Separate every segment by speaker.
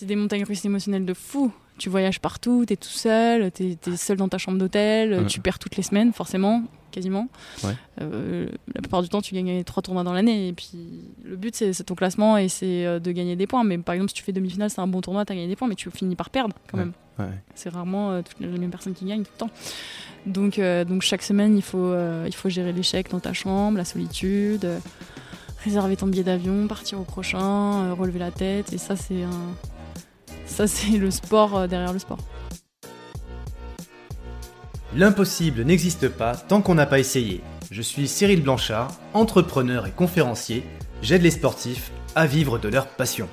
Speaker 1: c'est des montagnes russes émotionnelles de fou. Tu voyages partout, tu es tout seul, tu es, seul dans ta chambre d'hôtel, tu perds toutes les semaines, forcément, quasiment. Euh, la plupart du temps, tu gagnes trois tournois dans l'année. Et puis, le but, c'est ton classement et c'est euh, de gagner des points. Mais par exemple, si tu fais demi-finale, c'est un bon tournoi, tu as gagné des points, mais tu finis par perdre quand même. C'est rarement euh, toutes les mêmes personnes qui gagnent tout le temps. Donc, donc chaque semaine, il faut, il faut gérer l'échec dans ta chambre, la solitude réserver ton billet d'avion, partir au prochain, euh, relever la tête. Et ça, c'est un... ça, c'est le sport euh, derrière le sport.
Speaker 2: L'impossible n'existe pas tant qu'on n'a pas essayé. Je suis Cyril Blanchard, entrepreneur et conférencier. J'aide les sportifs à vivre de leur passion.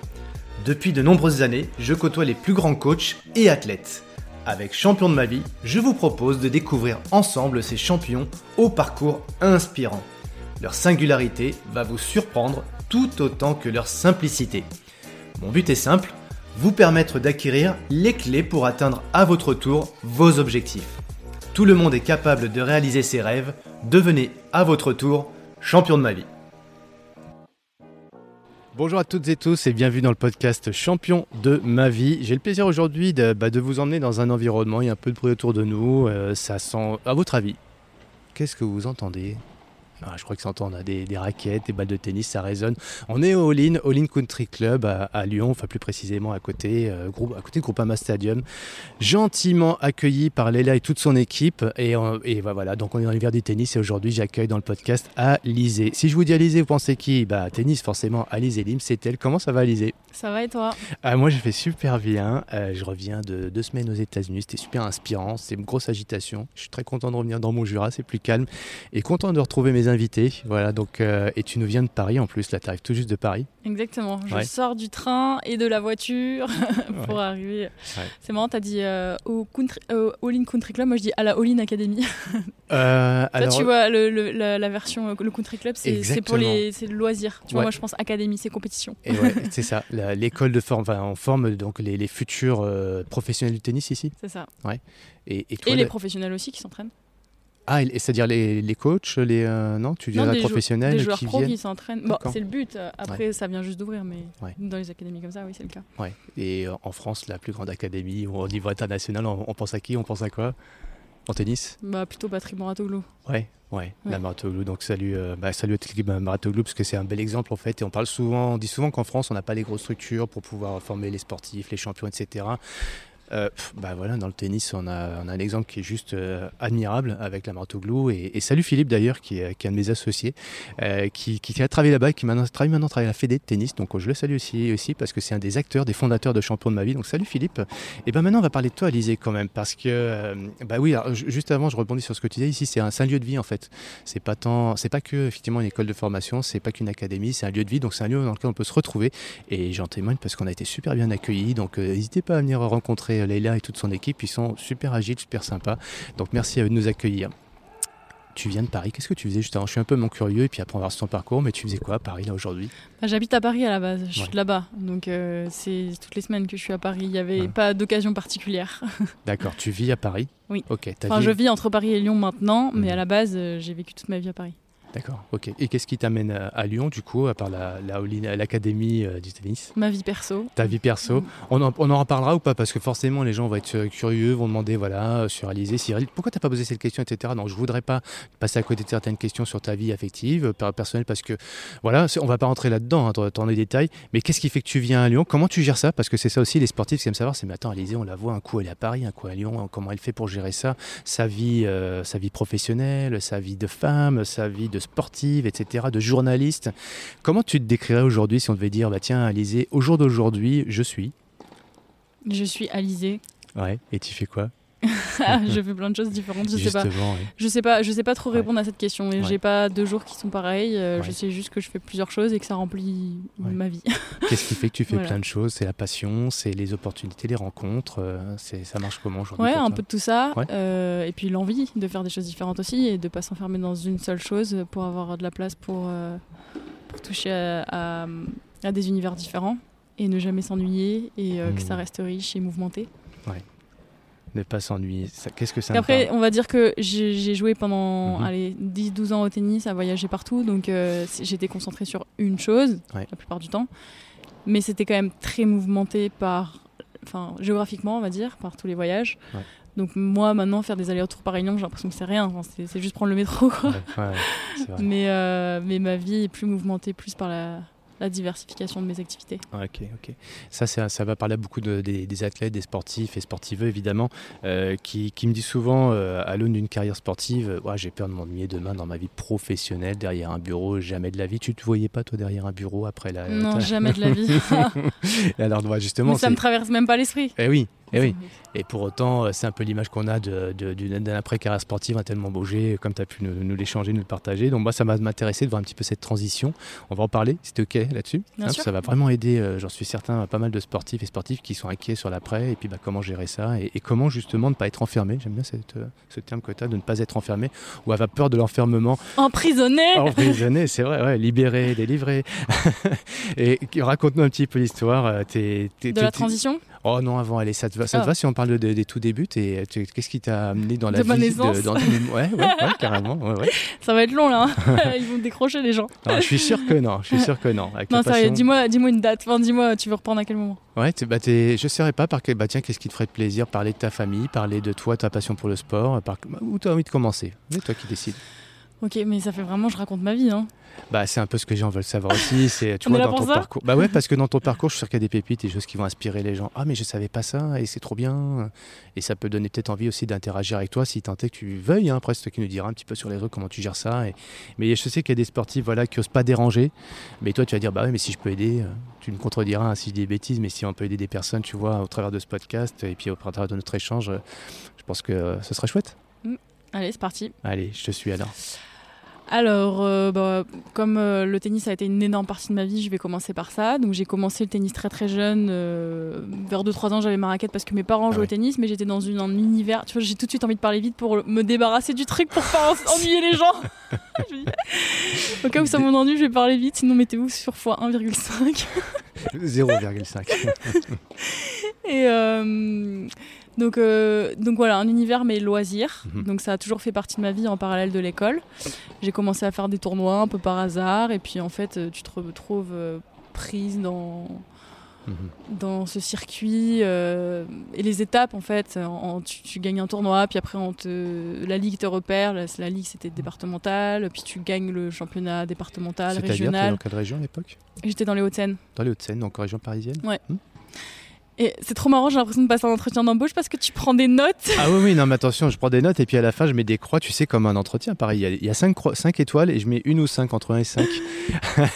Speaker 2: Depuis de nombreuses années, je côtoie les plus grands coachs et athlètes. Avec Champion de ma vie, je vous propose de découvrir ensemble ces champions au parcours inspirant. Leur singularité va vous surprendre tout autant que leur simplicité. Mon but est simple, vous permettre d'acquérir les clés pour atteindre à votre tour vos objectifs. Tout le monde est capable de réaliser ses rêves, devenez à votre tour champion de ma vie. Bonjour à toutes et tous et bienvenue dans le podcast Champion de ma vie. J'ai le plaisir aujourd'hui de, bah, vous emmener dans un environnement, il y a un peu de bruit autour de nous, euh, ça sent... À votre avis, qu'est-ce que vous entendez? Je crois que ça entend, on a des, raquettes, des balles de tennis, ça résonne. On est au All-In, All Country Club à, Lyon, enfin plus précisément à côté, euh, groupe, à côté de Groupama Stadium. Gentiment accueilli par Léla et toute son équipe. Et, et voilà, donc on est dans l'hiver du tennis et aujourd'hui j'accueille dans le podcast Alizé. Si je vous dis Alizé, vous pensez qui? Bah tennis forcément, Alizé Lim, c'est elle. Comment ça va Alizé?
Speaker 1: Ça va et toi?
Speaker 2: Ah, Moi je fais super bien. Euh, je reviens de deux semaines aux États-Unis, c'était super inspirant, c'est une grosse agitation. Je suis très content de revenir dans mon Jura, c'est plus calme. Et content de retrouver mes invité. Voilà, donc, euh, et tu nous viens de Paris en plus, là, tu arrives tout juste de Paris.
Speaker 1: Exactement, je sors du train et de la voiture pour arriver. C'est marrant, tu as dit euh, au, country, All In Country Club, moi je dis à la All In Academy.
Speaker 2: Euh,
Speaker 1: Toi, tu vois, le, la, version, le Country Club, c'est pour les le loisir. Tu vois, moi je pense Académie, c'est compétition.
Speaker 2: c'est ça, l'école de forme, enfin, on forme donc les, les futurs professionnels du tennis ici.
Speaker 1: C'est ça.
Speaker 2: Ouais.
Speaker 1: Et, et les professionnels aussi qui s'entraînent.
Speaker 2: Ah, c'est-à-dire les, les, coachs, les euh, non, tu dirais professionnels
Speaker 1: des joueurs
Speaker 2: qui
Speaker 1: pro
Speaker 2: viennent.
Speaker 1: qui s'entraînent. Bon, c'est le but. Après, ça vient juste d'ouvrir, mais dans les académies comme ça, oui, c'est le cas.
Speaker 2: Ouais. Et euh, en France, la plus grande académie au niveau international, on, pense à qui? On pense à quoi? En tennis?
Speaker 1: Bah plutôt Patrick Maratoglou.
Speaker 2: Ouais, ouais, la Maratoglou. Donc salut, euh, bah, salut à toute l'équipe Maratoglou parce que c'est un bel exemple en fait. Et on parle souvent, on dit souvent qu'en France, on n'a pas les grosses structures pour pouvoir former les sportifs, les champions, etc. Euh, bah voilà, dans le tennis, on a, un exemple qui est juste euh, admirable avec la Martoglou. Et, et salut Philippe d'ailleurs, qui, est, qui est un de mes associés, euh, qui, qui, a travaillé là-bas, qui maintenant travaille maintenant travaille à la Fédé de tennis. Donc je le salue aussi, aussi parce que c'est un des acteurs, des fondateurs de Champion de ma vie. Donc salut Philippe. Et ben maintenant, on va parler de toi, Alizé, quand même. Parce que, bah oui, juste avant, je rebondis sur ce que tu disais. Ici, c'est un, un, lieu de vie en fait. C'est pas tant, c'est pas que effectivement une école de formation, c'est pas qu'une académie, c'est un lieu de vie. Donc c'est un lieu dans lequel on peut se retrouver. Et j'en témoigne parce qu'on a été super bien accueillis. Donc n'hésitez pas à venir rencontrer Leila et toute son équipe. Ils sont super agiles, super sympas. Donc merci à eux de nous accueillir. Tu viens de Paris, qu'est-ce que tu faisais juste avant? Je suis un peu mon curieux et puis après on va voir ton parcours, mais tu faisais quoi à Paris là aujourd'hui?
Speaker 1: Bah, J'habite à Paris à la base, je suis là-bas, donc euh, c'est toutes les semaines que je suis à Paris, il n'y avait pas d'occasion particulière.
Speaker 2: D'accord, tu vis à Paris?
Speaker 1: Oui.
Speaker 2: Ok.
Speaker 1: Enfin, je vis entre Paris et Lyon maintenant, mais mhm. à la base euh, j'ai vécu toute ma vie à Paris.
Speaker 2: D'accord, ok. Et qu'est-ce qui t'amène à, Lyon, du coup, à part l'Académie la, euh, du tennis
Speaker 1: Ma vie perso.
Speaker 2: Ta vie perso. Mm. On, en, on, en, reparlera ou pas? Parce que forcément, les gens vont être euh, curieux, vont demander, voilà, euh, sur Alizé, Cyril, pourquoi t'as pas posé cette question, etc. Donc, je voudrais pas passer à côté de certaines questions sur ta vie affective, personnelle, parce que, voilà, on va pas rentrer là-dedans, hein, dans, les détails. Mais qu'est-ce qui fait que tu viens à Lyon? Comment tu gères ça? Parce que c'est ça aussi, les sportifs qui aiment savoir, c'est, mais attends, Alizé, on la voit, un coup elle est à Paris, un coup à Lyon, comment elle fait pour gérer ça? Sa vie, sa vie professionnelle, sa vie de femme, sa vie de sportive, etc de journaliste. Comment tu te décrirais aujourd'hui si on devait dire, bah tiens, Alizé, au jour d'aujourd'hui, je suis
Speaker 1: Je suis Alizé.
Speaker 2: Ouais, et tu fais quoi?
Speaker 1: je fais plein de choses différentes. Je sais pas. Je sais pas. Je sais pas trop répondre à cette question. Et j'ai pas deux jours qui sont pareils. Euh, je sais juste que je fais plusieurs choses et que ça remplit ma vie.
Speaker 2: Qu'est-ce qui fait que tu fais plein de choses? C'est la passion, c'est les opportunités, les rencontres. Euh, c'est ça marche comment aujourd'hui
Speaker 1: Ouais, un peu de tout ça. Euh, et puis l'envie de faire des choses différentes aussi et de pas s'enfermer dans une seule chose pour avoir de la place pour pour toucher à, à, des univers différents et ne jamais s'ennuyer et que ça mmh. reste riche et mouvementé.
Speaker 2: Ouais ne pas s'ennuyer. Qu'est-ce que ça
Speaker 1: Après, on va dire que j'ai joué pendant 10-12 mhm. ans au tennis, à voyager partout, donc euh, j'étais concentré sur une chose la plupart du temps. Mais c'était quand même très mouvementé par, enfin, géographiquement, on va dire, par tous les voyages. Donc moi, maintenant, faire des allers-retours Paris-Lyon, j'ai l'impression que c'est rien. c'est juste prendre le métro. mais, euh, mais ma vie est plus mouvementée, plus par la, la diversification de mes activités.
Speaker 2: Ah, ok, ok. Ça, ça va parler à beaucoup de, des, athlètes, des sportifs et sportiveux évidemment, euh, qui, qui, me disent souvent euh, à l'aune d'une carrière sportive, ouais, j'ai peur de m'ennuyer demain dans ma vie professionnelle, derrière un bureau, jamais de la vie. Tu te voyais pas toi derrière un bureau après la
Speaker 1: Non, jamais de la vie.
Speaker 2: alors justement,
Speaker 1: Mais ça me traverse même pas l'esprit.
Speaker 2: Eh oui, et, eh oui. et pour autant, euh, c'est un peu l'image qu'on a d'une après-carrière sportive, tellement bougé, comme tu as pu nous, l'échanger, nous le partager. Donc moi, ça m'a intéressé de voir un petit peu cette transition. On va en parler, c'est OK là-dessus.
Speaker 1: Hein,
Speaker 2: ça va vraiment aider, euh, j'en suis certain, pas mal de sportifs et sportifs qui sont inquiets sur l'après, et puis bah, comment gérer ça, et, comment justement ne pas être enfermé. J'aime bien cette, euh, ce terme que tu as, de ne pas être enfermé, ou avoir peur de l'enfermement.
Speaker 1: Emprisonné
Speaker 2: Emprisonné, c'est vrai, ouais, libéré, délivré. et raconte-nous un petit peu l'histoire.
Speaker 1: de la transition
Speaker 2: Oh non, avant, allez, ça te va, ça te ah. va si on parle des tout débuts Qu'est-ce qui t'a amené dans la
Speaker 1: de
Speaker 2: vie
Speaker 1: de, dans,
Speaker 2: ouais, ouais, carrément. Ouais,
Speaker 1: Ça va être long là, hein. ils vont décrocher les gens.
Speaker 2: je suis sûr que non, je suis sûr que non.
Speaker 1: non, sérieux, dis-moi dis une date, enfin, dis-moi, tu veux reprendre à quel moment?
Speaker 2: Ouais, bah, je ne saurais pas par quel. Bah, tiens, qu'est-ce qui te ferait plaisir? Parler de ta famille, parler de toi, ta passion pour le sport. Par... Où tu as envie de commencer? C'est toi qui décides.
Speaker 1: Ok, mais ça fait vraiment, je raconte ma vie. Hein.
Speaker 2: Bah, c'est un peu ce que les gens veulent savoir aussi. C'est, tu vois, dans ton parcours. Bah ouais, parce que dans ton parcours, je suis sûr qu'il y a des pépites, des choses qui vont inspirer les gens. Ah, mais je savais pas ça, et c'est trop bien. Et ça peut donner peut-être envie aussi d'interagir avec toi si tant est que tu veuilles. Hein. Après, c'est toi qui nous diras un petit peu sur les réseaux comment tu gères ça. Et... Mais je sais qu'il y a des sportifs voilà, qui osent pas déranger. Mais toi, tu vas dire, bah ouais, mais si je peux aider, euh, tu me contrediras hein, si je dis des bêtises, mais si on peut aider des personnes, tu vois, au travers de ce podcast et puis au travers de notre échange, je pense que ce serait chouette.
Speaker 1: Allez, c'est parti.
Speaker 2: Allez, je te suis alors.
Speaker 1: Alors, euh, bah, comme euh, le tennis a été une énorme partie de ma vie, je vais commencer par ça. Donc, j'ai commencé le tennis très très jeune. Euh, vers 2-3 ans, j'avais ma raquette parce que mes parents ah jouaient au tennis, mais j'étais dans une, un univers. Tu vois, j'ai tout de suite envie de parler vite pour me débarrasser du truc pour pas ennuyer les gens. Au cas où ça m'ennuie, je vais parler vite. Sinon, mettez-vous sur x1,5.
Speaker 2: 0,5.
Speaker 1: Et donc, euh, donc voilà, un univers mais loisirs. Mhm. Donc ça a toujours fait partie de ma vie en parallèle de l'école. J'ai commencé à faire des tournois un peu par hasard et puis en fait euh, tu te retrouves euh, prise dans, mhm. dans ce circuit et les étapes en fait. tu, gagnes un tournoi puis après on te, la ligue te repère. La, la ligue c'était départemental puis tu gagnes le championnat départemental, régional.
Speaker 2: dans quelle région à l'époque?
Speaker 1: J'étais dans les Hauts-de-Seine.
Speaker 2: Dans les Hauts-de-Seine, donc en région parisienne?
Speaker 1: Ouais. Hmm. Et c'est trop marrant, j'ai l'impression de passer un entretien d'embauche parce que tu prends des notes.
Speaker 2: Ah oui, oui, non, mais attention, je prends des notes et puis à la fin, je mets des croix, tu sais, comme un entretien. Pareil, il y a 5 étoiles et je mets une ou cinq entre 1 et 5.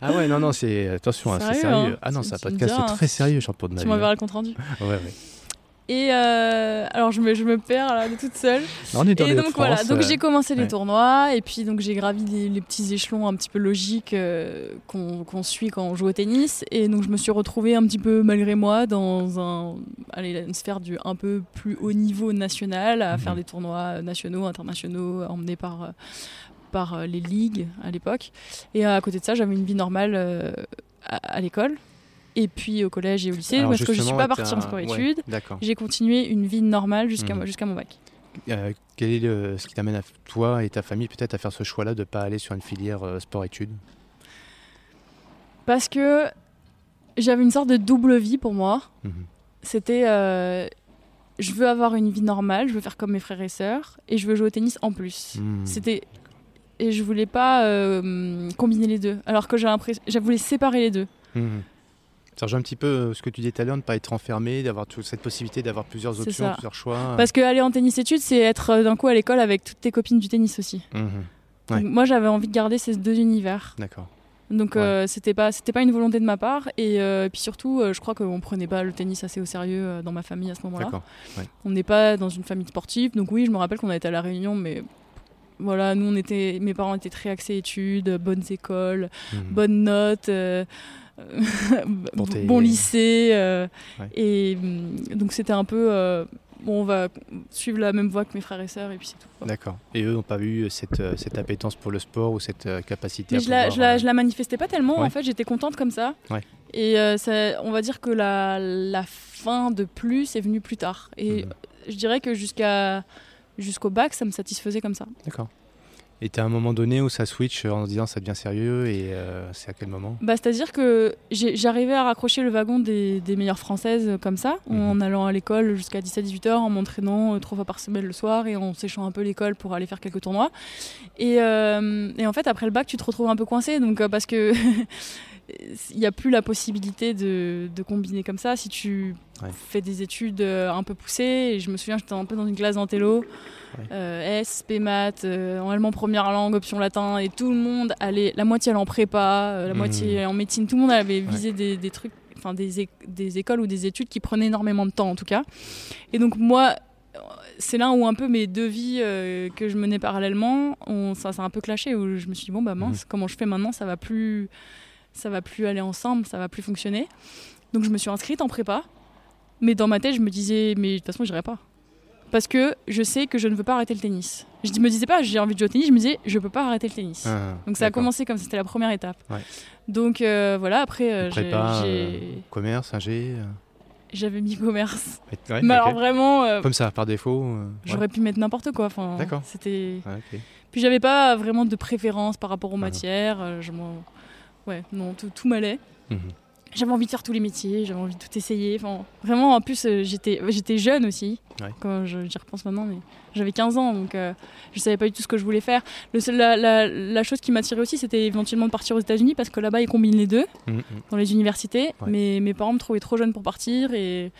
Speaker 2: ah ouais, non, non, c'est. Attention, hein, c'est sérieux. Hein. ah non, ça podcast, c'est très sérieux, champion de ma
Speaker 1: Tu m'enverras le compte rendu.
Speaker 2: ouais, ouais.
Speaker 1: Et euh, alors je me, je me perds là de toute seule.
Speaker 2: on est dans
Speaker 1: et donc
Speaker 2: voilà,
Speaker 1: donc j'ai commencé les tournois. Et puis donc j'ai gravi les, petits échelons un petit peu logiques euh, qu'on suit quand on joue au tennis. Et donc je me suis retrouvée un petit peu malgré moi dans un allez, une sphère du un peu plus haut niveau national à faire mhm. des tournois nationaux, internationaux emmenés par par les ligues à l'époque. Et à côté de ça j'avais une vie normale à l'école et puis au collège et au lycée, parce que je ne suis pas partie en sport-études. j'ai continué une vie normale jusqu'à mhm. jusqu'à mon bac.
Speaker 2: Euh, quel est le, ce qui t'amène à toi et ta famille peut-être à faire ce choix-là de ne pas aller sur une filière euh, sport-études
Speaker 1: Parce que j'avais une sorte de double vie pour moi. Mhm. C'était euh, je veux avoir une vie normale, je veux faire comme mes frères et sœurs, et je veux jouer au tennis en plus. Mhm. C'était et je voulais pas combiner les deux, alors que j'ai l'impression, je voulais séparer les deux.
Speaker 2: Ça rejoint un petit peu euh, ce que tu disais tout à l'heure, de ne pas être enfermé, d'avoir cette possibilité d'avoir plusieurs options, plusieurs choix.
Speaker 1: Parce qu'aller en tennis-études, c'est être euh, d'un coup à l'école avec toutes tes copines du tennis aussi. Mhm. moi, j'avais envie de garder ces deux univers.
Speaker 2: D'accord.
Speaker 1: Donc euh, c'était pas c'était pas une volonté de ma part et, puis surtout je crois qu'on prenait pas le tennis assez au sérieux dans ma famille à ce moment-là. On n'est pas dans une famille sportive donc oui je me rappelle qu'on a été à la Réunion mais voilà nous on était mes parents étaient très axés études bonnes écoles mhm. bonnes notes bon, lycée. Euh, et mm, donc c'était un peu euh, bon, on va suivre la même voie que mes frères et sœurs et puis c'est tout.
Speaker 2: D'accord. Et eux n'ont pas eu cette, euh, cette, appétence pour le sport ou cette capacité
Speaker 1: à je, la, je, la, je, la, manifestais pas tellement, en fait, j'étais contente comme ça. Et ça, on va dire que la, la, fin de plus est venue plus tard. Et mhm. je dirais que jusqu'à jusqu'au bac, ça me satisfaisait comme ça.
Speaker 2: D'accord. Et tu as un moment donné où ça switch en disant ça devient sérieux et euh, c'est à quel moment?
Speaker 1: Bah, C'est-à-dire que j'arrivais à raccrocher le wagon des, meilleures françaises comme ça, mhm. en allant à l'école jusqu'à 17-18 heures, en m'entraînant euh, trois fois par semaine le soir et en séchant un peu l'école pour aller faire quelques tournois. Et, euh, et, en fait, après le bac, tu te retrouves un peu coincé donc, parce que il n'y a plus la possibilité de, de, combiner comme ça. Si tu fais des études un peu poussées, et je me souviens, j'étais un peu dans une classe d'antélo. Euh, S, P maths, euh, en allemand première langue, option latin, et tout le monde allait, la moitié allait en prépa, euh, la mmh. moitié en médecine, tout le monde avait visé des, des, trucs, enfin des, des, écoles ou des études qui prenaient énormément de temps en tout cas. Et donc moi, c'est là où un peu mes deux vies que je menais parallèlement, on, ça s'est un peu clashé, où je me suis dit bon bah mince, mmh. comment je fais maintenant, ça va plus, ça va plus aller ensemble, ça va plus fonctionner. Donc je me suis inscrite en prépa, mais dans ma tête je me disais mais de toute façon j'irai pas parce que je sais que je ne veux pas arrêter le tennis. Je ne me disais pas j'ai envie de jouer au tennis, je me disais je peux pas arrêter le tennis. Ah, Donc ça a commencé comme c'était la première étape. Donc euh, voilà, après euh, j'ai
Speaker 2: euh, commerce, ingé.
Speaker 1: J'avais mis commerce. mais alors vraiment
Speaker 2: comme ça par défaut.
Speaker 1: J'aurais pu mettre n'importe quoi. Enfin, D'accord. C'était. Puis j'avais pas vraiment de préférence par rapport aux ah matières. Je ouais, non, tout, m'allait. Mhm j'avais envie de faire tous les métiers, j'avais envie de tout essayer. Enfin, vraiment, en plus, euh, j'étais, j'étais jeune aussi, quand j'y repense maintenant, mais j'avais 15 ans, donc euh, je savais pas du tout ce que je voulais faire. Le seul, la, la, chose qui m'attirait aussi, c'était éventuellement de partir aux États-Unis, parce que là-bas, ils combinent les deux, mm, mm. dans les universités. Mais mes parents me trouvaient trop jeune pour partir, et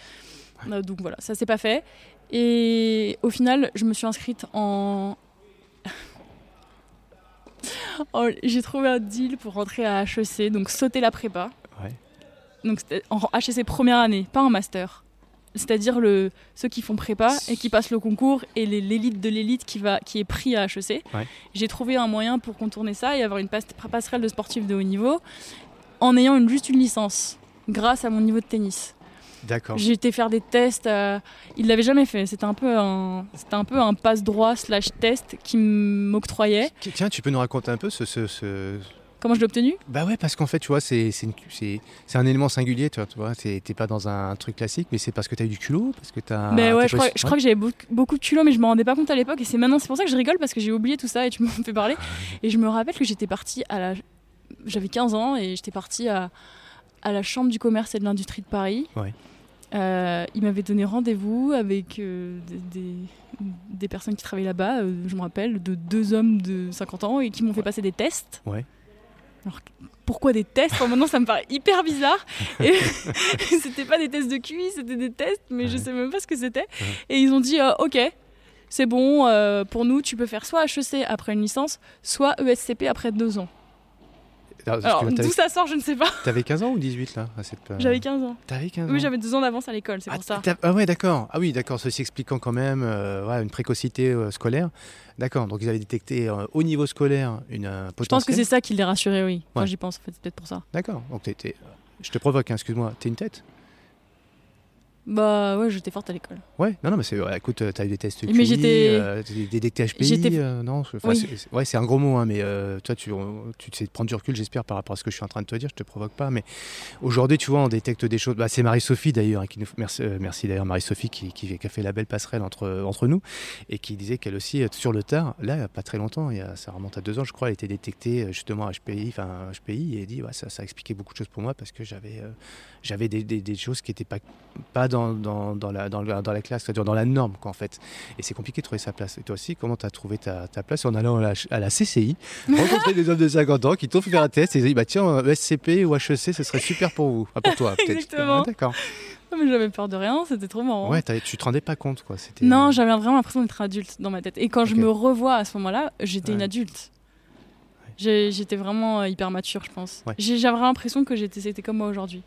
Speaker 1: euh, donc voilà, ça s'est pas fait. Et au final, je me suis inscrite en. J'ai trouvé un deal pour rentrer à HEC, donc sauter la prépa donc en HEC première année, pas en master. C'est-à-dire le, ceux qui font prépa et qui passent le concours et l'élite de l'élite qui, va, qui est pris à HEC. J'ai trouvé un moyen pour contourner ça et avoir une passerelle de sportif de haut niveau en ayant une, juste une licence grâce à mon niveau de tennis.
Speaker 2: D'accord.
Speaker 1: J'ai été faire des tests. Euh, il l'avait jamais fait. C'était un peu un, c'était un peu un passe droit slash test qui m'octroyait.
Speaker 2: Tiens, tu peux nous raconter un peu ce, ce,
Speaker 1: Comment je l'ai obtenu?
Speaker 2: Bah ouais, parce qu'en fait, tu vois, c'est un élément singulier, tu vois. Tu t'es pas dans un truc classique, mais c'est parce que tu as eu du culot parce que as,
Speaker 1: Mais ouais, je crois, je crois, que j'avais beaucoup, de culot, mais je me rendais pas compte à l'époque. Et c'est maintenant, c'est pour ça que je rigole, parce que j'ai oublié tout ça et tu m'en fais parler. Et je me rappelle que j'étais partie à la. J'avais 15 ans et j'étais partie à, à la Chambre du commerce et de l'industrie de Paris. Ouais. Euh, il m'avait donné rendez-vous avec euh, des, des, personnes qui travaillaient là-bas, euh, je me rappelle, de deux hommes de 50 ans et qui m'ont fait passer des tests. Ouais. Alors, pourquoi des tests? Maintenant, ça me paraît hyper bizarre. Et c'était pas des tests de QI, c'était des tests, mais je sais même pas ce que c'était. Et ils ont dit euh, Ok, c'est bon, pour nous, tu peux faire soit HEC après une licence, soit ESCP après deux ans. Alors, d'où ça sort, je ne sais pas.
Speaker 2: T'avais 15 ans ou 18 là
Speaker 1: J'avais 15 ans.
Speaker 2: T'avais 15
Speaker 1: ans Oui, j'avais deux ans d'avance à l'école, c'est
Speaker 2: ah,
Speaker 1: pour ça.
Speaker 2: Ah ouais, d'accord. Ah oui, d'accord, ceci expliquant quand même euh, une précocité euh, scolaire. D'accord, donc ils avaient détecté euh, au niveau scolaire une potentiel. Je
Speaker 1: pense que c'est ça qui les rassurait, oui. Moi, j'y pense, en fait, c'est peut-être pour ça.
Speaker 2: D'accord, donc t'étais... Je te provoque, hein, excuse-moi, t'es une tête?
Speaker 1: Bah ouais, j'étais forte à l'école.
Speaker 2: Ouais, non, non, mais c'est, écoute, t'as eu des tests QI, mais j'étais, euh, des, des HPI, euh, non, oui. c'est, ouais, c'est un gros mot, hein, mais euh, toi, tu, tu sais prendre du recul, j'espère, par rapport à ce que je suis en train de te dire, je te provoque pas, mais aujourd'hui, tu vois, on détecte des choses. Bah, c'est Marie-Sophie d'ailleurs, hein, qui nous, merci, merci d'ailleurs Marie-Sophie qui, qui, a fait la belle passerelle entre, entre nous et qui disait qu'elle aussi, sur le tard, là, pas très longtemps, il y a, ça remonte à deux ans, je crois, elle était détectée justement HPI, enfin HPI, et dit, ouais, ça, ça a expliqué beaucoup de choses pour moi parce que j'avais, j'avais des, des, choses qui n'étaient pas, pas dans, dans, dans la, dans, dans la classe, c'est-à-dire dans la norme, quoi, en fait. Et c'est compliqué de trouver sa place. Et toi aussi, comment tu as trouvé ta, ta, place en allant à la, CCI, rencontrer des hommes de 50 ans qui t'ont fait faire un test et ils ont dit, bah tiens, SCP ou HEC, ce serait super pour vous. pour toi, peut-être.
Speaker 1: Exactement. D'accord. Non, mais j'avais peur de rien, c'était trop marrant.
Speaker 2: Ouais, tu te rendais pas compte, quoi.
Speaker 1: Non, j'avais vraiment l'impression d'être adulte dans ma tête. Et quand je me revois à ce moment-là, j'étais une adulte. J'étais vraiment euh, hyper mature, je pense. J'avais l'impression que c'était comme moi aujourd'hui.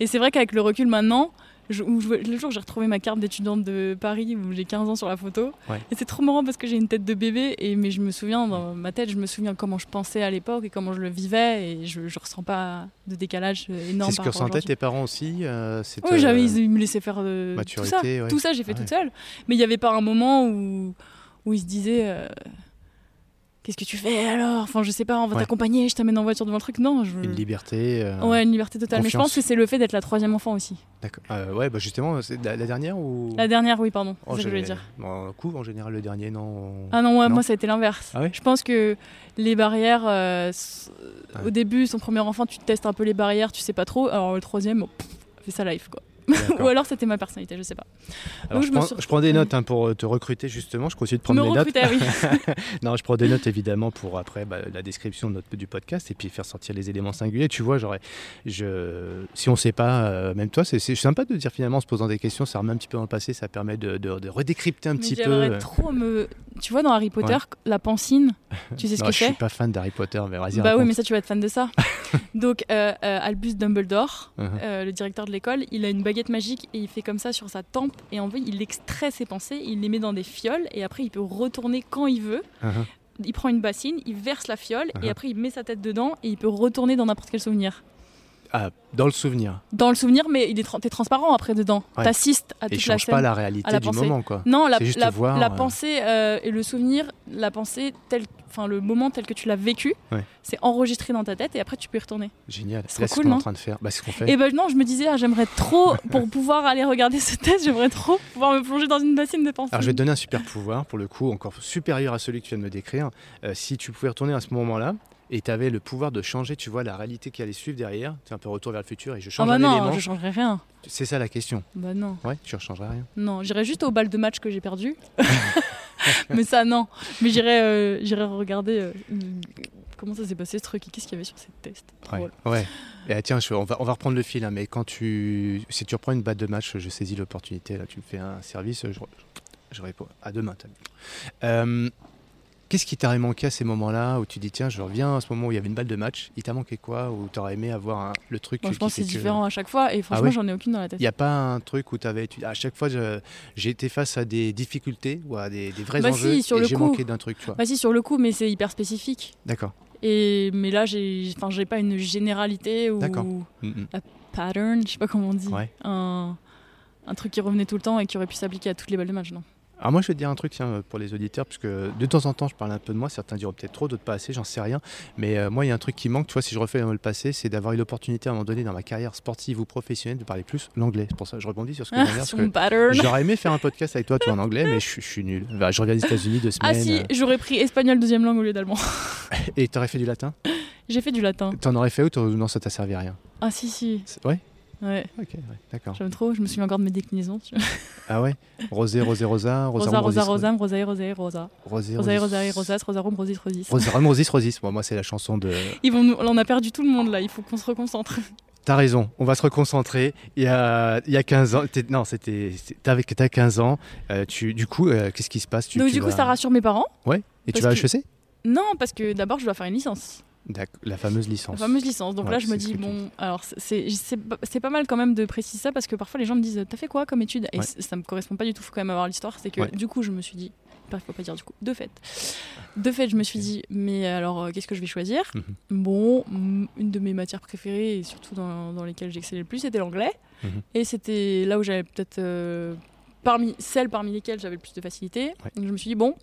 Speaker 1: Et c'est vrai qu'avec le recul maintenant, le jour où j'ai retrouvé ma carte d'étudiante de Paris où j'ai 15 ans sur la photo. Et c'est trop marrant parce que j'ai une tête de bébé et mais je me souviens dans ma tête, je me souviens comment je pensais à l'époque et comment je le vivais et je, je ressens pas de décalage énorme.
Speaker 2: C'est ce que ressentaient tes parents aussi.
Speaker 1: Euh, oui, j'avais ils me laissaient faire euh, tout ça. Tout ça, j'ai fait toute seule. Mais il n'y avait pas un moment où où ils se disaient. Qu'est-ce que tu fais alors? Enfin, je sais pas, on va t'accompagner, je t'amène en voiture devant le truc. Non, je...
Speaker 2: une liberté.
Speaker 1: Euh, ouais, une liberté totale. Mais je pense que c'est le fait d'être la troisième enfant aussi.
Speaker 2: D'accord. Euh, ouais, bah justement, c'est la, dernière ou?
Speaker 1: La dernière, oui, pardon. C'est ce que je voulais dire.
Speaker 2: Bon, coup, en général, le dernier, non?
Speaker 1: Ah non, moi, ça a été l'inverse.
Speaker 2: Ah
Speaker 1: je pense que les barrières, euh, au début, son premier enfant, tu testes un peu les barrières, tu sais pas trop. Alors le troisième, fais ça live, quoi. Ou alors c'était ma personnalité, je sais pas.
Speaker 2: je, prends, des notes hein, pour te recruter justement. Je continue de prendre mes notes.
Speaker 1: Oui.
Speaker 2: non, je prends des notes évidemment pour après bah, la description de notre, du podcast et puis faire sortir les éléments singuliers. Tu vois, j'aurais, je, si on ne sait pas, euh, même toi, c'est sympa de dire finalement en se posant des questions, ça remet un petit peu dans le passé, ça permet de, de, redécrypter un petit peu.
Speaker 1: Euh. trop me. Tu vois, dans Harry Potter, la pancine, tu sais ce que c'est
Speaker 2: Je suis pas fan d'Harry Potter, mais vas-y.
Speaker 1: Bah oui, mais ça, tu vas être fan de ça. Donc, euh, Albus Dumbledore, uh-huh. le directeur de l'école, il a une baguette magique et il fait comme ça sur sa tempe et en fait il extrait ses pensées, il les met dans des fioles et après il peut retourner quand il veut. Uh-huh. Il prend une bassine, il verse la fiole et uh-huh. après il met sa tête dedans et il peut retourner dans n'importe quel souvenir.
Speaker 2: Ah, dans le souvenir.
Speaker 1: Dans le souvenir, mais il est transparent après dedans. Ouais. T'assistes à toute
Speaker 2: et
Speaker 1: la
Speaker 2: scène. pas la réalité du moment, quoi.
Speaker 1: Non, la, la, la euh, pensée euh, et le souvenir, la pensée telle, enfin le moment tel que tu l'as vécu, c'est enregistré dans ta tête et après tu peux y retourner.
Speaker 2: Génial. C'est cool, ce qu'on est en train de faire. Bah, ce qu'on fait.
Speaker 1: Et ben non, je me disais, ah, j'aimerais trop pour pouvoir aller regarder ce test, j'aimerais trop pouvoir me plonger dans une bassine de pensée.
Speaker 2: Alors je vais te donner un super pouvoir pour le coup, encore supérieur à celui que tu viens de me décrire. Euh, si tu pouvais retourner à ce moment-là, et tu avais le pouvoir de changer, tu vois, la réalité qui allait suivre derrière. Tu un peu retour vers le futur et je change
Speaker 1: ah bah
Speaker 2: un
Speaker 1: non, je changerais rien.
Speaker 2: C'est ça la question.
Speaker 1: Bah non.
Speaker 2: Ouais, tu ne changerais rien.
Speaker 1: Non, j'irais juste au bal de match que j'ai perdu. mais ça, non. Mais j'irais euh, regarder euh, comment ça s'est passé ce truc qu'est-ce qu'il y avait sur cette test.
Speaker 2: Ouais. ouais. Et ah, tiens, on, va, on va reprendre le fil, hein, mais quand tu. Si tu reprends une balle de match, je saisis l'opportunité, là, tu me fais un service, je, je, réponds. À demain, euh, Qu'est-ce qui t'aurait manqué à ces moments-là où tu dis tiens je reviens à ce moment où il y avait une balle de match Il t'a manqué quoi Ou t'aurais aimé avoir le truc
Speaker 1: Je pense que c'est différent à chaque fois et franchement ah j'en ai aucune dans la tête.
Speaker 2: Il n'y a pas un truc où tu avais à chaque fois j'ai été face à des difficultés ou à des, vrais
Speaker 1: bah
Speaker 2: enjeux
Speaker 1: sur
Speaker 2: et
Speaker 1: j'ai
Speaker 2: manqué d'un truc. Tu
Speaker 1: Bah si sur le coup mais c'est hyper spécifique.
Speaker 2: D'accord.
Speaker 1: Et mais là j'ai enfin j'ai pas une généralité ou mm, mm. un pattern, je sais pas comment on dit. Un, un truc qui revenait tout le temps et qui aurait pu s'appliquer à toutes les balles de match non.
Speaker 2: Alors moi je vais te dire un truc tiens, pour les auditeurs, puisque de temps en temps je parle un peu de moi, certains diront peut-être trop, d'autres pas assez, j'en sais rien. Mais euh, moi il y a un truc qui manque, tu vois, si je refais le passé, c'est d'avoir eu l'opportunité à un moment donné dans ma carrière sportive ou professionnelle de parler plus l'anglais. C'est pour ça que je rebondis sur ce que
Speaker 1: dire.
Speaker 2: J'aurais aimé faire un podcast avec toi, toi en anglais, mais je, suis nul. je reviens des États-Unis deux semaines.
Speaker 1: Ah si, j'aurais pris espagnol deuxième langue au lieu d'allemand.
Speaker 2: Et t'aurais fait du latin?
Speaker 1: J'ai fait du latin.
Speaker 2: T'en aurais fait ou non ça t'a servi à rien
Speaker 1: Ah si si.
Speaker 2: Ouais?
Speaker 1: Ouais.
Speaker 2: Ok, d'accord.
Speaker 1: J'aime trop, je me suis mis encore de mes déclinaisons.
Speaker 2: ah ouais? Rosé, rosé, rosa,
Speaker 1: rosa, rosa, rosa, rosa, rosa, rosa.
Speaker 2: Rosé,
Speaker 1: rosa, rosa, rosas, rosarum, rosis, rosis.
Speaker 2: Rosarum, rosis, rosis. Bon, moi, c'est la chanson de.
Speaker 1: Ils vont. On a perdu tout le monde là, il faut qu'on se reconcentre.
Speaker 2: T'as raison, on va se reconcentrer. Il y a, il y a 15 ans, non, c'était, t'as 15 ans. Euh, tu, du coup, euh, qu'est-ce qui se passe?
Speaker 1: Tu, Donc, du coup, ça rassure mes parents.
Speaker 2: Ouais, et tu vas à HEC
Speaker 1: Non, parce que d'abord, je dois faire une licence.
Speaker 2: La fameuse licence.
Speaker 1: La fameuse licence. Donc là, je me dis, bon, alors c'est pas mal quand même de préciser ça parce que parfois les gens me disent, t'as fait quoi comme étude? Et ça me correspond pas du tout, faut quand même avoir l'histoire. C'est que du coup, je me suis dit, il faut pas dire du coup, de fait. De fait, je me suis dit, mais alors, euh, qu'est-ce que je vais choisir mhm. Bon, une de mes matières préférées et surtout dans, dans lesquelles j'excellais le plus, c'était l'anglais. Mhm. Et c'était là où j'avais peut-être. Euh, parmi celles parmi lesquelles j'avais le plus de facilité. Donc je me suis dit, bon,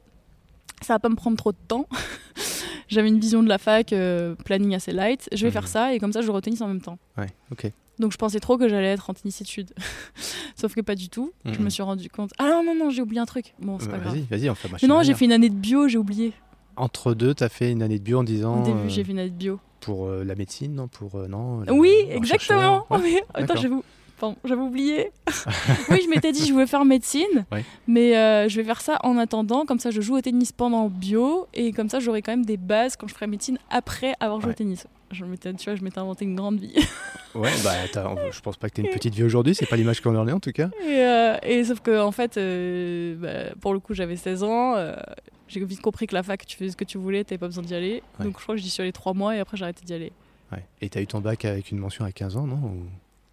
Speaker 1: ça va pas me prendre trop de temps. J'avais une vision de la fac, euh, planning assez light. Je vais faire mhm. ça et comme ça, je retennis en même temps.
Speaker 2: Ouais, ok.
Speaker 1: Donc je pensais trop que j'allais être en tennis études. Sauf que pas du tout. Je me mhm. suis rendu compte. Ah non, non, non, j'ai oublié un truc. Bon, c'est pas grave.
Speaker 2: Vas-y, vas-y, on fait
Speaker 1: Non, j'ai fait une année de bio, j'ai oublié.
Speaker 2: Entre deux, tu as fait une année de bio en disant.
Speaker 1: Au début, j'ai fait une année de bio.
Speaker 2: Pour euh, la médecine, non Pour. Euh, non
Speaker 1: Oui, exactement. Attends, j'avoue j'avais oublié. oui, je m'étais dit je voulais faire médecine, mais euh, je vais faire ça en attendant. Comme ça, je joue au tennis pendant bio et comme ça, j'aurai quand même des bases quand je ferai médecine après avoir joué au tennis. Je m'étais, tu vois, je m'étais inventé une grande vie.
Speaker 2: ouais, bah, je pense pas que tu aies une petite vie aujourd'hui. C'est pas l'image qu'on en est en tout cas.
Speaker 1: Et, euh, et sauf que en fait, euh, bah, pour le coup, j'avais 16 ans. j'ai vite compris que la fac, tu faisais ce que tu voulais, t'avais pas besoin d'y aller. Donc je crois que j'y suis allé 3 mois et après j'ai arrêté d'y aller.
Speaker 2: Ouais. Et t'as eu ton bac avec une mention à 15 ans, non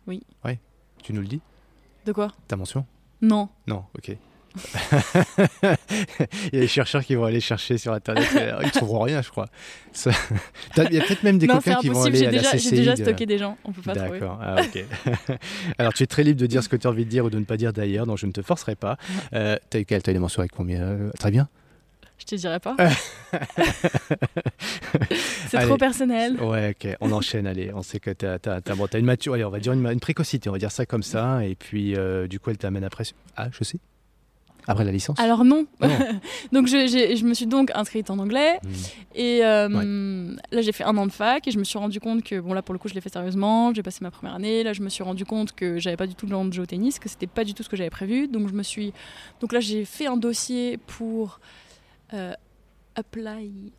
Speaker 1: Oui.
Speaker 2: Ouais. Tu nous le dis
Speaker 1: De quoi
Speaker 2: Ta mention
Speaker 1: Non.
Speaker 2: Non, ok. il y a des chercheurs qui vont aller chercher sur internet, ils ne trouveront rien, je crois. Il y a peut-être même des copains qui vont aller à la
Speaker 1: CCI. J'ai déjà stocké des gens, on peut pas trouver.
Speaker 2: D'accord, ah, ok. Alors tu es très libre de dire ce que tu as envie de dire ou de ne pas dire d'ailleurs, donc je ne te forcerai pas. Euh, tu as eu quelle? T'as eu des mentions avec combien? Euh, Très bien
Speaker 1: Je te dirai pas. c'est trop personnel.
Speaker 2: Ouais, ok. On enchaîne. Allez, on sait que tu as, as, une maturité, on va dire une, précocité, on va dire ça comme ça. Et puis, euh, du coup, elle t'amène après. Ah, je sais. Après la licence
Speaker 1: Alors non. donc je, je, me suis donc inscrite en anglais. Hmm. Et euh, là, j'ai fait un an de fac et je me suis rendu compte que, bon, là, pour le coup, je l'ai fait sérieusement. J'ai passé ma première année. Là, je me suis rendu compte que j'avais pas du tout le temps de jouer au tennis, que c'était pas du tout ce que j'avais prévu. Donc, je me suis. Donc là, j'ai fait un dossier pour euh, apply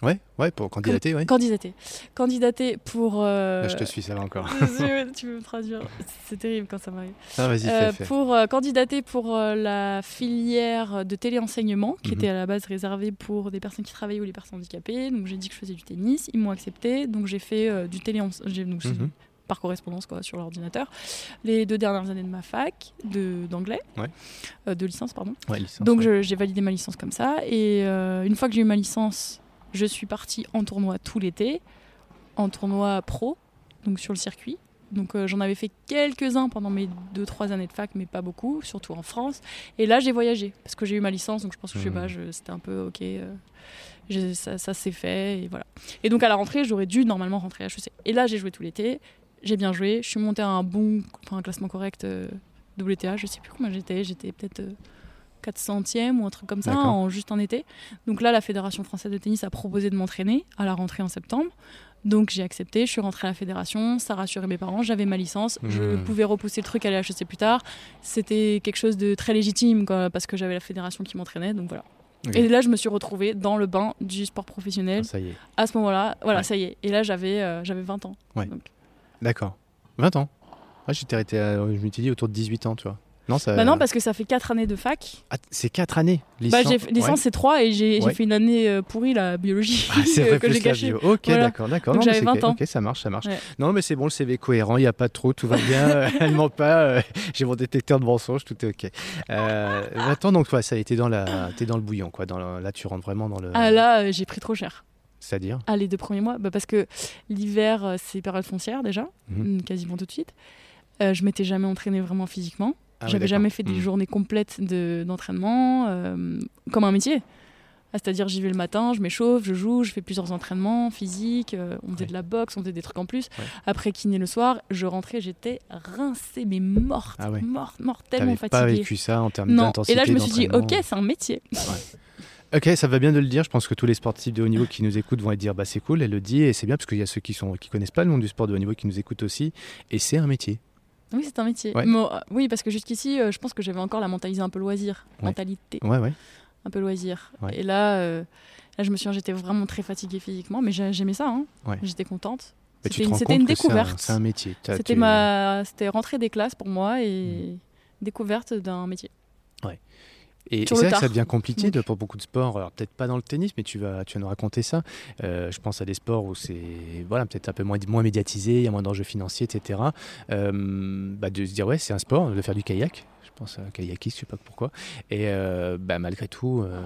Speaker 2: Ouais, ouais, pour candidater, ouais.
Speaker 1: Candidater. Candidater pour. Euh...
Speaker 2: je te suis, ça va encore.
Speaker 1: tu veux me traduire? C'est terrible quand ça m'arrive.
Speaker 2: Ah, vas-y, euh,
Speaker 1: Pour euh, candidater pour la filière de téléenseignement, qui mhm. était à la base réservée pour des personnes qui travaillaient ou les personnes handicapées. Donc j'ai dit que je faisais du tennis, ils m'ont accepté. Donc j'ai fait du téléenseignement. Par correspondance quoi, sur l'ordinateur. Les deux dernières années de ma fac d'anglais, ouais. de licence, pardon.
Speaker 2: Ouais, licence,
Speaker 1: Donc j'ai validé ma licence comme ça. Et une fois que j'ai eu ma licence, je suis partie en tournoi tout l'été, en tournoi pro, donc sur le circuit. Donc euh, j'en avais fait quelques-uns pendant mes 2-3 années de fac, mais pas beaucoup, surtout en France. Et là j'ai voyagé, parce que j'ai eu ma licence, donc je pense que je sais pas, mmh. c'était un peu ok, euh, ça, ça s'est fait, et voilà. Et donc à la rentrée, j'aurais dû normalement rentrer à HEC. Et là j'ai joué tout l'été, j'ai bien joué, je suis montée à un bon, enfin un classement correct euh, WTA, je sais plus comment j'étais, j'étais peut-être... 400e ou un truc comme ça en juste un été. Donc là, la Fédération française de tennis a proposé de m'entraîner à la rentrée en septembre. Donc j'ai accepté, je suis rentrée à la fédération, ça rassurait mes parents, j'avais ma licence, je pouvais repousser le truc à l'HEC plus tard. C'était quelque chose de très légitime quoi, parce que j'avais la fédération qui m'entraînait, donc voilà. Et là, je me suis retrouvée dans le bain du sport professionnel.
Speaker 2: Ah, ça y est.
Speaker 1: À ce moment-là, voilà, ça y est. Et là, j'avais euh, j'avais 20 ans.
Speaker 2: Ouais. D'accord. 20 ans. Ah, j'étais arrêté, je me dit autour de 18 ans, tu vois.
Speaker 1: Non, ça... bah non, parce que ça fait 4 années de fac.
Speaker 2: Ah, c'est 4 années
Speaker 1: licence, bah, licence c'est 3 et j'ai fait une année euh, pourrie, la biologie, ah, vrai, que j'ai gâchée.
Speaker 2: Ok, d'accord, d'accord.
Speaker 1: Donc j'avais 20 ans.
Speaker 2: Ok, ça marche, ça marche. Non, mais c'est bon, le CV est cohérent, il n'y a pas trop, tout va bien, elle ment pas, euh, j'ai mon détecteur de mensonges, tout est ok. Euh, attends, donc toi, ça a été dans, la... es dans le bouillon, quoi. Dans Là, tu rentres vraiment dans le...
Speaker 1: Ah là, euh, j'ai pris trop cher.
Speaker 2: C'est-à-dire
Speaker 1: Ah, les deux premiers mois bah, Parce que l'hiver, c'est période foncière déjà, mhm. quasiment tout de suite. je m'étais jamais entraînée vraiment physiquement. Ah J'avais jamais fait des hmm. journées complètes d'entraînement euh, comme un métier. Ah, c'est-à-dire, j'y vais le matin, je m'échauffe, je joue, je fais plusieurs entraînements physiques, euh, on faisait de la boxe, on faisait des trucs en plus. Après kiné le soir, je rentrais, j'étais rincée, mais morte, ah morte, morte, tellement fatiguée. pas
Speaker 2: vécu ça en termes d'intensité
Speaker 1: Et là, je me suis dit, ok, c'est un métier.
Speaker 2: Ok, ça va bien de le dire. Je pense que tous les sportifs de haut niveau qui nous écoutent vont dire bah c'est cool, elle le dit et c'est bien parce qu'il y a ceux qui sont qui connaissent pas le monde du sport de haut niveau qui nous écoutent aussi et c'est un métier.
Speaker 1: Oui, c'est un métier. Euh, oui, parce que jusqu'ici, euh, je pense que j'avais encore la mentalité un peu loisir. Mentalité.
Speaker 2: Ouais, ouais.
Speaker 1: Un peu loisir. Et là, euh, là, je me suis j'étais vraiment très fatiguée physiquement, mais j'aimais ça. Hein. J'étais contente. C'était une, découverte.
Speaker 2: C'est un, métier.
Speaker 1: C'était ma... rentrée des classes pour moi et mm. découverte d'un métier.
Speaker 2: Et, c'est vrai que ça devient compliqué pour beaucoup de sports. Alors peut-être pas dans le tennis, mais tu vas, tu vas nous raconter ça. Euh, je pense à des sports où c'est voilà, peut-être un peu moins, moins médiatisé, il y a moins d'enjeux financiers, etc. Euh, bah de se dire ouais, c'est un sport, de faire du kayak pense à kayakiste, je sais pas pourquoi. Et euh, bah, malgré tout, euh,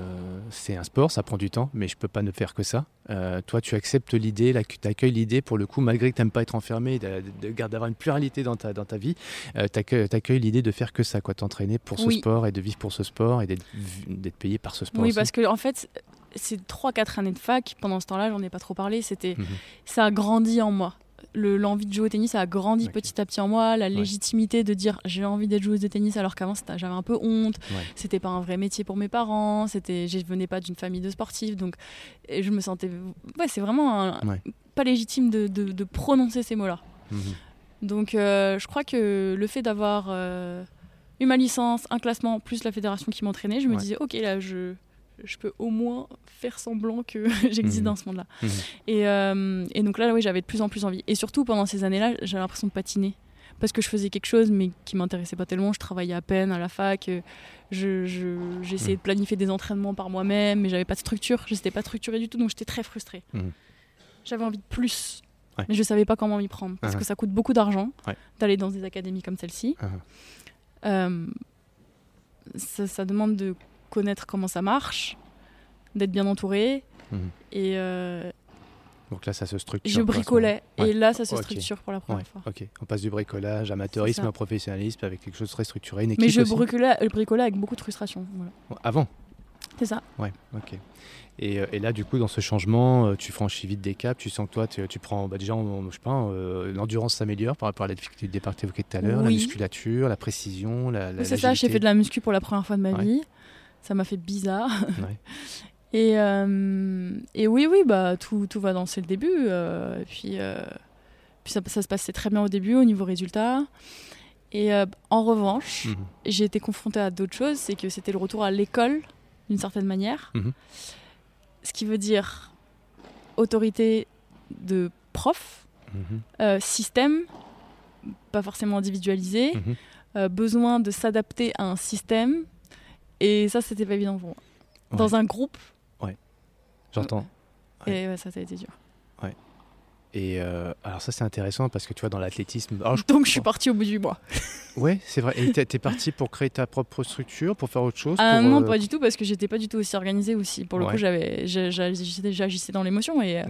Speaker 2: c'est un sport, ça prend du temps, mais je peux pas ne faire que ça. Euh, toi, tu acceptes l'idée, tu accueilles l'idée pour le coup, malgré que tu n'aimes pas être enfermé, d'avoir une pluralité dans ta, dans ta vie, tu accueilles l'idée de faire que ça, quoi, t'entraîner pour ce sport et de vivre pour ce sport et d'être payé par ce sport.
Speaker 1: Oui, parce que en fait, ces 3-4 années de fac, pendant ce temps-là, j'en ai pas trop parlé, c'était mhm. ça a grandi en moi l'envie de jouer au tennis a grandi petit à petit en moi, la légitimité de dire j'ai envie d'être joueuse de tennis alors qu'avant j'avais un peu honte, c'était pas un vrai métier pour mes parents, c'était je venais pas d'une famille de sportifs donc je me sentais ouais c'est vraiment pas légitime de, de, prononcer ces mots-là. Mhm. Donc euh, je crois que le fait d'avoir euh, eu ma licence, un classement plus la fédération qui m'entraînait, je me disais ok là je je peux au moins faire semblant que j'existe mhm. dans ce monde-là. Mhm. Et, euh, et, donc là, oui, j'avais de plus en plus envie. Et surtout, pendant ces années-là, j'avais l'impression de patiner. Parce que je faisais quelque chose, mais qui m'intéressait pas tellement. Je travaillais à peine à la fac. J'essayais je, j'essayais de planifier des entraînements par moi-même, mais j'avais pas de structure. Je n'étais pas structurée du tout, donc j'étais très frustrée. Mhm. J'avais envie de plus. Mais je savais pas comment m'y prendre. Parce uh-huh. que ça coûte beaucoup d'argent d'aller dans des académies comme celle-ci. Uh-huh. Euh, ça, ça demande de connaître comment ça marche, d'être bien entouré. Mhm. Et euh,
Speaker 2: donc là, ça se structure.
Speaker 1: Je bricolais. Et là, ça se structure pour la première fois.
Speaker 2: Ok. On passe du bricolage, amateurisme au professionnalisme avec quelque chose de très structuré. Une
Speaker 1: Mais je bricolais, bricolais avec beaucoup de frustration.
Speaker 2: Avant
Speaker 1: C'est ça.
Speaker 2: Ouais, ok. Et, et, là, du coup, dans ce changement, tu franchis vite des caps. Tu sens que toi, tu, tu prends bah, déjà, je sais pas, l'endurance s'améliore par rapport à la difficulté du départ que tu évoquais tout à l'heure, la musculature, la précision, la.
Speaker 1: c'est ça, j'ai fait de la muscu pour la première fois de ma vie. Ça m'a fait bizarre. Ouais. Et, euh, et, oui, oui, bah, tout, tout va danser le début. Euh, et puis, euh, puis ça, ça, se passait très bien au début au niveau résultat. Et en revanche, mhm. j'ai été confrontée à d'autres choses. C'est que c'était le retour à l'école, d'une certaine manière. Mhm. Ce qui veut dire autorité de prof, mhm. système, pas forcément individualisé, besoin de s'adapter à un système. Et ça, c'était pas évident pour moi. Dans un groupe,
Speaker 2: J'entends.
Speaker 1: Et ouais, ça, ça a été dur.
Speaker 2: Et euh, alors ça c'est intéressant parce que tu vois dans l'athlétisme...
Speaker 1: Donc je suis partie au bout du mois.
Speaker 2: Ouais, c'est vrai. Et t'es parti pour créer ta propre structure, pour faire autre chose
Speaker 1: ah, Non, euh, pas du tout, parce que j'étais pas du tout aussi organisée aussi. Pour le coup, j'avais, j'agissais dans l'émotion et,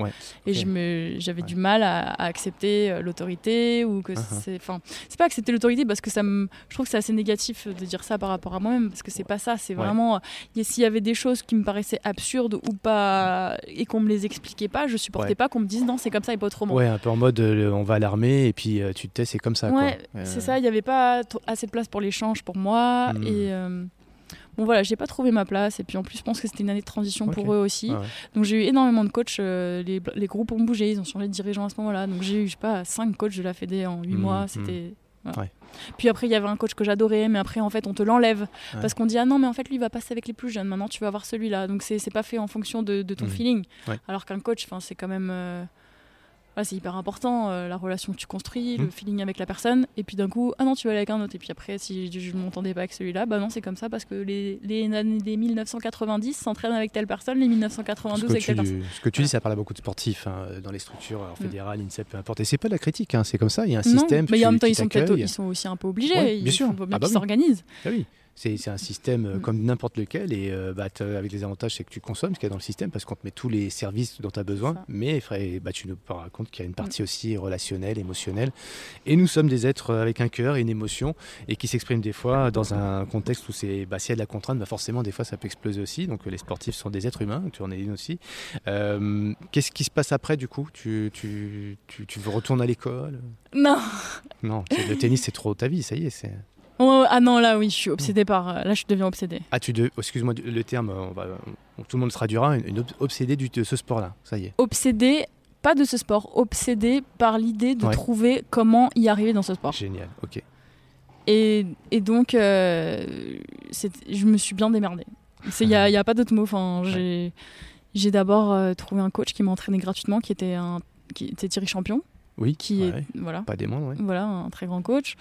Speaker 1: et je j'avais du mal à, accepter euh, l'autorité ou que uh-huh. c'est, enfin, c'est pas accepter l'autorité parce que ça me, je trouve que c'est assez négatif de dire ça par rapport à moi-même parce que c'est pas ça. C'est vraiment, s'il y avait des choses qui me paraissaient absurdes ou pas et qu'on me les expliquait pas, je supportais pas qu'on me dise non, c'est comme ça et pas autrement.
Speaker 2: Ouais, un peu en mode on va à l'armée et puis tu te tais, c'est comme ça.
Speaker 1: Ouais, c'est ça. Il y avait pas assez de place pour l'échange pour moi. Hmm. Et euh, bon, voilà, j'ai pas trouvé ma place. Et puis en plus, je pense que c'était une année de transition pour eux aussi. Donc j'ai eu énormément de coachs. Euh, les, les, groupes ont bougé, ils ont changé de dirigeant à ce moment-là. Donc j'ai eu, je sais pas, 5 coachs de la Fédé en 8 hmm. mois. Hmm. C'était. Puis après, il y avait un coach que j'adorais, mais après, en fait, on te l'enlève. Parce qu'on dit, ah non, mais en fait, lui, il va passer avec les plus jeunes. Maintenant, tu vas avoir celui-là. Donc, c'est pas fait en fonction de, ton feeling. Alors qu'un coach, c'est quand même. Euh, c'est hyper important, euh, la relation que tu construis, le mmh. feeling avec la personne. Et puis d'un coup, ah non, tu vas aller avec un autre. Et puis après, si je ne m'entendais pas avec celui-là, bah non, c'est comme ça parce que les, les années des 1990 s'entraînent avec telle personne, les 1992 avec telle personne.
Speaker 2: Ce que tu dis, ça parle à beaucoup de sportifs hein, dans les structures mmh. fédérales, INSEP, peu importe. Et c'est pas de la critique, hein, c'est comme ça, il y a un système.
Speaker 1: Mais en même temps, ils sont, ils sont aussi un peu obligés. bien sûr. Il faut bien ah bah qu'ils s'organisent.
Speaker 2: Ah oui. C'est un système euh, mm. comme n'importe lequel et euh, bah, avec les avantages, c'est que tu consommes ce qu'il y a dans le système parce qu'on te met tous les services dont tu as besoin. Mais bah, tu nous racontes qu'il y a une partie mm. aussi relationnelle, émotionnelle. Et nous sommes des êtres avec un cœur et une émotion et qui s'expriment des fois dans un contexte où c'est bah, s'il y a de la contrainte, bah, forcément des fois ça peut exploser aussi. Donc les sportifs sont des êtres humains, tu en es une aussi. Euh, qu'est-ce qui se passe après du coup? Tu, tu, tu, tu retourner à l'école?
Speaker 1: Non.
Speaker 2: Non, le tennis c'est trop ta vie, ça y est. c'est...
Speaker 1: Oh, ah non, là oui, je suis obsédée par. Euh, là, je deviens obsédée.
Speaker 2: Ah, tu de... excuse-moi le terme, on va... tout le monde se traduira, une, obsédée de ce sport-là, ça y est.
Speaker 1: Obsédée, pas de ce sport, obsédée par l'idée de trouver comment y arriver dans ce sport.
Speaker 2: Génial, ok.
Speaker 1: Et, et donc, euh, je me suis bien démerdée. Il n'y a, y a, pas d'autre mot. Enfin, j'ai d'abord euh, trouvé un coach qui m'a entraîné gratuitement, qui était, un, qui était Thierry Champion.
Speaker 2: Oui,
Speaker 1: qui est voilà,
Speaker 2: pas des moindres.
Speaker 1: Voilà, un très grand coach.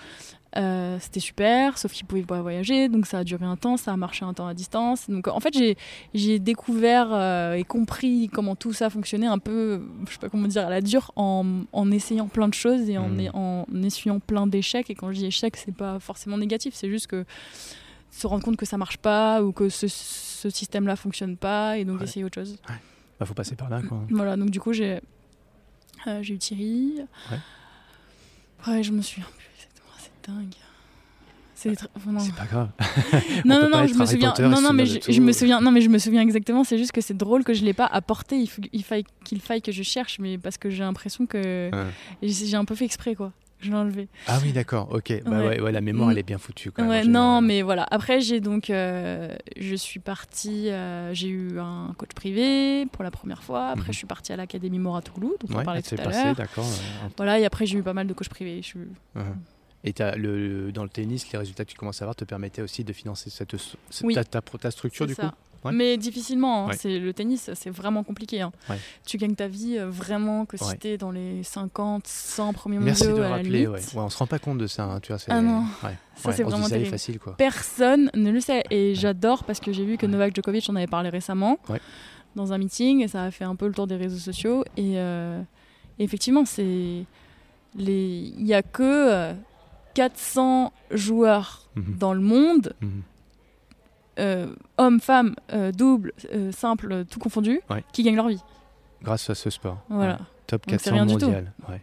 Speaker 1: Euh, c'était super, sauf qu'il pouvait pas voyager, donc ça a duré un temps, ça a marché un temps à distance. Donc en fait, j'ai découvert euh, et compris comment tout ça fonctionnait un peu, je sais pas comment dire, à la dure, en, en essayant plein de choses et en, hmm. en essuyant plein d'échecs. Et quand je dis échec, c'est pas forcément négatif, c'est juste que se rendre compte que ça marche pas ou que ce, ce système-là fonctionne pas et donc essayer autre chose.
Speaker 2: Ouais. Bah, faut passer par là, quoi.
Speaker 1: Voilà, donc du coup, j'ai euh, eu Thierry. Ouais. Ouais, je me souviens dingue.
Speaker 2: C'est pas grave.
Speaker 1: non, non, non, je me souviens. Non, non, mais je, me souviens. Non, mais je me souviens exactement. C'est juste que c'est drôle que je l'ai pas apporté. Il, faut, il faille qu'il faille que je cherche, mais parce que j'ai l'impression que j'ai un peu fait exprès, quoi. Je l'ai enlevé.
Speaker 2: Ah oui, d'accord. Ok. Bah ouais. ouais, la mémoire, elle est bien foutue. Quand
Speaker 1: non, mais voilà. Après, j'ai donc, euh, je suis partie. Euh, j'ai eu un coach privé pour la première fois. Après, mhm. je suis partie à l'académie Moratoglou, dont on parlait tout à l'heure.
Speaker 2: D'accord.
Speaker 1: Voilà. Et après, j'ai eu pas mal de coachs privés. Je...
Speaker 2: Uh-huh. Et le, dans le tennis, les résultats que tu commences à avoir te permettaient aussi de financer cette, ta, structure du coup?
Speaker 1: Mais difficilement. Hein. C'est, le tennis, c'est vraiment compliqué. Hein. Tu gagnes ta vie euh, vraiment que si tu es dans les 50, 100 premiers
Speaker 2: Merci
Speaker 1: mondiaux.
Speaker 2: Merci de rappeler. Ouais. on se rend pas compte de ça. Hein, tu vois,
Speaker 1: ah non. Ça, c'est vraiment
Speaker 2: facile. Quoi.
Speaker 1: Personne ne le sait. Et j'adore parce que j'ai vu que Novak Djokovic en avait parlé récemment dans un meeting. Et ça a fait un peu le tour des réseaux sociaux. Et, euh, effectivement, c'est. Il n'y a que euh, 400 joueurs mhm. dans le monde, mhm. euh, hommes, femmes, euh, double, euh, simple, tout confondu, qui gagnent leur vie.
Speaker 2: Grâce à ce sport.
Speaker 1: Voilà.
Speaker 2: Top 400 mondial. Ouais,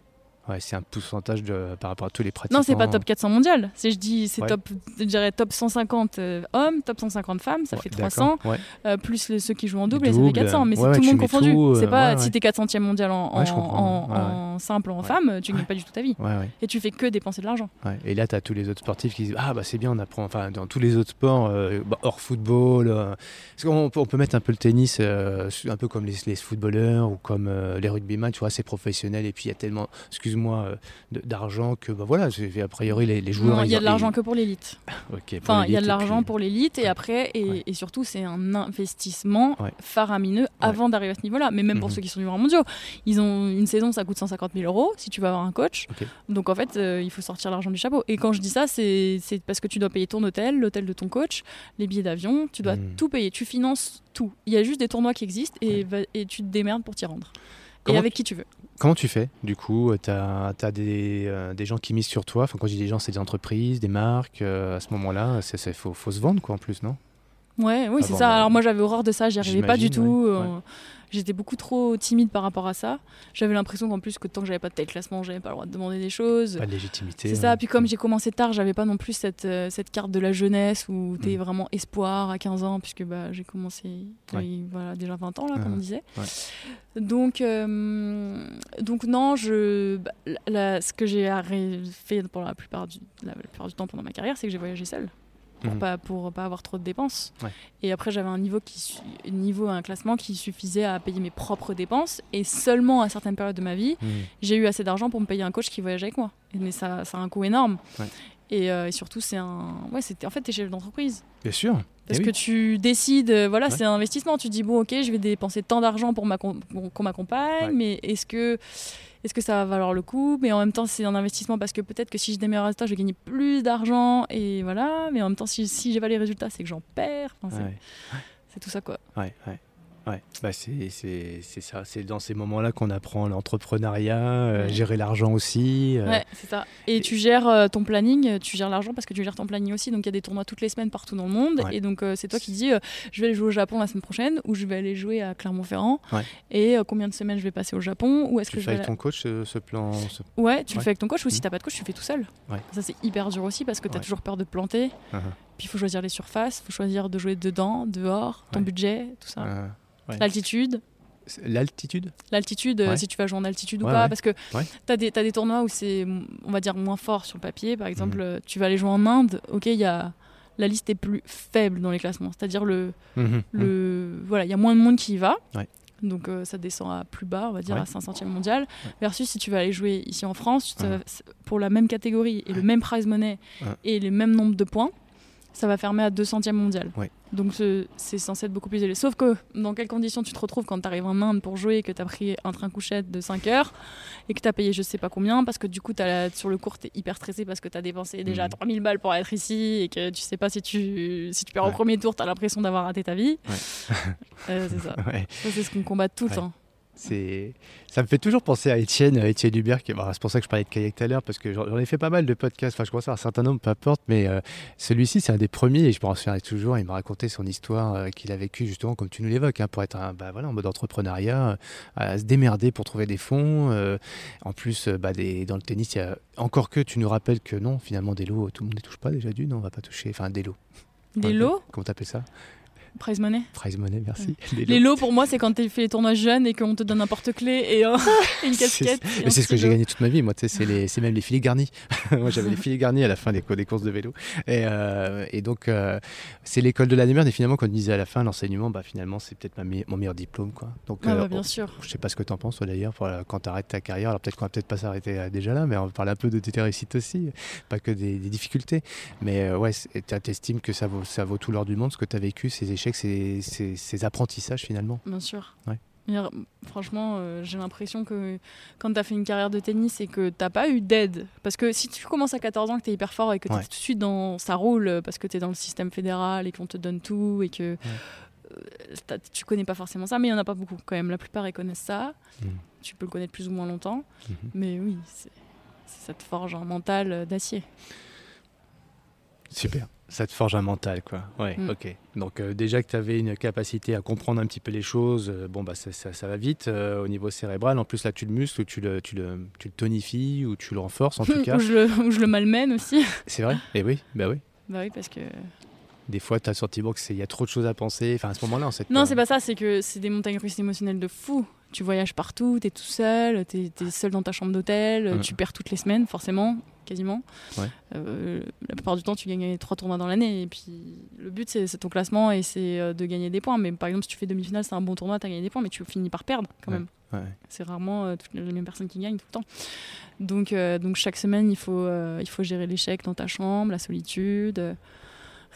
Speaker 2: c'est un pourcentage de, par rapport à tous les pratiquants.
Speaker 1: Non, c'est pas top 400 mondial. C'est je dis c'est top je dirais top 150 euh, hommes, top 150 femmes, ça fait 300 euh, plus les, ceux qui jouent en double, et ça fait 400 mais c'est tout le monde confondu. C'est pas si t'es 400e mondial en, en, simple en femme, tu gagnes pas du tout ta vie. Et tu fais que dépenser de l'argent.
Speaker 2: Et là tu as tous les autres sportifs qui disent "Ah bah c'est bien, on apprend enfin dans tous les autres sports euh, bah, hors football on, peut mettre un peu le tennis un peu comme les, les footballeurs ou comme les rugbyman, tu vois, c'est professionnel et puis il y a tellement excuse moi euh, d'argent que bah voilà, a priori les, les joueurs.
Speaker 1: il y a de l'argent que pour l'élite. enfin, il y a de l'argent pour l'élite et après et, surtout c'est un investissement faramineux avant d'arriver à ce niveau-là. Mais même pour mhm. ceux qui sont numéros mondiaux, ils ont une saison, ça coûte 150 000 euros si tu vas avoir un coach. Donc en fait, euh, il faut sortir l'argent du chapeau. Et quand je dis ça, c'est parce que tu dois payer ton hôtel, l'hôtel de ton coach, les billets d'avion, tu dois mhm. tout payer. Tu finances tout. Il y a juste des tournois qui existent et, et tu te démerdes pour t'y rendre. Et avec qui tu veux.
Speaker 2: Comment tu fais du coup Tu as, as des, euh, des, gens qui misent sur toi enfin, Quand je dis des gens, c'est des entreprises, des marques. Euh, à ce moment-là, il faut, faut, se vendre quoi, en plus, non?
Speaker 1: Ouais, oui, c'est ça. Alors moi, j'avais horreur de ça, j'y arrivais pas du tout. Euh, J'étais beaucoup trop timide par rapport à ça. J'avais l'impression qu'en plus que tant que j'avais pas de tel classement, j'avais pas le droit de demander des choses.
Speaker 2: Pas de légitimité.
Speaker 1: C'est ça. Puis comme j'ai commencé tard, j'avais pas non plus cette, euh, cette carte de la jeunesse où tu es mm. vraiment espoir à 15 ans, puisque bah, j'ai commencé voilà, déjà 20 ans, là, comme on disait. Donc, euh, donc non, je, bah, ce que j'ai fait pour la plupart, du, la plupart du temps pendant ma carrière, c'est que j'ai voyagé seule pour mhm. pas pour pas avoir trop de dépenses. Et après j'avais un niveau qui niveau un classement qui suffisait à payer mes propres dépenses et seulement à certaines périodes de ma vie, mhm. j'ai eu assez d'argent pour me payer un coach qui voyageait avec moi. Mais ça, ça a un coût énorme. Euh, et, surtout c'est un ouais, c'était en fait tu es chef d'entreprise.
Speaker 2: Bien sûr.
Speaker 1: Parce eh que tu décides, euh, voilà, c'est un investissement. Tu dis, bon, ok, je vais dépenser tant d'argent pour qu'on m'accompagne, mais est-ce que est-ce que ça va valoir le coup? Mais en même temps, c'est un investissement parce que peut-être que si je démarre résultats, je vais gagner plus d'argent et voilà. Mais en même temps, si, si j'ai pas les résultats, c'est que j'en perds. c'est tout ça, quoi.
Speaker 2: Ouais, ouais. Ouais, bah c'est ça. C'est dans ces moments-là qu'on apprend l'entrepreneuriat, euh, gérer l'argent aussi.
Speaker 1: Euh. Ouais, c'est ça. Et, tu gères euh, ton planning, tu gères l'argent parce que tu gères ton planning aussi. Donc il y a des tournois toutes les semaines partout dans le monde. Et donc c'est toi qui dis je vais aller jouer au Japon la semaine prochaine ou je vais aller jouer à Clermont-Ferrand. Et combien de semaines je vais passer au Japon ou est-ce que
Speaker 2: fais avec ton coach ce, plan
Speaker 1: Ouais, tu le fais avec ton coach ou si si t'as pas de coach, tu fais tout seul. Ça c'est hyper dur aussi parce que tu as toujours peur de te planter. Uh-huh. Puis il faut choisir les surfaces, il faut choisir de jouer dedans, dehors, ton budget, tout ça. Uh-huh. L'altitude.
Speaker 2: L'altitude?
Speaker 1: L'altitude, euh, si tu vas jouer en altitude ou pas. Parce que tu as, des, as des tournois où c'est, on va dire, moins fort sur le papier. Par exemple, mhm. euh, tu vas aller jouer en Inde. Ok, il y a la liste est plus faible dans les classements. C'est-à-dire le, mhm. le mhm. voilà, il y a moins de monde qui y va. Donc euh, ça descend à plus bas, on va dire à 500e mondial. Versus si tu vas aller jouer ici en France, pour la même catégorie et le même prize money et le même nombre de points, ça va fermer à 200e mondial. Donc c'est censé être beaucoup plus élevé. Sauf que dans quelles conditions tu te retrouves quand tu arrives en Inde pour jouer et que tu as pris un train couchette de 5 heures et que tu as payé je sais pas combien parce que du coup as sur le cours tu es hyper stressé parce que tu as dépensé déjà 3000 mmh. balles pour être ici et que tu sais pas si tu, si tu perds au premier tour, tu as l'impression d'avoir raté ta vie. Euh, c'est ça. c'est ce qu'on combat tout le temps.
Speaker 2: C'est, ça me fait toujours penser à Étienne, Étienne Hubert. Qui... c'est pour ça que je parlais de kayak tout à l'heure, parce que j'en ai fait pas mal de podcasts. Enfin, je à avoir un certain nombre, peu importe, mais euh, celui-ci, c'est un des premiers, et je m'en souviens toujours. Il m'a raconté son histoire euh, qu'il a vécue, justement, comme tu nous l'évoques, hein, pour être un, bah, voilà, en mode entrepreneuriat, euh, à se démerder pour trouver des fonds. en plus, bah, des, dans le tennis, il y a encore que tu nous rappelles que non, finalement, des lots, tout le monde ne touche pas déjà d'une, on va pas toucher. Enfin, des lots.
Speaker 1: Des lots?
Speaker 2: Comment t'appelles ça?
Speaker 1: Prize money.
Speaker 2: Prize money, merci.
Speaker 1: Les, lots. pour moi, c'est quand tu fais les tournois jeunes et qu'on te donne un porte-clé et une casquette.
Speaker 2: C'est ce que j'ai gagné toute ma vie. Moi, c'est même les filets garnis. moi, j'avais les filets garnis à la fin des, des courses de vélo. Et, euh, et donc, euh, c'est l'école de la merde. Et finalement, quand on disait à la fin, l'enseignement, bah, finalement, c'est peut-être mon meilleur diplôme. Quoi.
Speaker 1: Donc, ah, bah, euh, bien sûr.
Speaker 2: Je sais pas ce que tu en penses, d'ailleurs, quand tu arrêtes ta carrière. Alors, peut-être qu'on va peut-être pas s'arrêter déjà là, mais on va parler un peu de tes réussites aussi. Pas que des, difficultés. Mais ouais, tu estimes que ça vaut, ça vaut tout l'or du monde, ce que tu as vécu, ces échecs, c'est ces, apprentissages finalement.
Speaker 1: Bien sûr. Franchement, euh, j'ai l'impression que quand tu as fait une carrière de tennis et que tu pas eu d'aide, parce que si tu commences à 14 ans, que tu es hyper fort et que tout de suite dans ça roule parce que tu es dans le système fédéral et qu'on te donne tout et que euh, tu connais pas forcément ça, mais il n'y en a pas beaucoup quand même. La plupart, ils connaissent ça. Mm. Tu peux le connaître plus ou moins longtemps, mm-hmm. mais oui, ça te forge un mental d'acier.
Speaker 2: Super. Ça te forge un mental, quoi. Ouais, mm. ok. Donc euh, déjà que tu avais une capacité à comprendre un petit peu les choses, euh, bon bah ça, ça, va vite euh, au niveau cérébral. En plus là, tu le muscles, tu le, tu le, tu le tonifies ou tu le renforces en tout cas.
Speaker 1: ou, je le, ou je le malmène aussi.
Speaker 2: C'est vrai? Et eh oui, bah oui.
Speaker 1: Bah oui, parce que
Speaker 2: des fois, tu as le sentiment qu'il y a trop de choses à penser. Enfin, à ce moment-là, en fait.
Speaker 1: Non, c'est pas ça. C'est que c'est des montagnes russes émotionnelles de fou. Tu voyages partout, tu es tout seul, tu es, seul dans ta chambre d'hôtel, tu perds toutes les semaines, forcément, quasiment. Euh, la plupart du temps, tu gagnes trois tournois dans l'année. Et puis, le but, c'est ton classement et c'est euh, de gagner des points. Mais par exemple, si tu fais demi-finale, c'est un bon tournoi, tu as gagné des points, mais tu finis par perdre quand même. C'est rarement euh, toutes les mêmes personnes qui gagnent tout le temps. Donc, donc chaque semaine, il faut, il faut gérer l'échec dans ta chambre, la solitude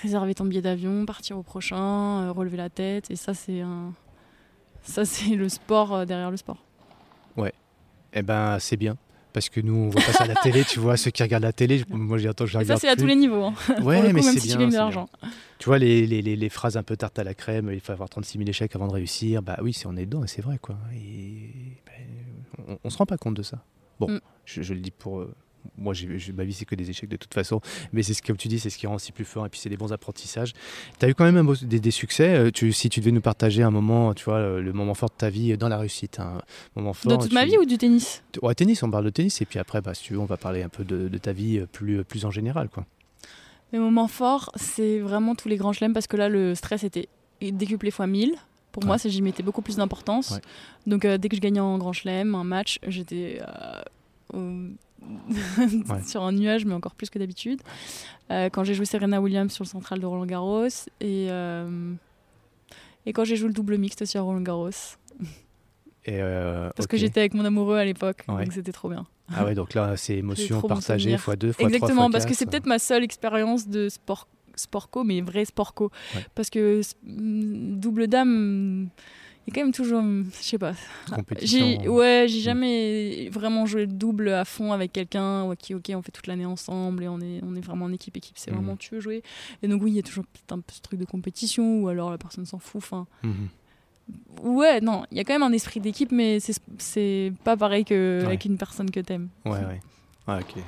Speaker 1: réserver ton billet d'avion, partir au prochain, euh, relever la tête. Et ça, c'est un... ça, c'est le sport euh, derrière le sport.
Speaker 2: Ouais. Eh ben, c'est bien. Parce que nous, on voit pas ça à la télé, tu vois, ceux qui regardent la télé, moi je attends, je regarde.
Speaker 1: ça, c'est à tous les niveaux. Hein.
Speaker 2: Ouais, mais c'est bien. Tu, de l'argent. tu vois, les, les, les, phrases un peu tarte à la crème, il faut avoir 36 000 échecs avant de réussir. Bah oui, si on est dedans, c'est vrai, quoi. Et, ben, on, on, se rend pas compte de ça. Bon, mm. je, je, le dis pour, euh, moi, ma vie, c'est que des échecs de toute façon. Mais c'est ce que tu dis, c'est ce qui rend aussi plus fort. Et puis, c'est des bons apprentissages. Tu as eu quand même des, succès. Euh, tu, si tu devais nous partager un moment, tu vois, le, moment fort de ta vie dans la réussite, un moment fort.
Speaker 1: De toute ma vie ou du tennis?
Speaker 2: Ouais, tennis, on parle de tennis. Et puis après, bah, si tu veux, on va parler un peu de, ta vie euh, plus, plus en général. Quoi.
Speaker 1: Mes moments forts, c'est vraiment tous les grands chelems parce que là, le stress était décuplé fois 1000. Pour moi, j'y mettais beaucoup plus d'importance. Donc, euh, dès que je gagnais en grand chelem, un match, j'étais sur un nuage, mais encore plus que d'habitude. Euh, quand j'ai joué Serena Williams sur le central de Roland Garros et, euh, et quand j'ai joué le double mixte aussi à Roland Garros.
Speaker 2: Et euh,
Speaker 1: Parce que j'étais avec mon amoureux à l'époque, donc c'était trop bien.
Speaker 2: Ah ouais, donc là, c'est émotion partagée fois deux, fois
Speaker 1: Exactement,
Speaker 2: parce
Speaker 1: que c'est peut-être ma seule expérience de sport, sportco, mais vrai sportco. Parce que double dame il y a quand même toujours, je sais pas. J'ai,
Speaker 2: hein.
Speaker 1: ouais, j'ai jamais vraiment joué le double à fond avec quelqu'un. qui ok, on fait toute l'année ensemble et on est, on est vraiment en équipe. Équipe, c'est mhm. vraiment tu veux jouer. Et donc oui, il y a toujours un peu ce truc de compétition ou alors la personne s'en fout. Enfin, mhm. ouais, non, il y a quand même un esprit d'équipe, mais c'est, c'est pas pareil que avec une personne que t'aimes.
Speaker 2: Ouais, ouais. Ah, ok,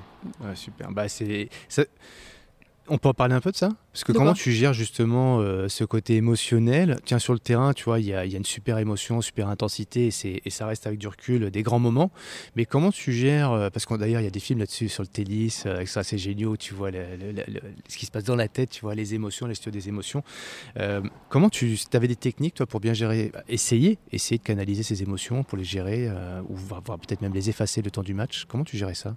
Speaker 2: ouais, super. Bah c'est on peut en parler un peu de ça? Parce que comment tu gères justement euh, ce côté émotionnel? Tiens, sur le terrain, tu vois, il y, a, une super émotion, super intensité, et, et, ça reste avec du recul des grands moments. Mais comment tu gères euh, Parce que d'ailleurs, il y a des films là-dessus sur le tennis, euh, ça c'est génial, tu vois ce qui se passe dans la tête, tu vois les émotions, les des émotions. comment tu avais des techniques, toi, pour bien gérer bah, Essayer, essayer de canaliser ces émotions pour les gérer, ou peut-être même les effacer le temps du match? Comment tu gérais ça?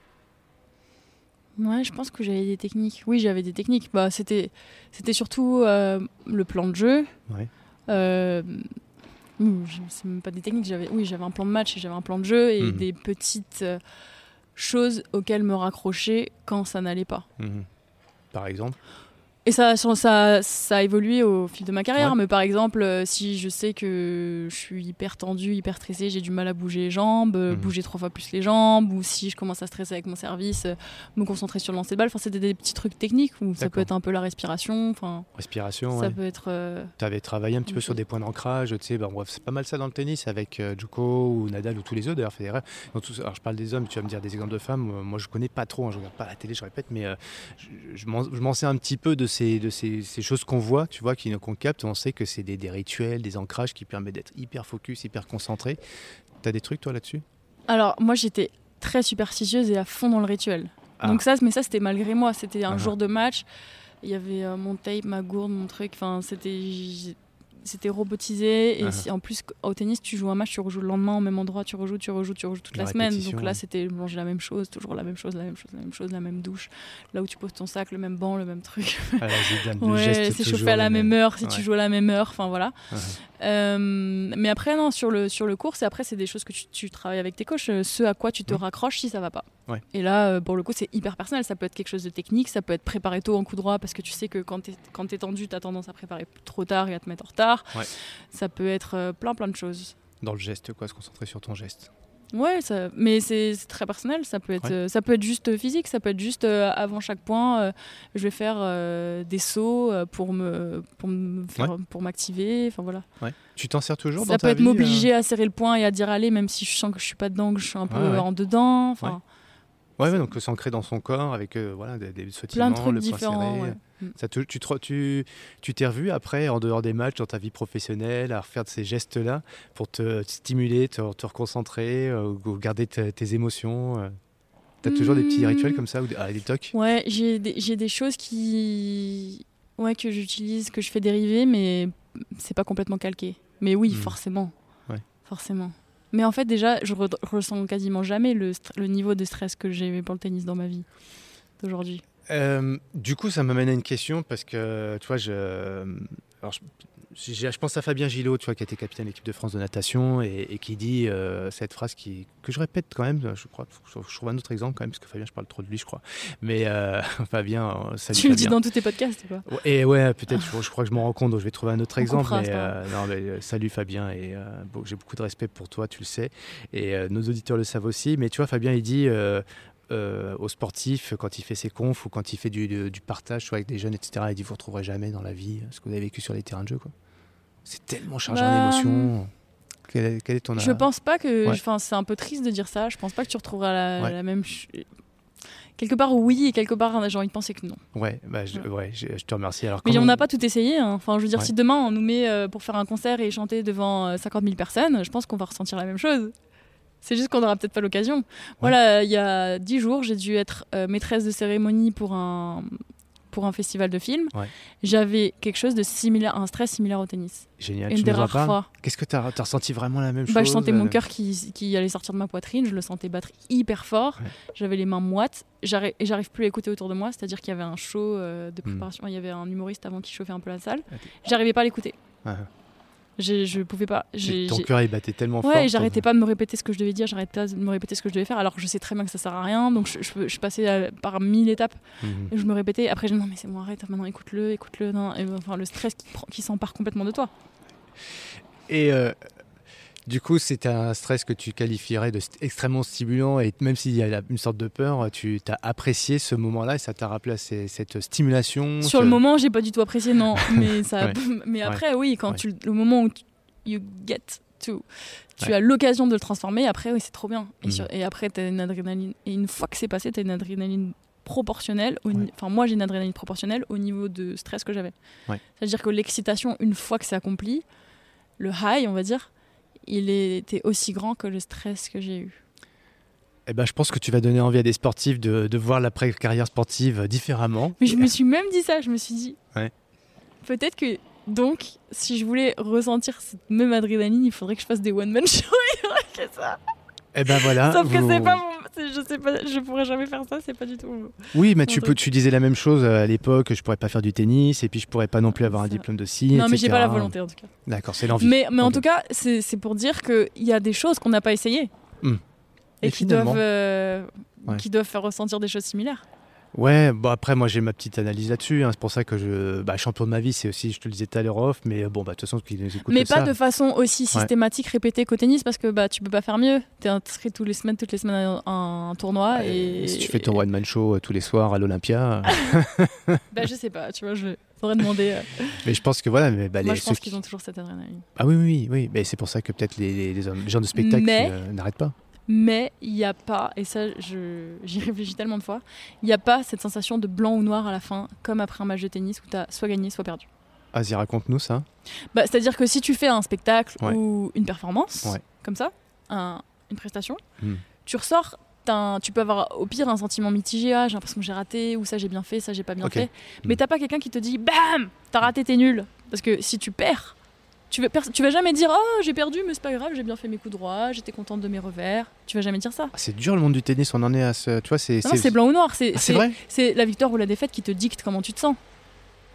Speaker 1: Ouais, je pense que j'avais des techniques. Oui, j'avais des techniques. Bah, c'était, c'était surtout euh, le plan de jeu. Ouais. Euh, c'est même pas des techniques. J'avais, oui, j'avais un plan de match et j'avais un plan de jeu et mhm. des petites euh, choses auxquelles me raccrocher quand ça n'allait pas.
Speaker 2: Mhm. Par exemple?
Speaker 1: Et ça, ça, ça a évolué au fil de ma carrière. Mais par exemple, euh, si je sais que je suis hyper tendue, hyper stressée, j'ai du mal à bouger les jambes, euh, mhm. bouger trois fois plus les jambes, ou si je commence à stresser avec mon service, euh, me concentrer sur le lancer de balle. Enfin, c'est des, petits trucs techniques ou ça peut être un peu la respiration. Enfin,
Speaker 2: respiration,
Speaker 1: ça peut être.
Speaker 2: Tu avais travaillé un petit peu sur des points d'ancrage. Tu sais, ben, c'est pas mal ça dans le tennis avec Djoko ou Nadal ou tous les autres d'ailleurs. Federer. alors, je parle des hommes, tu vas me dire des exemples de femmes. Moi, je connais pas trop. Hein, je regarde pas la télé, je répète, mais je, je m'en sais un petit peu de de ces, choses qu'on voit, tu vois, qu'on capte, on sait que c'est des, rituels, des ancrages qui permettent d'être hyper focus, hyper concentré. Tu as des trucs, toi, là-dessus?
Speaker 1: Alors, moi, j'étais très superstitieuse et à fond dans le rituel. Ah. Donc ça, mais ça, c'était malgré moi. C'était un ah. jour de match. Il y avait euh, mon tape, ma gourde, mon truc. Enfin, c'était c'était robotisé. Et uh-huh. en plus, au tennis, tu joues un match, tu rejoues le lendemain au même endroit, tu rejoues, tu rejoues, tu rejoues toute la, semaine. Donc là, c'était manger la même chose, toujours la même chose, la même chose, la même chose, la même douche. Là où tu poses ton sac, le même banc, le même truc.
Speaker 2: Ah, ouais,
Speaker 1: c'est chauffé à la même heure, si tu joues à la même heure. Enfin voilà. Uh-huh. Euh, mais après, non, sur le, sur le cours, et après, c'est des choses que tu, tu, travailles avec tes coachs, euh, ce à quoi tu te mmh. raccroches si ça va pas. Et là, euh, pour le coup, c'est hyper personnel. Ça peut être quelque chose de technique, ça peut être préparé tôt en coup droit parce que tu sais que quand tu es, es, tendu, tu as tendance à préparer trop tard et à te mettre en retard. Ça peut être plein, plein de choses.
Speaker 2: Dans le geste, quoi, se concentrer sur ton geste.
Speaker 1: Ouais, ça, mais c'est très personnel. Ça peut être, euh, ça peut être juste physique, ça peut être juste euh, avant chaque point, euh, je vais faire des sauts pour me, pour pour m'activer. Enfin voilà.
Speaker 2: Tu t'en sers toujours.
Speaker 1: Ça peut être m'obliger à serrer le point et à dire allez, même si je sens que je suis pas dedans, que je suis un peu en dedans. Enfin.
Speaker 2: Ouais, donc s'ancrer dans son corps avec voilà des, des sautillements, le
Speaker 1: différents,
Speaker 2: point serré. Mm. Ça tu, tu, tu t'es revu après, en dehors des matchs, dans ta vie professionnelle, à refaire ces gestes-là pour te, stimuler, te, te reconcentrer, euh, ou garder tes émotions euh? T'as toujours des petits rituels comme ça ou des, ah, des tocs?
Speaker 1: Ouais, j'ai des, des, choses qui, ouais, que j'utilise, que je fais dériver, mais c'est pas complètement calqué. Mais oui, mm. forcément. Ouais. Forcément. Mais en fait, déjà, je ressens quasiment jamais le, niveau de stress que j'ai pour le tennis dans ma vie d'aujourd'hui.
Speaker 2: Euh, du coup, ça m'amène à une question parce que, tu vois, je, je, pense à Fabien Gillot, tu vois, qui a été capitaine de l'équipe de France de natation et, qui dit euh, cette phrase qui, que je répète quand même. Je crois, je, trouve un autre exemple quand même parce que Fabien, je parle trop de lui, je crois. Mais euh, Fabien,
Speaker 1: ça Tu le dis dans tous tes podcasts, quoi.
Speaker 2: Et ouais, peut-être. je, crois que je m'en rends compte, donc je vais trouver un autre exemple. Mais, non, mais, salut Fabien et bon, j'ai beaucoup de respect pour toi, tu le sais, et nos auditeurs le savent aussi. Mais tu vois, Fabien, il dit euh, aux sportifs quand il fait ses confs ou quand il fait du, partage soit avec des jeunes, etc. Il dit Vous ne retrouverez jamais dans la vie ce que vous avez vécu sur les terrains de jeu. C'est tellement chargé en bah, émotions. Quel est, ton
Speaker 1: Je pense pas que. Enfin, c'est un peu triste de dire ça. Je pense pas que tu retrouveras la, la même. Quelque part oui et quelque part j'ai envie de penser que non.
Speaker 2: Ouais, bah, je, ouais. je, te remercie. Alors,
Speaker 1: Mais on n'a pas tout essayé. Hein. Enfin, je veux dire, si demain on nous met euh, pour faire un concert et chanter devant 50 euh, 000 personnes, je pense qu'on va ressentir la même chose. C'est juste qu'on n'aura peut-être pas l'occasion. Voilà, il y a dix jours, j'ai dû être euh, maîtresse de cérémonie pour un, pour un festival de films. J'avais quelque chose de similaire, un stress similaire au tennis.
Speaker 2: Génial. Une tu des rares fois. Qu'est-ce que tu as, ressenti vraiment la même
Speaker 1: bah,
Speaker 2: chose
Speaker 1: Je sentais mon euh cœur qui, qui, allait sortir de ma poitrine. Je le sentais battre hyper fort. J'avais les mains moites. Et j'arrive plus à écouter autour de moi. C'est-à-dire qu'il y avait un show euh, de hmm. préparation. Il y avait un humoriste avant qui chauffait un peu la salle. J'arrivais pas à l'écouter. Je pouvais pas.
Speaker 2: Ton cœur il battait tellement
Speaker 1: fort. Ouais, j'arrêtais pas de me répéter ce que je devais dire, j'arrêtais pas de me répéter ce que je devais faire, alors que je sais très bien que ça sert à rien. Donc je, je, passais par mille étapes et je me répétais. Après, je me non, mais c'est moi, arrête, maintenant écoute-le, écoute-le. enfin, le stress qui, qui s'empare complètement de toi.
Speaker 2: Et euh, du coup, c'est un stress que tu qualifierais de extrêmement stimulant et même s'il y a une sorte de peur, tu as apprécié ce moment-là et ça t'a rappelé cette stimulation.
Speaker 1: Sur le moment, j'ai pas du tout apprécié, non. Mais, ça, mais après, oui, quand tu, le moment où tu, you get to, tu as l'occasion de le transformer, après, oui, c'est trop bien. Et, mhm. après, tu as une adrénaline. Et une fois que c'est passé, tu as une adrénaline proportionnelle. Enfin, moi, j'ai une adrénaline proportionnelle au niveau de stress que j'avais. C'est-à-dire que l'excitation, une fois que c'est accompli, le high, on va dire, il était aussi grand que le stress que j'ai eu.
Speaker 2: Eh ben, je pense que tu vas donner envie à des sportifs de, de voir l'après-carrière sportive différemment.
Speaker 1: Mais je me suis même dit ça, je me suis dit, ouais. peut-être que, donc, si je voulais ressentir cette même adrénaline, il faudrait que je fasse des one-man shows, il y que ça.
Speaker 2: Eh ben voilà.
Speaker 1: Sauf que c'est pas mon je sais pas, je pourrais jamais faire ça, c'est pas du tout.
Speaker 2: Oui, mais tu, peux, tu disais la même chose euh, à l'époque, je pourrais pas faire du tennis, et puis je pourrais pas non plus avoir un diplôme de scie.
Speaker 1: Non, mais j'ai pas la volonté en tout cas.
Speaker 2: D'accord, c'est l'envie.
Speaker 1: Mais, mais en tout cas, c'est pour dire qu'il y a des choses qu'on n'a pas essayées. Hmm. Et, qui, doivent, euh, qui doivent faire ressentir des choses similaires.
Speaker 2: Ouais, bon après moi j'ai ma petite analyse là-dessus. Hein. C'est pour ça que je, bah, champion de ma vie, c'est aussi, je te le disais tout à l'heure off, mais bon bah de toute façon qui nous écoutent.
Speaker 1: Mais pas de façon aussi systématique, répétée qu'au tennis, parce que bah tu peux pas faire mieux. T'es inscrit tous les semaines, toutes les semaines à un, tournoi et...
Speaker 2: Si tu fais ton one man show euh, tous les soirs à l'Olympia.
Speaker 1: bah je sais pas, tu vois, je faudrait demander. Euh.
Speaker 2: Mais je pense que voilà, mais
Speaker 1: bah, moi je pense qu'ils ont toujours cette adrénaline.
Speaker 2: Ah oui oui oui, mais c'est pour ça que peut-être les, les, gens de spectacle euh, n'arrêtent pas
Speaker 1: mais il n'y a pas, et ça j'y réfléchis tellement de fois, il n'y a pas cette sensation de blanc ou noir à la fin, comme après un match de tennis où tu as soit gagné, soit perdu.
Speaker 2: Vas-y, raconte-nous ça.
Speaker 1: Bah, C'est-à-dire que si tu fais un spectacle ou une performance, comme ça, une prestation, hmm. tu ressors, tu peux avoir au pire un sentiment mitigé, ah, j'ai l'impression que j'ai raté, ou ça j'ai bien fait, ça j'ai pas bien fait, hmm. mais t'as pas quelqu'un qui te dit, bam, t'as raté, t'es nul. Parce que si tu perds, tu vas, tu vas jamais dire oh j'ai perdu mais c'est pas grave j'ai bien fait mes coups droits j'étais contente de mes revers. Tu vas jamais dire ça.
Speaker 2: Ah, c'est dur le monde du tennis on en est à ce tu vois c'est
Speaker 1: c'est blanc ou noir c'est ah, c'est la victoire ou la défaite qui te dicte comment tu te sens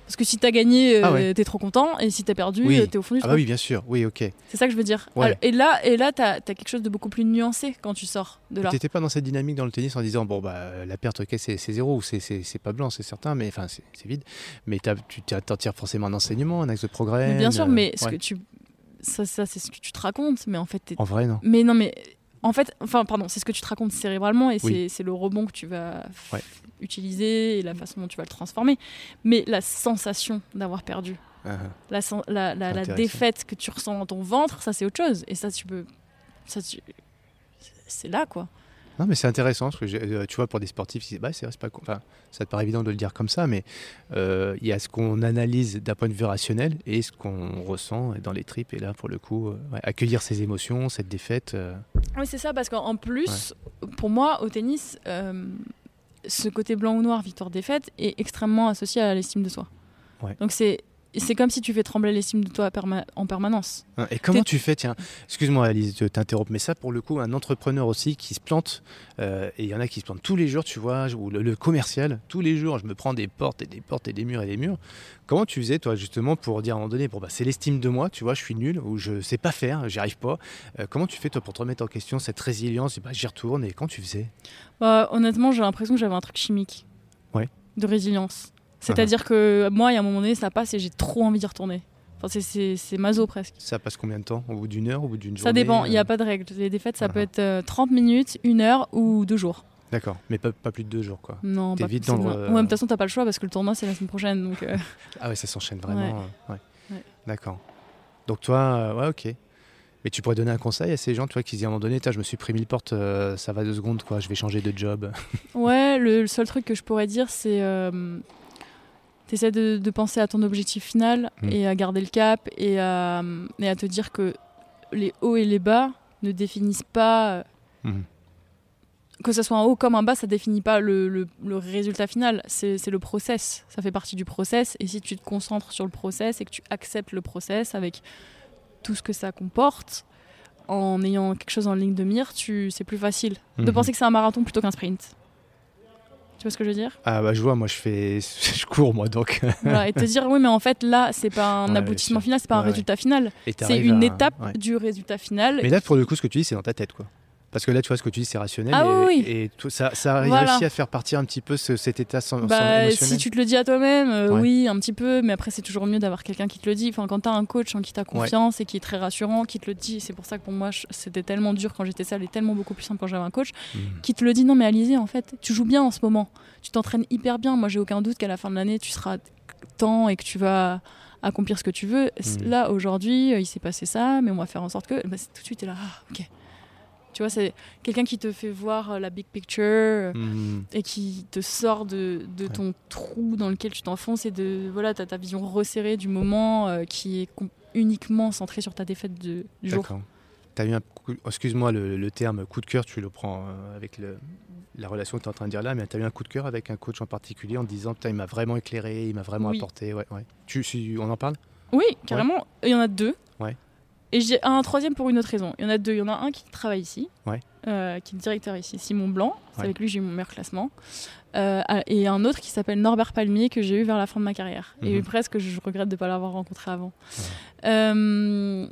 Speaker 1: parce que si t'as gagné, tu euh, ah t'es trop content, et si t'as perdu, tu t'es au fond du
Speaker 2: ah bah oui, bien sûr, oui, ok.
Speaker 1: C'est ça que je veux dire. Et là, et là, t'as as quelque chose de beaucoup plus nuancé quand tu sors de là.
Speaker 2: T'étais pas dans cette dynamique dans le tennis en disant bon bah la perte, ok, c'est zéro ou c'est pas blanc, c'est certain, mais enfin c'est vide. Mais tu t'en tires forcément un enseignement, un axe de progrès.
Speaker 1: bien sûr, mais ce que tu ça, ça c'est ce que tu te racontes, mais en fait.
Speaker 2: En vrai, non.
Speaker 1: Mais non, mais en fait, enfin, pardon, c'est ce que tu te racontes cérébralement et c'est le rebond que tu vas utiliser et la façon dont tu vas le transformer. Mais la sensation d'avoir perdu, ah ah. la, la, la, défaite que tu ressens dans ton ventre, ça c'est autre chose. Et ça, tu peux. Ça, c'est là, quoi.
Speaker 2: Non, mais c'est intéressant parce que euh, tu vois, pour des sportifs, bah, c'est pas, enfin, ça te paraît évident de le dire comme ça, mais euh, il y a ce qu'on analyse d'un point de vue rationnel et ce qu'on ressent dans les tripes. Et là, pour le coup, euh, accueillir ses émotions, cette défaite.
Speaker 1: Oui, c'est ça, parce qu'en plus, pour moi, au tennis, ce côté blanc ou noir, victoire-défaite, est extrêmement associé à l'estime de soi. Donc c'est c'est comme si tu fais trembler l'estime de toi en permanence.
Speaker 2: Hein, et comment tu fais, tiens, excuse-moi Alice de t'interrompre, mais ça pour le coup, un entrepreneur aussi qui se plante, euh, et il y en a qui se plantent tous les jours, tu vois, ou le, commercial, tous les jours, je me prends des portes et des portes et des murs et des murs. Comment tu faisais toi justement pour dire à un moment donné, bon bah c'est l'estime de moi, tu vois, je suis nul, ou je sais pas faire, j'y arrive pas. Euh, comment tu fais toi pour te remettre en question cette résilience, et bah, j'y retourne, et quand tu faisais?
Speaker 1: Bah, Honnêtement, j'ai l'impression que j'avais un truc chimique.
Speaker 2: Ouais.
Speaker 1: De résilience. C'est-à-dire que moi, il y a un moment donné, ça passe et j'ai trop envie d'y retourner. Enfin, c'est maso presque.
Speaker 2: Ça passe combien de temps? Au bout d'une heure Au bout d'une journée
Speaker 1: Ça dépend, il n'y a euh pas de règle. Les défaites, ça peut être 30 euh, minutes, une heure ou deux jours.
Speaker 2: D'accord, mais pas, plus de deux jours quoi.
Speaker 1: Non, pas vite dans le... Ouais, de toute façon, t'as pas le choix parce que le tournoi c'est la semaine prochaine. Donc euh.
Speaker 2: ah ouais, ça s'enchaîne vraiment. Ouais. D'accord. Donc toi, ouais, ok. Mais tu pourrais donner un conseil à ces gens, tu vois, qui disent à un moment donné, je me suis pris mille portes, ça va deux secondes, quoi, je vais changer de job.
Speaker 1: ouais, le, seul truc que je pourrais dire, c'est tu de, penser à ton objectif final mm. et à garder le cap et à, et à, te dire que les hauts et les bas ne définissent pas. Mm. Que ce soit un haut comme un bas, ça définit pas le, le, résultat final. C'est le process. Ça fait partie du process. Et si tu te concentres sur le process et que tu acceptes le process avec tout ce que ça comporte, en ayant quelque chose en ligne de mire, c'est plus facile de mm-hmm. penser que c'est un marathon plutôt qu'un sprint. Tu vois ce que je veux dire?
Speaker 2: Ah bah je vois, moi je fais, je cours moi donc.
Speaker 1: et te dire oui mais en fait là c'est pas un aboutissement final, c'est pas un résultat final, c'est une étape du résultat final.
Speaker 2: Mais là pour le coup ce que tu dis c'est dans ta tête quoi. Parce que là, tu vois, ce que tu dis, c'est rationnel. Ah et, tout, ça, ça réussi à faire partir un petit peu cet état sans, bah,
Speaker 1: Si tu te le dis à toi-même, euh, oui, un petit peu. Mais après, c'est toujours mieux d'avoir quelqu'un qui te le dit. Enfin, quand tu as un coach en qui tu as confiance et qui est très rassurant, qui te le dit. C'est pour ça que pour moi, c'était tellement dur quand j'étais seule et tellement beaucoup plus simple quand j'avais un coach hmm. qui te le dit. Non, mais allez en fait, tu joues bien en ce moment. Tu t'entraînes hyper bien. Moi, j'ai aucun doute qu'à la fin de l'année, tu seras temps et que tu vas accomplir ce que tu veux. Hmm. Là, aujourd'hui, il s'est passé ça, mais on va faire en sorte que. Bah, tout de suite, tu es là. Ah, ok tu vois, c'est quelqu'un qui te fait voir euh, la big picture euh, mhm. et qui te sort de, de ton trou dans lequel tu t'enfonces et de voilà, as ta vision resserrée du moment euh, qui est uniquement centrée sur ta défaite de, du jour.
Speaker 2: As eu un excuse-moi le, terme coup de cœur, tu le prends avec le, la relation que tu es en train de dire là, mais tu as eu un coup de cœur avec un coach en particulier en te disant il m'a vraiment éclairé, il m'a vraiment apporté. Ouais, ouais. Tu, on en parle?
Speaker 1: Oui, carrément. Il y en a deux. Ouais. Et j'ai un troisième pour une autre raison. Il y en a deux. Il y en a un qui travaille ici, euh, qui est directeur ici, Simon Blanc. Avec lui j'ai eu mon meilleur classement. Euh, et un autre qui s'appelle Norbert Palmier, que j'ai eu vers la fin de ma carrière. Et mhm. presque, je regrette de ne pas l'avoir rencontré avant. Euh,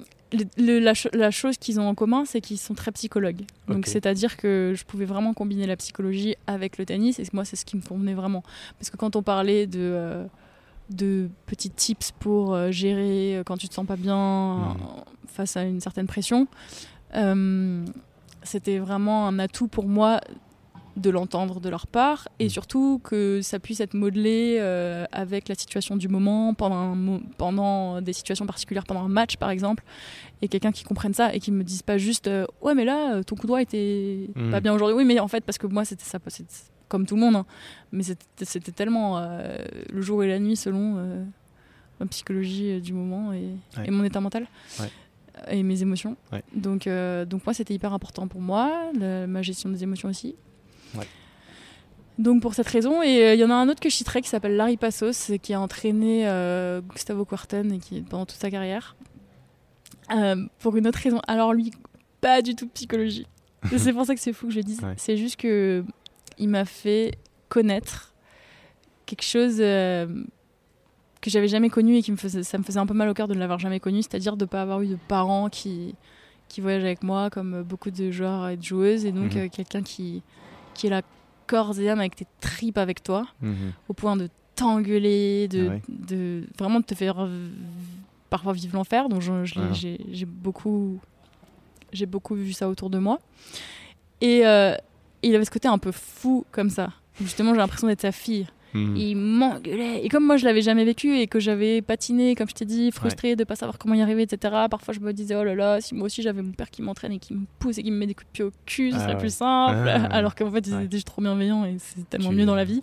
Speaker 1: la, chose qu'ils ont en commun, c'est qu'ils sont très psychologues. Donc, c'est-à-dire que je pouvais vraiment combiner la psychologie avec le tennis. Et moi, c'est ce qui me convenait vraiment. Parce que quand on parlait de de petits tips pour euh, gérer euh, quand tu te sens pas bien mmh. face à une certaine pression. Euh, c'était vraiment un atout pour moi de l'entendre de leur part et mmh. surtout que ça puisse être modelé avec la situation du moment pendant, pendant des situations particulières pendant un match par exemple et quelqu'un qui comprenne ça et qui me dise pas juste ouais mais là ton coup droit était pas mmh. bien aujourd'hui oui mais en fait parce que moi c'était ça comme tout le monde. Hein. Mais c'était tellement euh, le jour et la nuit selon euh, ma psychologie euh, du moment et, mon état mental. Et mes émotions. Donc, donc moi, c'était hyper important pour moi, ma gestion des émotions aussi. Donc pour cette raison, et il y en a un autre que je citerai qui s'appelle Larry Passos, qui a entraîné Gustavo Kuerten et qui pendant toute sa carrière. pour une autre raison. Alors lui, pas du tout psychologie. c'est pour ça que c'est fou que je dise. C'est juste que il m'a fait connaître quelque chose euh, que j'avais jamais connu et qui me faisait, ça me faisait un peu mal au cœur de ne l'avoir jamais connu, c'est-à-dire de ne pas avoir eu de parents qui, qui voyagent avec moi, comme beaucoup de joueurs et de joueuses, et donc mhm. euh, quelqu'un qui, qui est là corps et âme avec tes tripes avec toi, mhm. au point de t'engueuler, de, de, vraiment de te faire parfois vivre l'enfer. Donc j'ai beaucoup, j'ai beaucoup vu ça autour de moi. Et, euh, il avait ce côté un peu fou comme ça. Justement, j'ai l'impression d'être sa fille. Hmm. Il m'engueulait. Et comme moi, je l'avais jamais vécu et que j'avais patiné, comme je t'ai dit, frustré de pas savoir comment y arriver, etc. Parfois, je me disais, oh là là, si moi aussi j'avais mon père qui m'entraîne et qui me pousse et qui me met des coups de pied au cul, ce serait ah plus simple. Ah. Alors qu'en fait, ils étaient juste trop bienveillants et c'est tellement mieux dans la vie.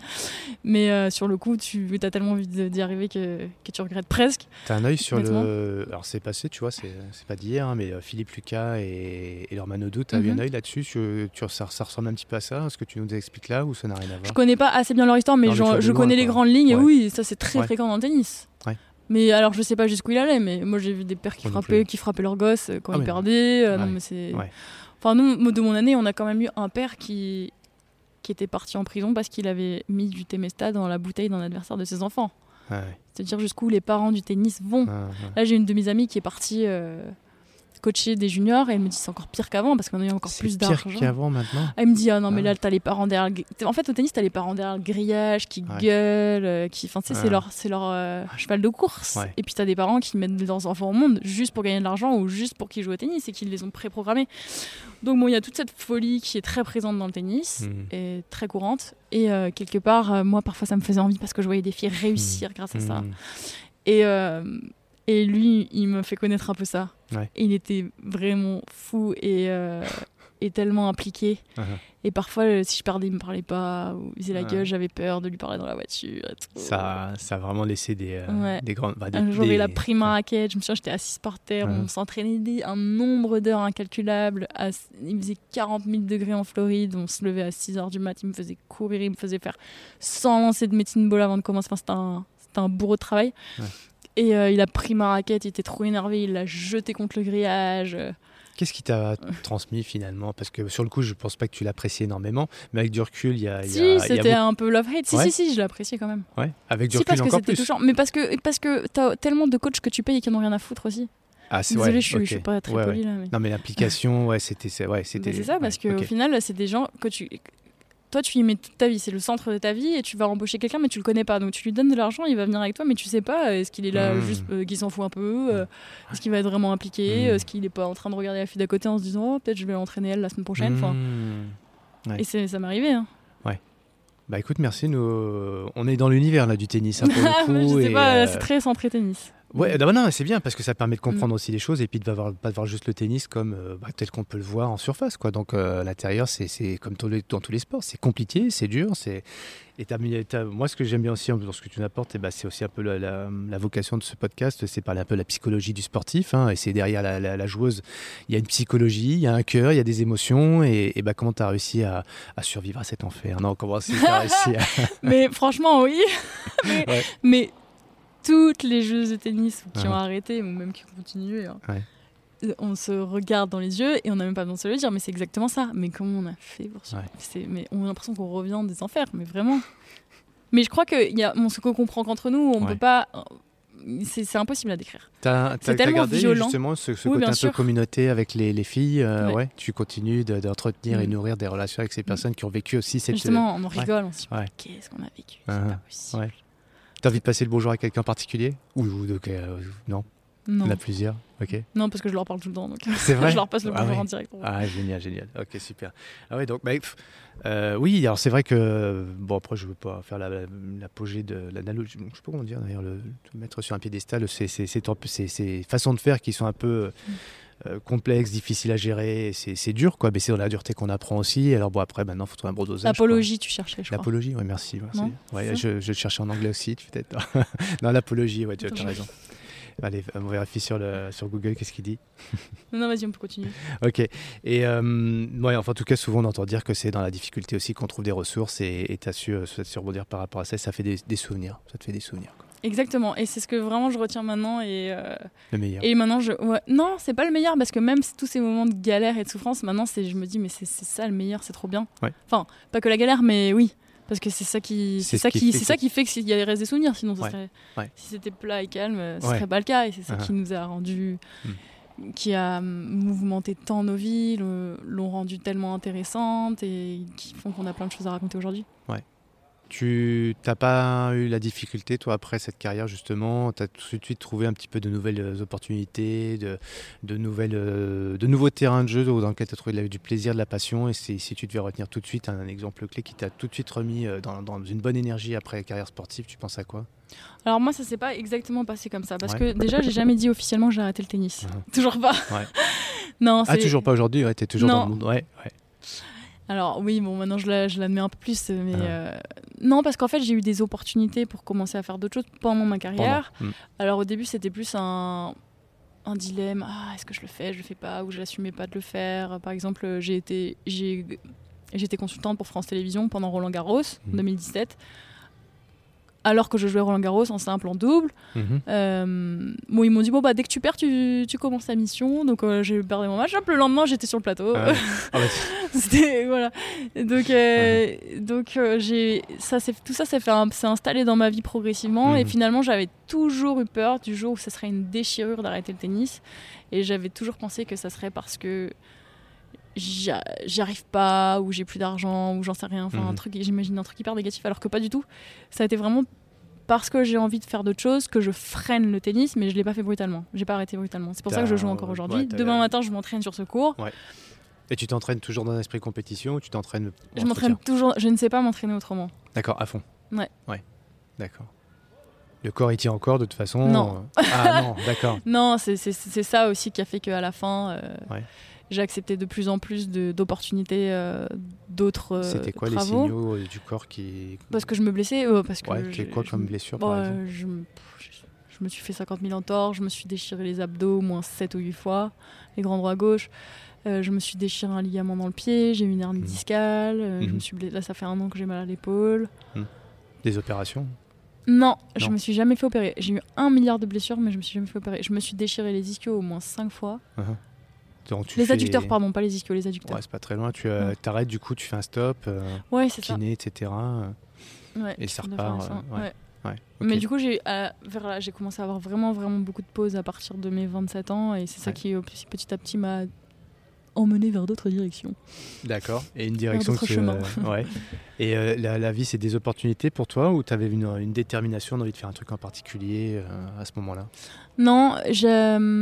Speaker 1: Mais euh, sur le coup, tu as tellement envie d'y arriver que, que, tu regrettes presque.
Speaker 2: T'as un œil sur le. Alors, c'est passé, tu vois, c'est pas d'hier, hein, mais euh, Philippe Lucas et, et leur Manodou, t'as vu un œil là-dessus tu, ça, ça, ressemble un petit peu à ça Est-ce que tu nous expliques là ou ça n'a rien à voir?
Speaker 1: Je connais pas assez bien leur histoire, mais je connais les grandes lignes. Et oui, ça c'est très fréquent dans le tennis. Mais alors je sais pas jusqu'où il allait, mais moi j'ai vu des pères qui frappaient, qui frappaient leur gosse euh, quand ah ils perdaient. Euh, non, mais c'est... Enfin nous, de mon année, on a quand même eu un père qui, qui était parti en prison parce qu'il avait mis du Temesta dans la bouteille d'un adversaire de ses enfants. C'est-à-dire jusqu'où les parents du tennis vont. Ah, Là j'ai une de mes amies qui est partie... Euh, coacher des juniors et elle me dit c'est encore pire qu'avant parce qu'on a eu encore plus d'argent.
Speaker 2: pire qu'avant maintenant
Speaker 1: Elle me dit ah non mais ah. là t'as les parents derrière le... En fait au tennis t'as les parents derrière le grillage qui gueulent, euh, qui... Enfin tu sais c'est leur, c'est leur euh, cheval de course. Et puis t'as des parents qui mettent leurs enfants au monde juste pour gagner de l'argent ou juste pour qu'ils jouent au tennis et qui les ont préprogrammés. Donc bon il y a toute cette folie qui est très présente dans le tennis hmm. et très courante. Et euh, quelque part moi parfois ça me faisait envie parce que je voyais des filles réussir hmm. grâce à ça. Hmm. Et et lui, il me fait connaître un peu ça. il était vraiment fou et, euh, et tellement impliqué. Uh-huh. Et parfois, euh, si je perdais, il me parlait pas ou il faisait la gueule, j'avais peur de lui parler dans la voiture.
Speaker 2: Ça, ça a vraiment laissé des, euh, des grandes.
Speaker 1: Bah, un jour, il a pris ma raquette. Je me souviens, j'étais assise par terre. On s'entraînait un nombre d'heures incalculable. Il faisait 40 000 degrés en Floride. On se levait à 6 h du mat. Il me faisait courir. Il me faisait faire 100 lancers de médecine ball avant de commencer. Enfin, c'était un, un bourreau de travail. Et euh, il a pris ma raquette, il était trop énervé, il l'a jeté contre le grillage.
Speaker 2: Qu'est-ce qui t'a transmis finalement? Parce que sur le coup, je pense pas que tu l'apprécies énormément, mais avec du recul, il y a.
Speaker 1: Si, c'était un peu love-hate. Si, si, si, je l'appréciais quand même.
Speaker 2: Ouais, avec du recul
Speaker 1: parce
Speaker 2: encore
Speaker 1: que plus. Touchant. Mais parce que, parce que t'as tellement de coachs que tu payes et qui n'ont rien à foutre aussi.
Speaker 2: Ah, c'est
Speaker 1: Désolée, je, ne suis pas très polie là.
Speaker 2: Non, mais l'application, ouais, c'était. Ouais,
Speaker 1: c'est ça, parce qu'au final, c'est des gens que tu toi, tu y mets toute ta vie, c'est le centre de ta vie et tu vas embaucher quelqu'un, mais tu le connais pas. Donc tu lui donnes de l'argent, il va venir avec toi, mais tu sais pas, est-ce qu'il est là mmh. juste euh, qu'il s'en fout un peu euh, Est-ce qu'il va être vraiment impliqué mmh. Est-ce qu'il est pas en train de regarder la fille d'à côté en se disant, oh, peut-être je vais entraîner elle la semaine prochaine enfin, mmh. Et ça m'est arrivé. Hein.
Speaker 2: Ouais. Bah écoute, merci. Nous, on est dans l'univers là du tennis. Hein, pour le coup,
Speaker 1: je sais pas, euh, c'est très centré tennis.
Speaker 2: Ouais, bah non, c'est bien parce que ça permet de comprendre mm. aussi les choses et puis de ne pas voir juste le tennis comme euh, bah, tel qu'on peut le voir en surface. Quoi. Donc euh, à l'intérieur, c'est comme dans tous les sports, c'est compliqué, c'est dur. c'est et moi, ce que j'aime bien aussi dans ce que tu apportes, eh ben, c'est aussi un peu la, vocation de ce podcast, c'est parler un peu de la psychologie du sportif. Hein, et c'est derrière la, joueuse, il y a une psychologie, il y a un cœur, il y a des émotions. Et, et bah, comment tu as réussi à, survivre à cet enfer? Non, comment tu as réussi
Speaker 1: Mais franchement, oui. mais toutes les joueuses de tennis qui ont arrêté ou même qui continuent, hein. on se regarde dans les yeux et on n'a même pas besoin de se le dire, mais c'est exactement ça. Mais comment on a fait pour ça mais On a l'impression qu'on revient des enfers, mais vraiment. Mais je crois que y a, on se comprend qu'entre nous, on peut pas. C'est impossible à décrire.
Speaker 2: C'est tellement gardé violent. justement ce, côté un peu communauté avec les, filles. Euh, ouais. Tu continues d'entretenir et mm. nourrir des relations avec ces personnes qui ont vécu aussi cette.
Speaker 1: Justement, on rigole, on se dit qu'est-ce qu'on a vécu. C'est uh-huh. pas possible.
Speaker 2: T'as envie de passer le bonjour à quelqu'un en particulier Ou, euh, non non. Il y en a plusieurs, ok.
Speaker 1: Non, parce que je leur parle tout le temps, donc
Speaker 2: c'est vrai.
Speaker 1: je leur passe le ah bonjour en direct.
Speaker 2: Ah génial, génial. Ok, super. Ah ouais, donc, bah, euh, oui, alors c'est vrai que bon après je veux pas faire l'apogée de l'analogie, je sais pas comment dire d'ailleurs, le, mettre sur un piédestal, c'est ces façons de faire qui sont un peu mm. Euh, complexe, difficile à gérer. C'est dur, quoi. Mais c'est dans la dureté qu'on apprend aussi. Alors bon, après, maintenant, il faut trouver un bon dosage.
Speaker 1: L'apologie, tu cherchais, je crois.
Speaker 2: L'apologie, oui, merci. Ouais, je, je, cherchais en anglais aussi, peut-être. non, l'apologie, ouais, tu as raison. Allez, on vérifie sur, le, sur Google qu'est-ce qu'il dit.
Speaker 1: non, non, vas-y, on peut continuer.
Speaker 2: ok. Et euh, ouais, enfin, en tout cas, souvent on entend dire que c'est dans la difficulté aussi qu'on trouve des ressources et tu as su, euh, su rebondir par rapport à ça. Ça fait des, des souvenirs. Ça te fait des souvenirs. Quoi.
Speaker 1: Exactement, et c'est ce que vraiment je retiens maintenant. Et,
Speaker 2: euh, le meilleur.
Speaker 1: Et maintenant, je. Ouais, non, c'est pas le meilleur parce que même tous ces moments de galère et de souffrance, maintenant, je me dis, mais c'est ça le meilleur, c'est trop bien. Enfin, pas que la galère, mais oui, parce que c'est ça qui, c'est ça qui, c'est ça qui fait qu'il y a reste des souvenirs. Sinon, serait, si c'était plat et calme, ce serait pas le cas. Et c'est ça uh-huh. qui nous a rendu, hmm. qui a mouvementé tant nos vies, l'ont rendu tellement intéressante et qui font qu'on a plein de choses à raconter aujourd'hui.
Speaker 2: Ouais. Tu n'as pas eu la difficulté, toi, après cette carrière, justement? Tu as tout de suite trouvé un petit peu de nouvelles euh, opportunités, de, de, nouvelles, euh, de nouveaux terrains de jeu dans lesquels tu as trouvé du plaisir, de la passion? Et si tu devais retenir tout de suite un, exemple clé qui t'a tout de suite remis euh, dans, dans, une bonne énergie après la carrière sportive, tu penses à quoi?
Speaker 1: Alors moi ça s'est pas exactement passé comme ça parce que déjà j'ai jamais dit officiellement que j'ai arrêté le tennis. Uh-huh. Toujours pas. Ouais.
Speaker 2: non, ah toujours pas aujourd'hui, ouais, tu es toujours dans le monde. Ouais, ouais.
Speaker 1: Alors oui, bon, maintenant je l'admets un peu plus, mais ah. euh, non, parce qu'en fait j'ai eu des opportunités pour commencer à faire d'autres choses pendant ma carrière. Hmm. Alors au début c'était plus un, un dilemme, ah, est-ce que je le fais, je le fais pas, ou je n'assumais pas de le faire. Par exemple, j'ai été, j'ai, j'étais consultante pour France Télévisions pendant Roland Garros en 2017. Alors que je jouais Roland Garros en simple, en double. Mhm. Euh, bon, ils m'ont dit bon bah dès que tu perds, tu, tu commences ta mission. Donc euh, j'ai perdu mon match. Hop, le lendemain, j'étais sur le plateau. Ah ah C'était voilà. Donc euh, donc j'ai ça c'est tout ça s'est fait s'est installé dans ma vie progressivement et mhm. finalement j'avais toujours eu peur du jour où ça serait une déchirure d'arrêter le tennis et j'avais toujours pensé que ça serait parce que j'y arrive pas ou j'ai plus d'argent ou j'en sais rien enfin un mhm. truc j'imagine un truc hyper négatif alors que pas du tout. Ça a été vraiment parce que j'ai envie de faire d'autres choses que je freine le tennis mais je l'ai pas fait brutalement. J'ai pas arrêté brutalement. C'est pour ça que je joue encore aujourd'hui. demain matin je m'entraîne sur ce cours.
Speaker 2: Et tu t'entraînes toujours dans l'esprit compétition ou tu t'entraînes
Speaker 1: je m'entraîne toujours je ne sais pas m'entraîner autrement.
Speaker 2: D'accord à fond.
Speaker 1: Ouais.
Speaker 2: Ouais. D'accord. Le corps il tient encore de toute façon
Speaker 1: non.
Speaker 2: ah non d'accord.
Speaker 1: Non c'est ça aussi qui a fait qu'à la fin euh, j'ai accepté de plus en plus d'opportunités euh, d'autres euh,
Speaker 2: C'était quoi les signaux euh, du corps qui...
Speaker 1: Parce que je me blessais. parce que
Speaker 2: ouais, quoi comme blessure par exemple
Speaker 1: je, je, me suis fait 50 000 entorts, je me suis déchiré les abdos au moins 7 ou 8 fois, les grands droits gauche. je me suis déchiré un ligament dans le pied, j'ai eu une hernie mmh. discale, je me mmh. suis là ça fait un an que j'ai mal à l'épaule.
Speaker 2: Mmh. Des opérations?
Speaker 1: Non, je me suis jamais fait opérer. J'ai eu un milliard de blessures, mais je me suis jamais fait opérer. Je me suis déchiré les ischios au moins 5 fois. Les adducteurs, pardon, pas les ischios, les adducteurs.
Speaker 2: Ouais, c'est pas très loin. Tu euh, arrêtes, du coup, tu fais un stop, euh,
Speaker 1: ouais,
Speaker 2: kiné, ça. etc. Ouais, et ça repart.
Speaker 1: Euh, ouais. Mais du coup, j'ai j'ai commencé à avoir vraiment, vraiment beaucoup de pauses à partir de mes 27 ans. Et c'est ça qui, petit à petit, m'a emmené vers d'autres directions.
Speaker 2: D'accord. Et une direction que euh, ouais. Et euh, la, vie, c'est des opportunités pour toi ou tu avais une, une, détermination d'envie de faire un truc en particulier euh, à ce moment-là?
Speaker 1: Non,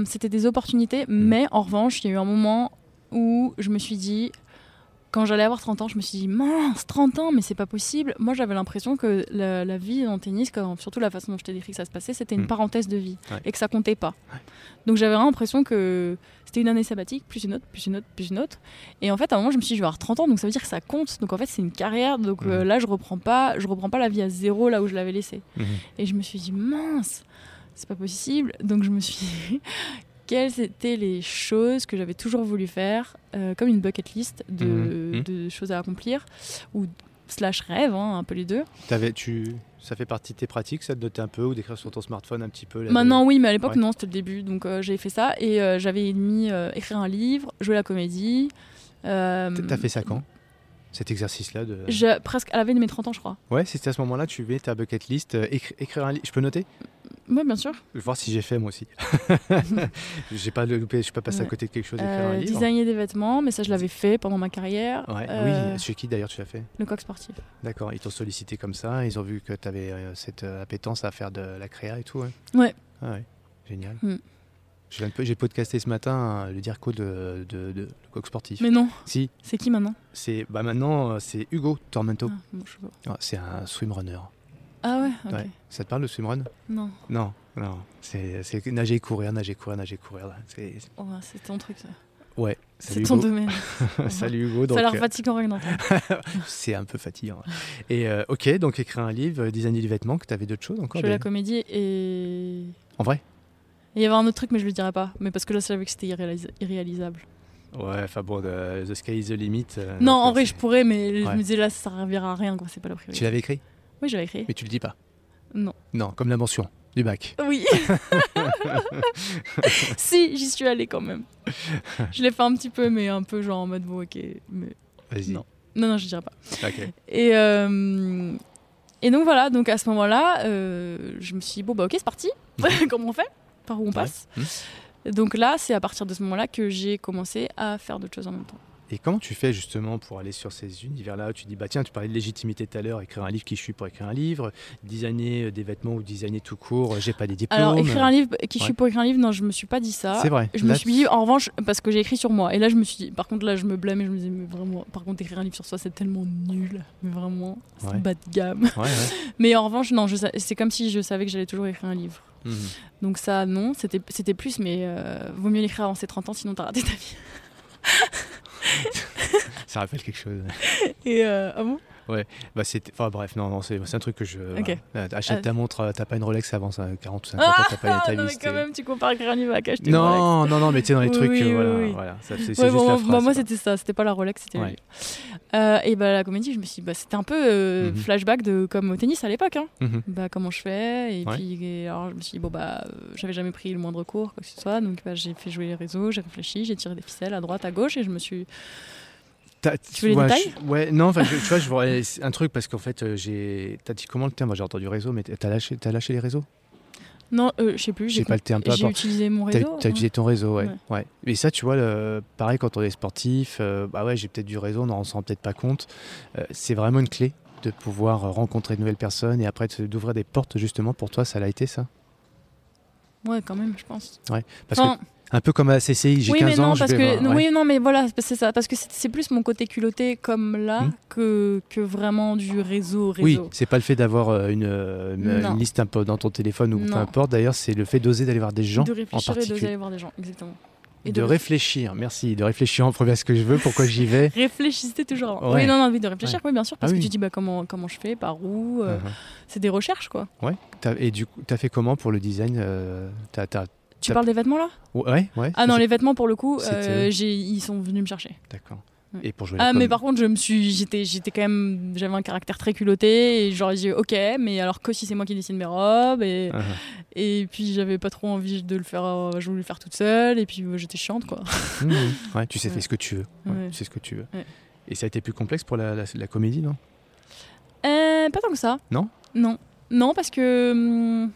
Speaker 1: c'était des opportunités, hmm. mais en revanche, il y a eu un moment où je me suis dit, quand j'allais avoir 30 ans, je me suis dit, mince, 30 ans, mais c'est pas possible. Moi, j'avais l'impression que la, vie en tennis, surtout la façon dont je t'ai décrit que ça se passait, c'était une mm. parenthèse de vie et que ça comptait pas. Donc j'avais l'impression que c'était une année sabbatique, plus une autre, plus une autre, plus une autre. Et en fait, à un moment, je me suis dit, je vais avoir 30 ans, donc ça veut dire que ça compte. Donc en fait, c'est une carrière. Donc euh, mm. là, je reprends pas, je reprends pas la vie à zéro là où je l'avais laissée. Mm-hmm. Et je me suis dit, mince c'est pas possible. Donc je me suis quelles étaient les choses que j'avais toujours voulu faire, euh, comme une bucket list de, mhm. Mhm. choses à accomplir, ou slash rêve, hein, un peu les deux.
Speaker 2: Avais, tu, ça fait partie de tes pratiques, ça de noter un peu ou d'écrire sur ton smartphone un petit peu
Speaker 1: Maintenant oui, mais à l'époque non, c'était le début, donc euh, j'ai fait ça et euh, j'avais mis écrire un livre, jouer la comédie.
Speaker 2: T'as fait ça quand cet exercice-là de...
Speaker 1: Je, presque à la veille de mes 30 ans, je crois.
Speaker 2: Ouais, c'était à ce moment-là, tu mets ta bucket list, écrire un livre. Je peux noter?
Speaker 1: Oui, bien sûr.
Speaker 2: Je vais voir si j'ai fait moi aussi. j'ai pas loupé, je suis pas passé à côté de quelque chose. Euh,
Speaker 1: designer des vêtements, mais ça je l'avais fait pendant ma carrière.
Speaker 2: Euh, oui, chez qui d'ailleurs tu l'as fait?
Speaker 1: Le coq sportif.
Speaker 2: D'accord, ils t'ont sollicité comme ça, ils ont vu que tu avais euh, cette euh, appétence à faire de la créa et tout. Ouais.
Speaker 1: Ouais.
Speaker 2: Ah ouais, génial. Mm. J'ai podcasté ce matin le Dirco de, de, de, coq sportif.
Speaker 1: Mais non.
Speaker 2: Si.
Speaker 1: C'est qui maintenant?
Speaker 2: C'est bah maintenant c'est Hugo Tormento. Ah, ah, c'est un swimrunner.
Speaker 1: Ah ouais, ouais,
Speaker 2: Ça te parle de swimrun?
Speaker 1: Non.
Speaker 2: Non, non. C'est nager, courir, nager, courir, nager, courir.
Speaker 1: Oh, c'est ton truc ça.
Speaker 2: Ouais.
Speaker 1: C'est ton domaine.
Speaker 2: Salut Hugo.
Speaker 1: Donc, ça a l'air euh, fatigant rien
Speaker 2: c'est un peu fatigant. Et euh, ok, donc écrire un livre, designer du vêtement, que tu avais d'autres choses encore
Speaker 1: Je fais la comédie et.
Speaker 2: En vrai?
Speaker 1: Il y avait un autre truc, mais je le dirais pas. Mais parce que là, je savais que c'était irréalisable.
Speaker 2: Ouais, enfin bon, the, sky is the limit.
Speaker 1: Euh, non, en vrai, je pourrais, mais je me disais là, ça servira à rien, quoi. C'est pas la priorité.
Speaker 2: Tu l'avais écrit?
Speaker 1: Oui, j'avais écrit.
Speaker 2: Mais tu le dis pas
Speaker 1: Non.
Speaker 2: Non, comme la mention du bac.
Speaker 1: Oui. si, j'y suis allée quand même. Je l'ai fait un petit peu, mais un peu genre en mode bon, ok. Mais...
Speaker 2: Vas-y.
Speaker 1: Non. non, non, je dirais pas.
Speaker 2: Ok.
Speaker 1: Et, euh, et donc voilà, donc à ce moment-là, euh, je me suis dit, bon, bah ok, c'est parti. Comment on fait? Par où on passe? Mmh. Donc là, c'est à partir de ce moment-là que j'ai commencé à faire d'autres choses en même temps.
Speaker 2: Et comment tu fais justement pour aller sur ces univers-là? Tu dis, bah tiens, tu parlais de légitimité tout à l'heure, écrire un livre, qui je suis pour écrire un livre, designer des vêtements ou designer tout court, j'ai pas des diplômes.
Speaker 1: Alors, écrire un livre, qui je suis pour écrire un livre, non, je me suis pas dit ça.
Speaker 2: C'est vrai.
Speaker 1: Je me suis dit, en revanche, parce que j'ai écrit sur moi. Et là, je me suis dit, par contre, là, je me blâme et je me disais, mais vraiment, par contre, écrire un livre sur soi, c'est tellement nul. Mais vraiment, c'est bas de gamme. mais en revanche, non, c'est comme si je savais que j'allais toujours écrire un livre. Mhm. Donc ça, non, c'était plus, mais euh, vaut mieux l'écrire avant ses 30 ans, sinon t'as raté ta vie.
Speaker 2: ça rappelle quelque chose.
Speaker 1: Et euh, ah bon?
Speaker 2: Ouais, bah c'était. Enfin bref, non, non c'est un truc que je. Achète ta montre, t'as pas une Rolex avant 40 ou 50 ans, t'as pas
Speaker 1: ta vie. Non, mais quand même, tu compares écrire un livre à acheter
Speaker 2: Non, non, non, mais tu dans les trucs. voilà, voilà c'est juste la phrase,
Speaker 1: moi, c'était ça, c'était pas la Rolex, c'était ouais. euh, Et bah, la comédie, je me suis dit, bah, c'était un peu euh, mhm. flashback de comme au tennis à l'époque. Hein. Mhm. Bah, comment je fais? Et puis, alors, je me suis dit, bon, bah, euh, j'avais jamais pris le moindre cours, quoi que ce soit. Donc, bah, j'ai fait jouer les réseaux, j'ai réfléchi, j'ai tiré des ficelles à droite, à gauche et je me suis
Speaker 2: tu veux les détails Ouais, non, tu vois, je vois un truc parce qu'en fait, euh, j'ai. T'as dit comment le terme? J'ai entendu réseau, mais t'as lâché, as lâché les réseaux?
Speaker 1: Non, euh, je sais plus. J'ai
Speaker 2: pas le terme.
Speaker 1: J'ai utilisé mon réseau.
Speaker 2: T'as as utilisé ton réseau, ouais. ouais. Et ça, tu vois, le, pareil quand on est sportif, euh, bah ouais, j'ai peut-être du réseau, on n'en rend peut-être pas compte. c'est vraiment une clé de pouvoir rencontrer de nouvelles personnes et après d'ouvrir des portes justement. Pour toi, ça l'a été ça?
Speaker 1: Ouais, quand même, je pense.
Speaker 2: Ouais, parce que un peu comme à CCI, j'ai
Speaker 1: oui,
Speaker 2: 15
Speaker 1: ans.
Speaker 2: parce
Speaker 1: que, Oui, non, mais voilà, c'est ça. Parce que c'est plus mon côté culotté comme là hmm. que, que vraiment du réseau. réseau.
Speaker 2: Oui, c'est pas le fait d'avoir euh, une, euh, une, liste un peu dans ton téléphone ou peu importe. D'ailleurs, c'est le fait d'oser d'aller voir des gens.
Speaker 1: De réfléchir
Speaker 2: en particulier.
Speaker 1: et d'oser aller voir des gens, exactement.
Speaker 2: Et de, réfléchir, merci, de réfléchir en premier à ce que je veux, pourquoi j'y vais.
Speaker 1: Réfléchissez toujours. Oui, non, non, de réfléchir, oui, bien sûr, parce ah que tu dis bah, comment, comment je fais, par où. Euh, uh-huh. C'est des recherches, quoi.
Speaker 2: Ouais. Et du coup, tu as fait comment pour le design
Speaker 1: tu parles des vêtements là?
Speaker 2: Ouais, ouais.
Speaker 1: Ah non, les vêtements pour le coup, euh, ils sont venus me chercher.
Speaker 2: D'accord. Et pour jouer
Speaker 1: ah mais par contre je me suis j'étais j'étais quand même j'avais un caractère très culotté et j'aurais dit ok mais alors que si c'est moi qui dessine mes robes et uh-huh. et puis j'avais pas trop envie de le faire euh, je voulais le faire toute seule et puis euh, j'étais chiante quoi.
Speaker 2: Mmh. ouais tu sais faire ce que tu veux. Tu sais ce que tu veux. Et ça a été plus complexe pour la, la, comédie non?
Speaker 1: Pas tant que ça.
Speaker 2: Non?
Speaker 1: Non. Non parce que hum,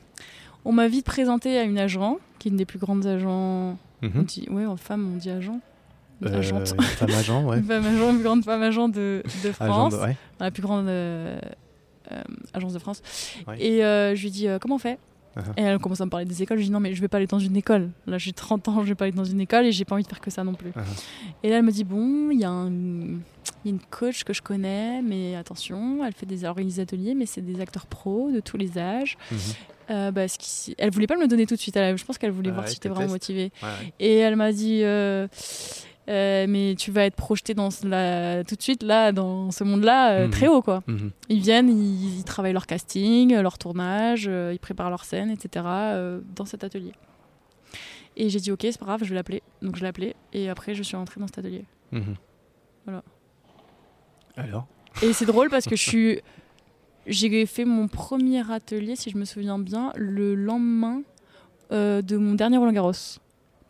Speaker 1: on m'a vite présenté à une agent, qui est une des plus grandes agents. On dit, ouais, en femme, on dit agent.
Speaker 2: Euh, Agente. femme agent, ouais.
Speaker 1: une femme agent, une plus grande femme agent de, de France. La plus grande euh, euh, agence de France. Et je lui dis, comment on fait? Uh-huh. Et elle commence à me parler des écoles. Je dis non, mais je vais pas aller dans une école. Là, j'ai 30 ans, je vais pas aller dans une école et j'ai pas envie de faire que ça non plus. Uh-huh. Et là, elle me dit bon, il y, y, a une coach que je connais, mais attention, elle fait des, ateliers, mais c'est des acteurs pros de tous les âges. Uh-huh. Euh, bah, ce elle voulait pas me le donner tout de suite. je pense qu'elle voulait voir si j'étais vraiment motivée. Et elle m'a dit euh, euh, mais tu vas être projeté dans la, tout de suite là, dans ce monde-là, mhm. très haut quoi. Mhm. Ils viennent, ils, travaillent leur casting, leur tournage, ils préparent leur scène, etc. dans cet atelier. Et j'ai dit ok, c'est pas grave, je vais l'appeler. Donc je l'ai appelé et après je suis rentrée dans cet atelier. Mhm. Voilà.
Speaker 2: Alors?
Speaker 1: Et c'est drôle parce que je suis j'ai fait mon premier atelier, si je me souviens bien, le lendemain euh, de mon dernier Roland Garros.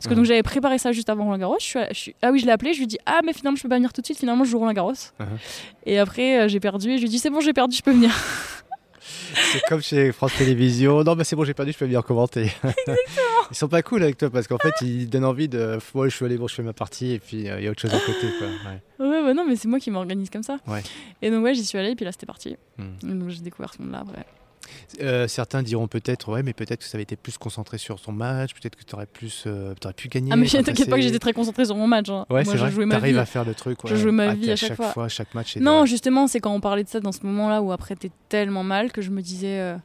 Speaker 1: Parce que donc j'avais préparé ça juste avant Roland Garros. Je suis, ah oui, je l'ai appelé. Je lui ai dit ah mais finalement je peux pas venir tout de suite. Finalement je joue Roland Garros. Uh-huh. Et après euh, j'ai perdu et je lui ai dit c'est bon j'ai perdu, je peux venir.
Speaker 2: C'est comme chez France Télévisions. Non, mais c'est bon, j'ai perdu, je peux venir commenter.
Speaker 1: Exactement.
Speaker 2: ils sont pas cool avec toi parce qu'en fait, ils donnent envie de. Moi, je suis allé, bon, je fais ma partie et puis euh, il y a autre chose à côté. Quoi.
Speaker 1: Ouais, bah non, mais c'est moi qui m'organise comme ça. Ouais. Et donc, ouais, j'y suis allée et puis là, c'était parti. Hmm. Donc, j'ai découvert ce monde-là après.
Speaker 2: Euh, certains diront peut-être, ouais, mais peut-être que ça avait été plus concentré sur son match, peut-être que tu aurais, plus, euh, aurais pu gagner.
Speaker 1: Ah, mais t'inquiète pas que j'étais très concentré sur mon match. Hein.
Speaker 2: Ouais, c'est vrai. T'arrives à faire le truc.
Speaker 1: Je jouais ma vie à, chaque,
Speaker 2: fois. chaque match.
Speaker 1: Non, justement, c'est quand on parlait de ça dans ce moment-là où après t'es tellement mal que je me disais, euh,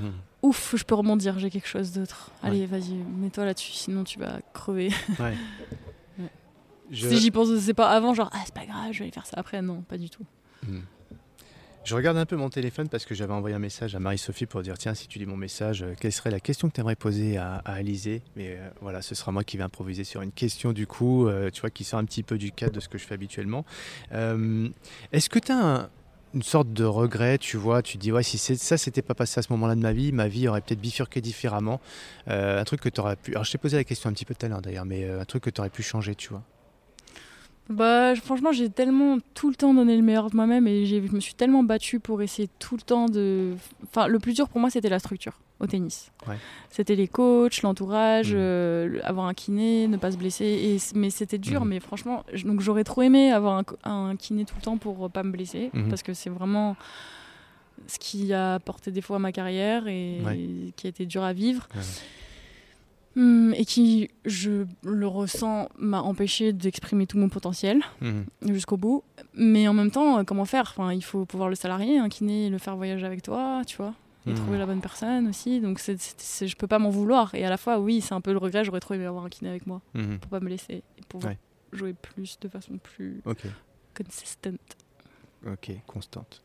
Speaker 1: hmm. ouf, je peux rebondir, j'ai quelque chose d'autre. Allez, vas-y, mets-toi là-dessus, sinon tu vas crever. Ouais. Si j'y pense, c'est pas avant, genre, ah, c'est pas grave, je vais aller faire ça après. Non, pas du tout. Hmm.
Speaker 2: Je regarde un peu mon téléphone parce que j'avais envoyé un message à Marie-Sophie pour dire tiens, si tu lis mon message, euh, quelle serait la question que tu aimerais poser à, à Alizé? Mais euh, voilà, ce sera moi qui vais improviser sur une question du coup, euh, tu vois, qui sort un petit peu du cadre de ce que je fais habituellement. Est-ce que tu as une sorte de regret, tu vois, tu dis ouais si ça s'était pas passé à ce moment-là de ma vie, ma vie aurait peut-être bifurqué différemment. un truc que tu aurais pu. Alors je t'ai posé la question un petit peu tout à l'heure d'ailleurs, mais un truc que tu aurais pu changer, tu vois?
Speaker 1: Bah, franchement, j'ai tellement tout le temps donné le meilleur de moi-même et je me suis tellement battue pour essayer tout le temps de. Enfin, le plus dur pour moi, c'était la structure au tennis. C'était les coachs, l'entourage, mmh. avoir un kiné, ne pas se blesser. Et, mais c'était dur, mmh. mais franchement, donc j'aurais trop aimé avoir un, kiné tout le temps pour pas me blesser, mmh. parce que c'est vraiment ce qui a apporté des fois à ma carrière et qui a été dur à vivre. Hum, et qui, je le ressens, m'a empêché d'exprimer tout mon potentiel mmh. jusqu'au bout. Mais en même temps, euh, comment faire? Enfin, Il faut pouvoir le salarier, un kiné, le faire voyager avec toi, tu vois, et mmh. trouver la bonne personne aussi. Donc c'est, c'est, je peux pas m'en vouloir. Et à la fois, oui, c'est un peu le regret, j'aurais trop aimé avoir un kiné avec moi mmh. pour pas me laisser et pour jouer plus de façon plus consistante.
Speaker 2: Ok, constante.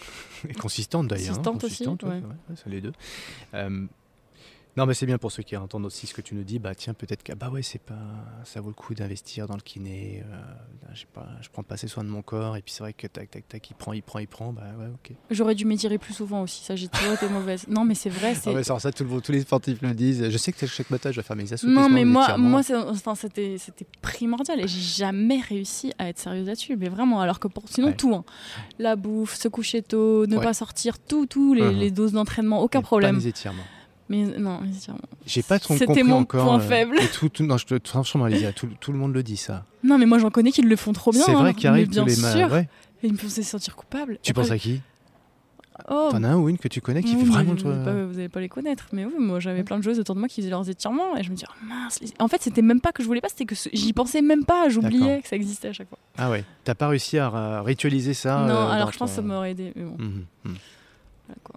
Speaker 2: Et consistante d'ailleurs.
Speaker 1: Consistante, hein, consistante aussi, ouais.
Speaker 2: c'est les deux. Euh, non, mais c'est bien pour ceux qui entendent aussi ce que tu nous dis. Bah tiens, peut-être que bah ouais, c'est pas, ça vaut le coup d'investir dans le kiné. Euh, je pas, je prends pas assez soin de mon corps. Et puis c'est vrai que tac, tac, tac, il prend, il prend, il prend. Bah ouais, ok.
Speaker 1: J'aurais dû m'étirer plus souvent aussi. Ça, j'ai toujours été mauvaise. Non, mais c'est vrai.
Speaker 2: C'est... Ah ça, tout le, tous les sportifs le disent. Je sais que chaque matin, je vais faire mes
Speaker 1: assouplissements. Non, mais moi, moi, c'était, c'était primordial. Et j'ai jamais réussi à être sérieuse là-dessus. Mais vraiment, alors que pour sinon tout, hein. la bouffe, se coucher tôt, ne pas sortir, tout, tout, les, uh-huh. les doses d'entraînement, aucun problème.
Speaker 2: Pas les étirements.
Speaker 1: Mais non,
Speaker 2: j'ai pas trop
Speaker 1: C'était mon point euh, faible.
Speaker 2: tout, tout, non, je te, franchement, tout, tout, le monde le dit ça.
Speaker 1: Non, mais moi j'en connais qui le font trop bien.
Speaker 2: C'est vrai hein, qu'il arrive
Speaker 1: bien
Speaker 2: tous les
Speaker 1: sûr. Ouais. Et ils me faisaient sentir coupable.
Speaker 2: Tu penses à qui oh. T'en as un ou une que tu connais qui fait vraiment
Speaker 1: vous, vous n'allez pas les connaître, mais oui, moi j'avais plein de joueuses autour de moi qui faisaient leurs étirements et je me disais, oh, mince. En fait, c'était même pas que je voulais pas, c'était que j'y pensais même pas, j'oubliais que ça existait à chaque fois.
Speaker 2: Ah ouais, t'as pas réussi à ritualiser ça
Speaker 1: Non, euh, alors je pense que ça m'aurait aidé, mais bon. Mmh, mmh.
Speaker 2: Voilà, quoi.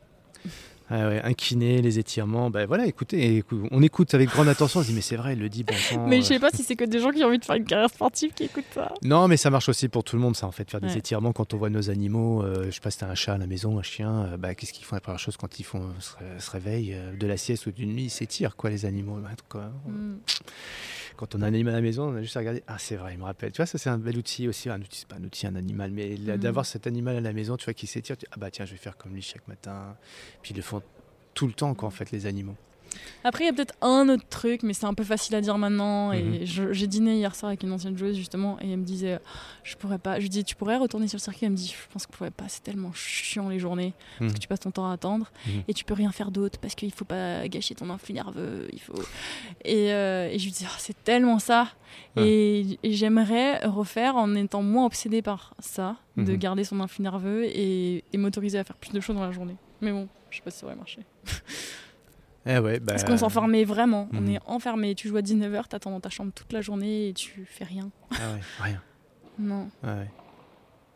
Speaker 2: Ah ouais, un kiné, les étirements, ben voilà, écoutez, on écoute avec grande attention, on se dit mais c'est vrai, il le dit bon
Speaker 1: Mais je sais pas si c'est que des gens qui ont envie de faire une carrière sportive qui écoutent ça.
Speaker 2: Non, mais ça marche aussi pour tout le monde, ça en fait, faire des étirements quand on voit nos animaux. Euh, je sais pas si t'as un chat à la maison, un chien, euh, bah, qu'est-ce qu'ils font la première chose quand ils font se, réveillent euh, de la sieste ou d'une nuit, ils s'étirent quoi les animaux. Quoi. Mm quand on a un animal à la maison, on a juste à regarder. Ah, c'est vrai, il me rappelle. Tu vois, ça, c'est un bel outil aussi. Un outil, c'est pas un outil, un animal, mais mm. d'avoir cet animal à la maison, tu vois, qui s'étire. ah, bah tiens, je vais faire comme lui chaque matin. Puis ils le font tout le temps, quoi, en fait, les animaux.
Speaker 1: Après, il y a peut-être un autre truc, mais c'est un peu facile à dire maintenant. Et mhm. j'ai dîné hier soir avec une ancienne joueuse, justement, et elle me disait Je pourrais pas. Je lui dis Tu pourrais retourner sur le circuit? Elle me dit Je pense que je pourrais pas, c'est tellement chiant les journées, parce mhm. que tu passes ton temps à attendre, mhm. et tu peux rien faire d'autre, parce qu'il faut pas gâcher ton influx nerveux. Il faut... et, euh, et je lui dis oh, C'est tellement ça. Et, j'aimerais refaire en étant moins obsédée par ça, de garder son influx nerveux et, et m'autoriser à faire plus de choses dans la journée. Mais bon, je sais pas si ça aurait marché.
Speaker 2: Eh bah,
Speaker 1: Parce qu'on s'enfermait vraiment. On mhm. est enfermé. Tu joues à 19h, t'attends dans ta chambre toute la journée et tu fais rien.
Speaker 2: Ah ouais, rien.
Speaker 1: non.
Speaker 2: Ah ouais.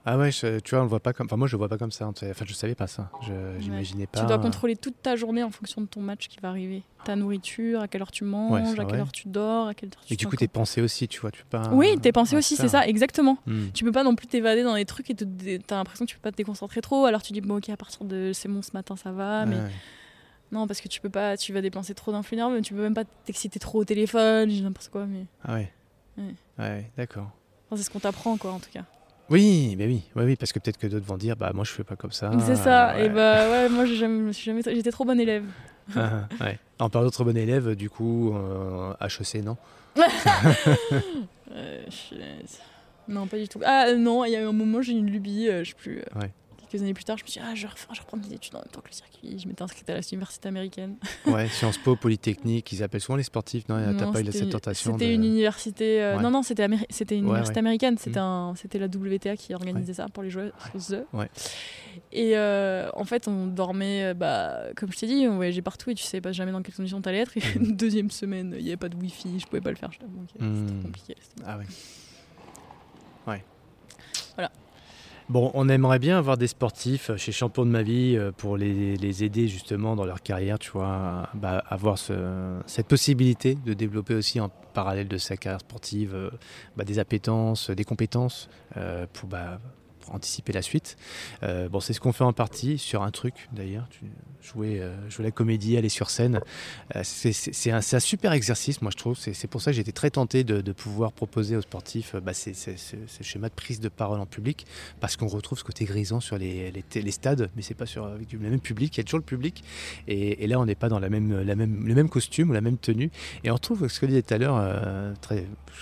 Speaker 2: Ah ouais, tu vois, on le voit pas comme. Enfin, moi, je le vois pas comme ça. Enfin, je savais pas ça. Je J'imaginais pas.
Speaker 1: Tu dois contrôler toute ta journée en fonction de ton match qui va arriver. Ta nourriture, à quelle heure tu manges, à quelle heure tu dors, à quelle heure tu.
Speaker 2: Et du coup, tes pensées aussi, tu vois, tu peux pas.
Speaker 1: Oui, tes pensées aussi, c'est ça, exactement. Hmm. Tu peux pas non plus t'évader dans des trucs et t'as l'impression que tu peux pas te déconcentrer trop. Alors tu dis bon, ok, à partir de c'est bon, ce matin, ça va, mais. Non, parce que tu peux pas, tu vas dépenser trop d'influx nerveux, tu peux même pas t'exciter trop au téléphone, n'importe quoi. Mais...
Speaker 2: Ah ouais. Ouais, d'accord.
Speaker 1: c'est ce qu'on t'apprend, quoi, en tout cas.
Speaker 2: Oui, mais oui, oui, parce que peut-être que d'autres vont dire, bah moi je fais pas comme ça.
Speaker 1: C'est ça. Et bah ouais, moi jamais, jamais, j'étais trop bonne élève.
Speaker 2: Ah, ah, ouais. En parlant d'autres bonne élève, du coup, euh, HEC, non?
Speaker 1: Euh, Non, pas du tout. Ah non, il y a eu un moment, j'ai une lubie, euh, je sais plus. Euh, ouais quelques années plus tard, je me suis dit, ah, je, je reprends mes études en même temps que le circuit. Je m'étais inscrite à l'université américaine.
Speaker 2: ouais, Sciences Po, Polytechnique, ils appellent souvent les sportifs. Non, t'as pas eu cette tentation
Speaker 1: C'était une université. Euh, non, non, c'était c'était une université américaine. C'était mm. la WTA qui organisait ça pour les joueurs. Et euh, en fait, on dormait, euh, bah, comme je t'ai dit, on voyageait partout et tu sais pas jamais dans quelles conditions t'allais être. Et mm. une deuxième semaine, il n'y avait pas de wifi, je pouvais pas le faire. C'était mm. compliqué.
Speaker 2: Ah ouais. Ouais.
Speaker 1: Voilà.
Speaker 2: Bon, on aimerait bien avoir des sportifs chez Champion de ma vie euh, pour les, aider justement dans leur carrière, tu vois, bah, avoir cette possibilité de développer aussi en parallèle de sa carrière sportive euh, bah, des appétences, des compétences euh, pour bah, anticiper la suite. Euh, bon, c'est ce qu'on fait en partie sur un truc d'ailleurs. Tu jouais, euh, jouer la comédie, aller sur scène. Euh, c'est un, super exercice, moi je trouve. C'est pour ça que j'étais très tenté de, pouvoir proposer aux sportifs bah, ces, schémas de prise de parole en public, parce qu'on retrouve ce côté grisant sur les, les, stades, mais c'est pas sur avec le même public. Il y a toujours le public, et, là on n'est pas dans la même, la même, le même costume ou la même tenue. Et on retrouve ce que tu disais tout à l'heure,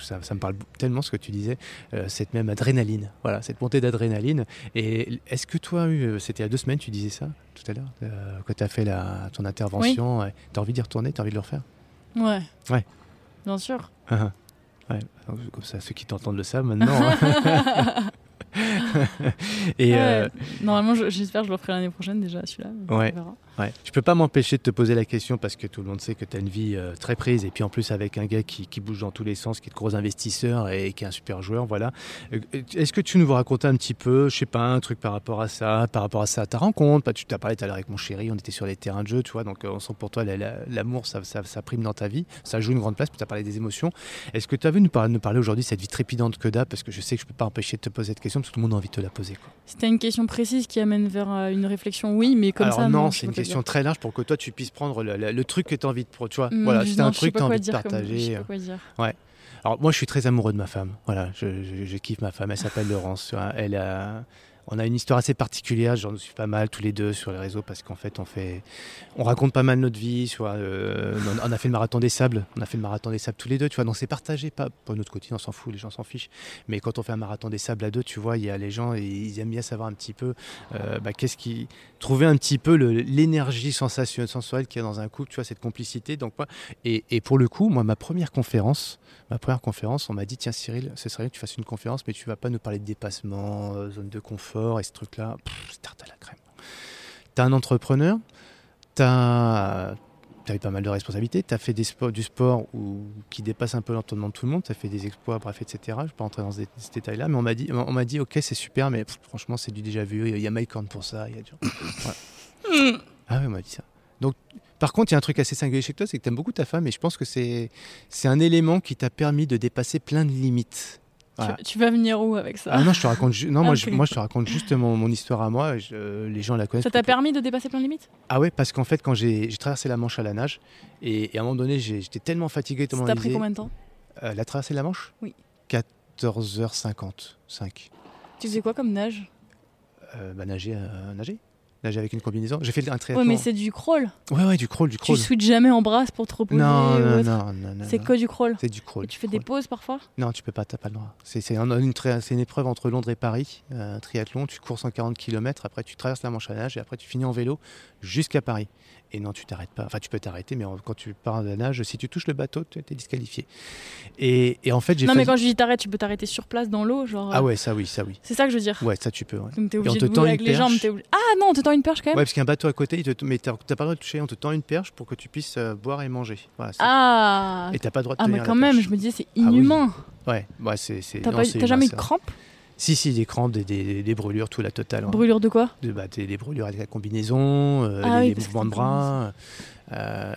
Speaker 2: ça, ça, me parle tellement ce que tu disais, cette même adrénaline. Voilà, cette montée d'adrénaline d'adrénaline. Et est-ce que toi, c'était il y a deux semaines, tu disais ça tout à l'heure, quand tu as fait la, ton intervention, tu as envie d'y retourner, tu as envie de le refaire?
Speaker 1: Ouais.
Speaker 2: Ouais.
Speaker 1: Bien sûr.
Speaker 2: Ah, ah. ouais. Comme ça, ceux qui t'entendent le savent maintenant. Hein.
Speaker 1: et euh, Normalement, j'espère que je le ferai l'année prochaine déjà, celui-là.
Speaker 2: Ouais. Ouais. Je peux pas m'empêcher de te poser la question parce que tout le monde sait que tu as une vie euh, très prise et puis en plus avec un gars qui, bouge dans tous les sens, qui est de gros investisseur et qui est un super joueur, voilà. Euh, est-ce que tu nous veux raconter un petit peu, je sais pas, un truc par rapport à ça, par rapport à ça, ta rencontre? Tu t'as parlé tout à l'heure avec mon chéri, on était sur les terrains de jeu, tu vois, donc on sent pour toi l'amour, ça, ça, prime dans ta vie, ça joue une grande place, puis tu as parlé des émotions. Est-ce que tu as vu nous parler, parler aujourd'hui de cette vie trépidante que d'as Parce que je sais que je peux pas empêcher de te poser cette question parce que tout le monde a envie de te la poser.
Speaker 1: C'était une question précise qui amène vers une réflexion, oui, mais comme ça.
Speaker 2: Non, c'est une question très large pour que toi tu puisses prendre le, truc que tu as envie de. Tu vois, mm, voilà, c'est un truc que tu as envie de partager. Ouais. Alors moi je suis très amoureux de ma femme. Voilà, je, je kiffe ma femme. Elle s'appelle Laurence. Elle a on a une histoire assez particulière, j'en suis pas mal tous les deux sur les réseaux parce qu'en fait on fait, on raconte pas mal notre vie. Euh, on a fait le marathon des sables, on a fait le marathon des sables tous les deux, tu vois. Donc c'est partagé, pas pour notre quotidien, on s'en fout, les gens s'en fichent. Mais quand on fait un marathon des sables à deux, tu vois, il y a les gens et ils aiment bien savoir un petit peu, euh, bah, qu'est-ce qui, trouver un petit peu l'énergie sensationnelle, sensuelle qu'il y a dans un couple, tu vois, cette complicité. Donc et, et pour le coup, moi ma première conférence, ma première conférence, on m'a dit tiens Cyril, ce serait bien que tu fasses une conférence, mais tu vas pas nous parler de dépassement, euh, zone de confort et ce truc-là. C'est tarte à la crème. Tu es un entrepreneur, tu as, eu pas mal de responsabilités, tu as fait des sports, du sport où, qui dépasse un peu l'entendement de tout le monde, tu as fait des exploits, bref, etc. Je ne vais pas entrer dans ces, détails-là, mais on m'a dit, on m'a dit ok, c'est super, mais franchement, c'est du déjà vu, il y a Mike Horn pour ça. Il y a du... Ah oui, on m'a dit ça. Donc, par contre, il y a un truc assez singulier chez toi, c'est que tu aimes beaucoup ta femme et je pense que c'est un élément qui t'a permis de dépasser plein de limites.
Speaker 1: Tu, vas venir où avec ça?
Speaker 2: Ah non, je te raconte, non, moi, je, moi, je te raconte juste mon, histoire à moi. les gens la connaissent.
Speaker 1: Ça t'a permis de dépasser plein de limites?
Speaker 2: Ah ouais, parce qu'en fait, quand j'ai traversé la Manche à la nage, et, à un moment donné, j'étais tellement fatigué,
Speaker 1: tellement Ça t'a pris combien de temps?
Speaker 2: Euh, La traversée de la Manche?
Speaker 1: Oui.
Speaker 2: 14h50, 5.
Speaker 1: Tu faisais quoi comme nage?
Speaker 2: Euh, bah, nager, euh, nager nager avec une combinaison. J'ai fait un triathlon.
Speaker 1: Ouais, mais c'est du crawl.
Speaker 2: Ouais, ouais, du crawl, du crawl.
Speaker 1: Tu switches jamais en brasse pour te reposer
Speaker 2: Non, non, non, non,
Speaker 1: C'est quoi du crawl
Speaker 2: C'est du crawl.
Speaker 1: Et tu fais des pauses parfois?
Speaker 2: Non, tu peux pas, t'as pas le droit. C'est une, une, épreuve entre Londres et Paris, un triathlon. Tu cours 140 km, après tu traverses la Manche à nage et après tu finis en vélo jusqu'à Paris. Et non, tu t'arrêtes pas. Enfin, tu peux t'arrêter, mais quand tu pars de nage, si tu touches le bateau, tu es disqualifié. Et, et en fait, j'ai
Speaker 1: Non, mais quand je dis t'arrêtes, tu peux t'arrêter sur place dans l'eau, genre.
Speaker 2: Ah ouais, ça oui, ça oui.
Speaker 1: C'est ça que je veux dire.
Speaker 2: Ouais, ça tu peux.
Speaker 1: Ouais. Donc t'es obligé de te avec les jambes. Ah non, on te tend une perche quand même.
Speaker 2: Ouais, parce qu'il y a un bateau à côté, te... mais t'as pas le droit de toucher. On te tend une perche pour que tu puisses euh, boire et manger.
Speaker 1: Voilà, ah.
Speaker 2: Et t'as pas le droit de
Speaker 1: Ah
Speaker 2: mais
Speaker 1: quand même, je me disais c'est ah inhumain.
Speaker 2: Ouais, ouais, c'est.
Speaker 1: T'as jamais eu de crampes
Speaker 2: si, si, des crampes, des, des, brûlures, tout la totale.
Speaker 1: Hein. Brûlures de quoi?
Speaker 2: De, bah, des, brûlures avec la combinaison, euh, ah les, mouvements de bras. Euh,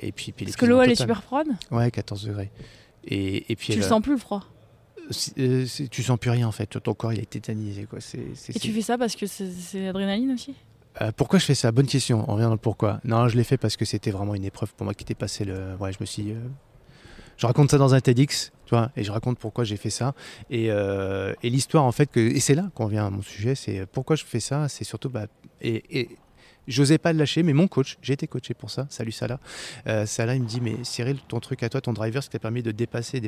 Speaker 2: et puis, puis
Speaker 1: Parce que l'eau, elle est super froide
Speaker 2: Ouais, 14 degrés. Et, et puis
Speaker 1: tu le sens plus le froid?
Speaker 2: euh, Tu sens plus rien en fait. Ton corps, il est tétanisé. Quoi.
Speaker 1: et tu fais ça parce que c'est l'adrénaline aussi?
Speaker 2: Pourquoi je fais ça? Bonne question. On revient dans le pourquoi. Non, je l'ai fait parce que c'était vraiment une épreuve pour moi qui était passé le. Ouais, je me suis je raconte ça dans un TEDx, tu vois, et je raconte pourquoi j'ai fait ça. Et, euh, l'histoire, en fait, et c'est là qu'on vient à mon sujet, c'est pourquoi je fais ça, c'est surtout, bah, et j'osais pas le lâcher, mais mon coach, j'ai été coaché pour ça, salut Salah, euh, Salah, il me dit, mais Cyril, ton truc à toi, ton driver, ce qui t'a permis de dépasser,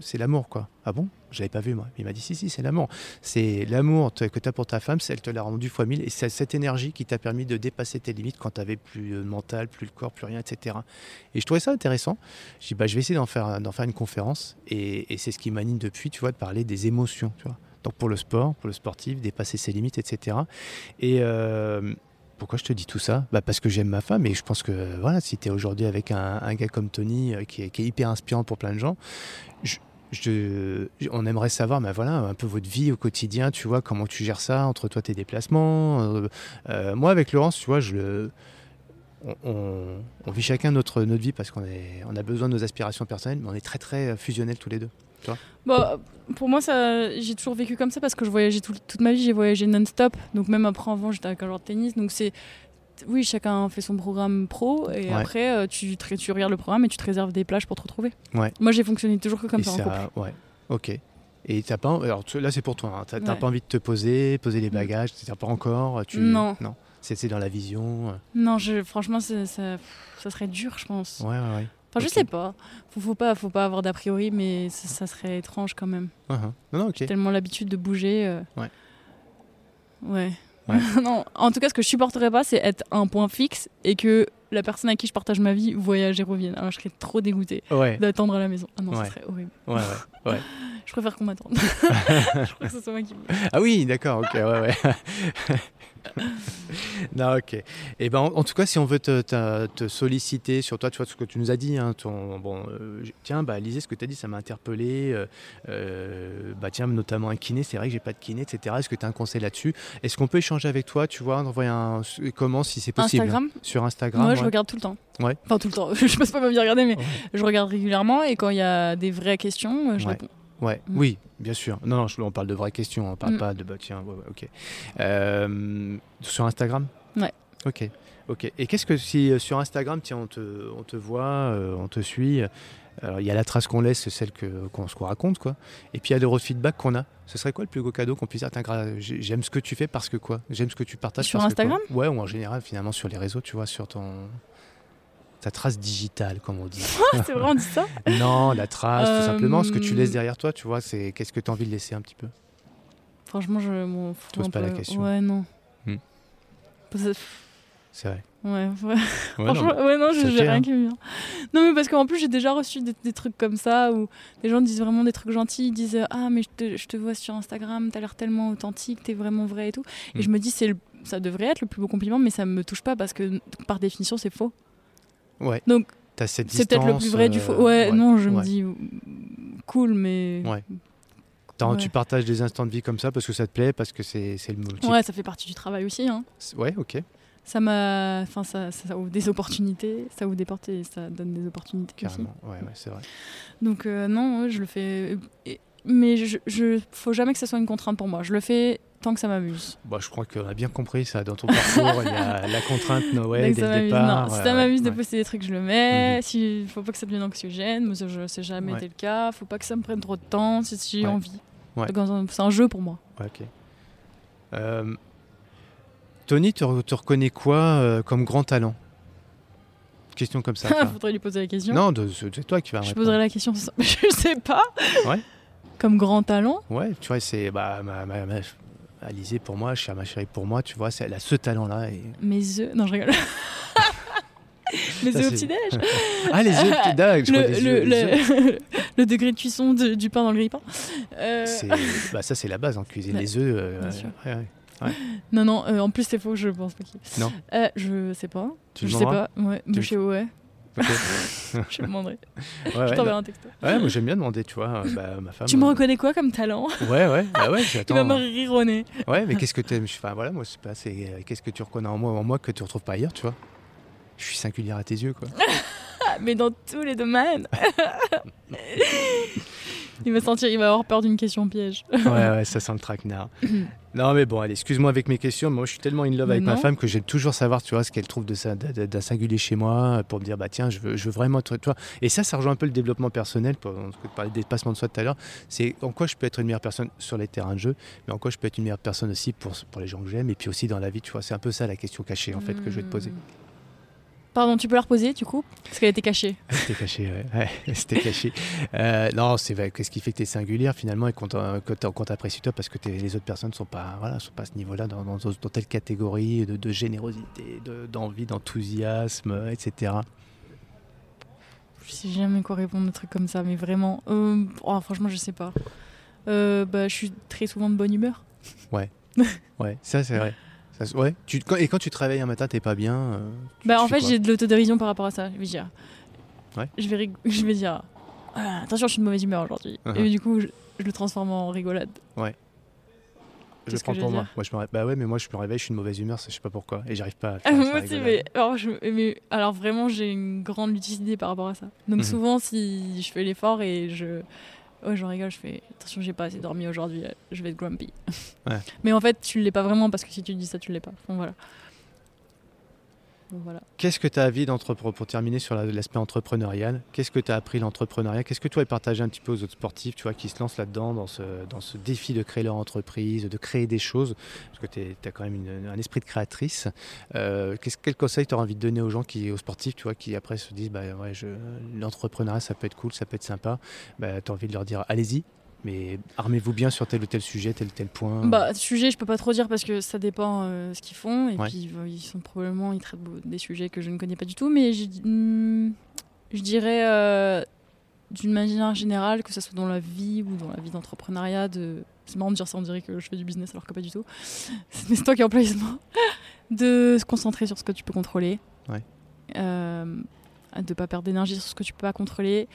Speaker 2: c'est l'amour, quoi. Ah bon? Je l'avais pas vu, moi. Il m'a dit, si, si, c'est l'amour. C'est l'amour que tu as pour ta femme, elle te l'a rendu fois mille, et c'est cette énergie qui t'a permis de dépasser tes limites quand tu plus le mental, plus le corps, plus rien, etc. Et je trouvais ça intéressant. Je dis, bah, je vais essayer d'en faire, faire une conférence, et, c'est ce qui m'anime depuis, tu vois, de parler des émotions, tu vois. Donc pour le sport, pour le sportif, dépasser ses limites, etc. Et, euh, pourquoi je te dis tout ça? Bah Parce que j'aime ma femme et je pense que voilà, si tu es aujourd'hui avec un, gars comme Tony euh, qui est, hyper inspirant pour plein de gens, on aimerait savoir bah voilà, un peu votre vie au quotidien, tu vois, comment tu gères ça entre toi tes déplacements. Euh, euh, moi avec Laurence, tu vois, on, vit chacun notre, notre vie parce qu'on on a besoin de nos aspirations personnelles, mais on est très très fusionnels tous les deux.
Speaker 1: Bah, pour moi, ça, j'ai toujours vécu comme ça parce que je voyageais toute ma vie, j'ai voyagé non-stop. Donc même après, avant, j'étais avec un joueur de tennis. Donc c'est, oui, chacun fait son programme pro et après, euh, tu, tu regardes le programme et tu te réserves des plages pour te retrouver.
Speaker 2: Ouais.
Speaker 1: Moi, j'ai fonctionné toujours que comme ça, en couple.
Speaker 2: Ouais, ok. Et t'as pas, alors là, c'est pour toi. Hein. T'as pas envie de te poser, poser les mm. bagages, t'as pas encore. Tu...
Speaker 1: Non.
Speaker 2: Non. C'est dans la vision.
Speaker 1: Non, je, franchement, ça, ça, serait dur, je pense.
Speaker 2: Ouais, ouais, ouais.
Speaker 1: Enfin, je sais pas. Faut, faut pas. faut pas avoir d'a priori, mais ça, serait étrange quand même.
Speaker 2: Uh-huh. non, non,
Speaker 1: J'ai tellement l'habitude de bouger. Euh.
Speaker 2: Ouais.
Speaker 1: Ouais. non, en tout cas, ce que je supporterais pas, c'est être un point fixe et que la personne à qui je partage ma vie voyage et revienne. Alors, je serais trop dégoûtée d'attendre à la maison. Ah non, ça serait horrible.
Speaker 2: Ouais, ouais, ouais.
Speaker 1: je préfère qu'on m'attende. je crois que ce soit moi qui.
Speaker 2: Ah oui, d'accord, ok, ouais, ouais. non, ok. Et eh ben, en, tout cas, si on veut te, te, solliciter sur toi, tu vois ce que tu nous as dit. Hein, ton, bon, euh, tiens, bah, lisez ce que tu as dit, ça m'a interpellé. Euh, euh, bah, tiens, notamment un kiné, c'est vrai que j'ai pas de kiné, etc. Est-ce que tu as un conseil là-dessus? Est-ce qu'on peut échanger avec toi, tu vois, envoyer un. Comment, si c'est possible?
Speaker 1: Instagram
Speaker 2: Sur Instagram
Speaker 1: Moi, je regarde tout le temps.
Speaker 2: Ouais.
Speaker 1: Enfin, tout le temps. je passe pas ma vie à regarder, mais je regarde régulièrement et quand il y a des vraies questions, je réponds.
Speaker 2: Ouais, mm. oui, bien sûr. Non, non, on parle de vraies questions, on parle mm. pas de bah, tiens, ok. Euh, sur Instagram?
Speaker 1: Ouais.
Speaker 2: Ok, ok. Et qu'est-ce que si euh, sur Instagram, tiens, on te, on te voit, euh, on te suit, il y a la trace qu'on laisse, celle que, qu'on se raconte, quoi. Et puis il y a le feedback qu'on a. Ce serait quoi le plus beau cadeau qu'on puisse dire J'aime ce que tu fais parce que quoi? J'aime ce que tu partages
Speaker 1: sur Instagram?
Speaker 2: Ouais, ou en général, finalement, sur les réseaux, tu vois, sur ton ta trace digitale, comme on dit.
Speaker 1: c'est vrai, on dit ça?
Speaker 2: Non, la trace, tout simplement, ce que tu laisses euh, derrière toi, tu vois, c'est qu'est-ce que tu as envie de laisser un petit peu?
Speaker 1: Franchement, je m'en
Speaker 2: fous. Tu poses pas la question.
Speaker 1: Ouais, non. Hmm.
Speaker 2: C'est vrai.
Speaker 1: Ouais, ouais. Franchement, non, ouais, non, j'ai rien hein. qui me vient. Non, mais parce qu'en plus, j'ai déjà reçu des, trucs comme ça où les gens disent vraiment des trucs gentils. Ils disent Ah, mais je te, je te vois sur Instagram, t'as l'air tellement authentique, t'es vraiment vrai et tout. Et hmm. je me dis, c'est ça devrait être le plus beau compliment, mais ça me touche pas parce que par définition, c'est faux.
Speaker 2: Ouais.
Speaker 1: Donc,
Speaker 2: c'est
Speaker 1: peut-être le plus vrai du faux. Ouais, non, je me dis cool, mais.
Speaker 2: Ouais. Tu partages des instants de vie comme ça parce que ça te plaît, parce que c'est le motif.
Speaker 1: Ouais, ça fait partie du travail aussi. Hein.
Speaker 2: Ouais, ok.
Speaker 1: Ça m'a, enfin ça, ça, ouvre des opportunités, ça ouvre des portes et ça donne des opportunités
Speaker 2: Carrément. Ouais, ouais, c'est vrai.
Speaker 1: Donc euh, non, je le fais, mais je, je, faut jamais que ça soit une contrainte pour moi. Je le fais tant que ça m'amuse.
Speaker 2: Bah, je crois qu'on a bien compris ça dans ton parcours. il y a la contrainte Noël dès le départ.
Speaker 1: Non, si ça m'amuse de poster des trucs, je le mets. Il ne faut pas que ça devienne anxiogène, mais je sais jamais été le cas. faut pas que ça me prenne trop de temps si j'ai envie. C'est un jeu pour moi.
Speaker 2: ok. Euh, Tony, tu, te reconnais quoi euh, comme grand talent? Question comme ça.
Speaker 1: Il faudrait lui poser la question.
Speaker 2: Non, c'est toi qui vas
Speaker 1: Je
Speaker 2: poserai
Speaker 1: la question. Je sais pas.
Speaker 2: Ouais.
Speaker 1: Comme grand talent?
Speaker 2: Ouais, tu vois, c'est bah, ma, ma, Alizé pour moi, cher ma chérie pour moi, tu vois, elle a ce talent-là. Et...
Speaker 1: Mes œufs, non je rigole. Mes œufs au petit-déj
Speaker 2: Ah, les œufs au petit-déj
Speaker 1: le, le, le, degré de cuisson du pain dans le grille-pain.
Speaker 2: Euh... Bah, ça, c'est la base en cuisine. Les œufs. Euh, ouais,
Speaker 1: ouais. Non, non, euh, en plus c'est faux, je pense pas qu'il.
Speaker 2: Non.
Speaker 1: Euh, je sais pas. Tu je sais pas. Ouais, tu... chez ouais. je te demanderai. Ouais, je t'enverrai un texto.
Speaker 2: Ouais, moi j'aime bien demander, tu vois. Bah, ma femme,
Speaker 1: tu me euh, reconnais quoi comme talent?
Speaker 2: Ouais, ouais, bah ouais,
Speaker 1: j'attends. Il va me rironner.
Speaker 2: Ouais, mais qu'est-ce que tu Enfin voilà, moi c'est pas. Euh, qu'est-ce que tu reconnais en moi, en moi que tu retrouves pas ailleurs, tu vois? Je suis singulière à tes yeux, quoi.
Speaker 1: mais dans tous les domaines. il va sentir, il va avoir peur d'une question piège.
Speaker 2: ouais, ouais, ça sent le traquenard. Non, mais bon, allez, excuse-moi avec mes questions. Moi, je suis tellement in love avec ma femme que j'aime toujours savoir, tu vois, ce qu'elle trouve de d'un singulier chez moi pour me dire, bah tiens, je veux, je veux vraiment être, toi. Et ça, ça rejoint un peu le développement personnel. Pour, on parlait des dépassements de soi tout à l'heure. C'est en quoi je peux être une meilleure personne sur les terrains de jeu, mais en quoi je peux être une meilleure personne aussi pour, pour les gens que j'aime et puis aussi dans la vie, tu vois. C'est un peu ça la question cachée, en fait, que je vais te poser.
Speaker 1: Pardon, tu peux la reposer du coup Parce qu'elle était cachée.
Speaker 2: C'était caché, ouais. C'était caché. Euh, non, c'est vrai. Qu'est-ce qui fait que tu es singulière finalement et qu'on t'apprécie toi parce que les autres personnes ne sont pas, voilà, sont pas à ce niveau-là, dans, dans, telle catégorie de, générosité, d'envie, d'enthousiasme, etc.
Speaker 1: Je sais jamais quoi répondre à trucs comme ça, mais vraiment. Euh, oh, franchement, je sais pas. Euh, bah, je suis très souvent de bonne humeur.
Speaker 2: Ouais. ouais, ça c'est vrai ouais. Tu, et quand tu te réveilles un matin, t'es pas bien euh,
Speaker 1: Bah en fait, j'ai de l'autodérision par rapport à ça. Je vais dire.
Speaker 2: Ouais.
Speaker 1: Je vais, je vais dire. Ah, attention, je suis de mauvaise humeur aujourd'hui. Uh-huh. Et du coup, je, le transforme en rigolade.
Speaker 2: Ouais. Je le prends pour moi. moi je me Bah ouais, mais moi je me réveille, je suis de mauvaise humeur, je sais pas pourquoi. Et j'arrive pas à.
Speaker 1: moi aussi, mais alors, je... mais alors, vraiment, j'ai une grande lucidité par rapport à ça. Donc mhm. souvent, si je fais l'effort et je Ouais, je rigole, je fais attention, j'ai pas assez dormi aujourd'hui, euh, je vais être grumpy. Mais en fait, tu l'es pas vraiment parce que si tu dis ça, tu l'es pas. Donc voilà.
Speaker 2: Qu'est-ce que tu as envie d'entreprendre pour terminer sur l'aspect entrepreneurial Qu'est-ce que tu as appris l'entrepreneuriat? Qu'est-ce que tu as partagé un petit peu aux autres sportifs tu vois, qui se lancent là-dedans, dans ce, dans ce défi de créer leur entreprise, de créer des choses? Parce que tu as quand même un esprit de créatrice. Euh, quel conseil tu auras envie de donner aux gens, qui, aux sportifs, tu vois, qui après se disent bah, ouais, l'entrepreneuriat, ça peut être cool, ça peut être sympa. Bah, Tu as envie de leur dire allez-y Mais armez-vous bien sur tel ou tel sujet, tel ou tel point.
Speaker 1: Bah, sujet, je peux pas trop dire parce que ça dépend euh, ce qu'ils font. Et puis, ils sont probablement, ils traitent des sujets que je ne connais pas du tout. Mais je, hmm, je dirais, euh, d'une manière générale, que ce soit dans la vie ou dans la vie d'entrepreneuriat, de... c'est marrant de dire ça, on dirait que je fais du business alors que pas du tout. c'est toi qui mot. de se concentrer sur ce que tu peux contrôler. Ouais. Euh, de pas perdre d'énergie sur ce que tu peux pas contrôler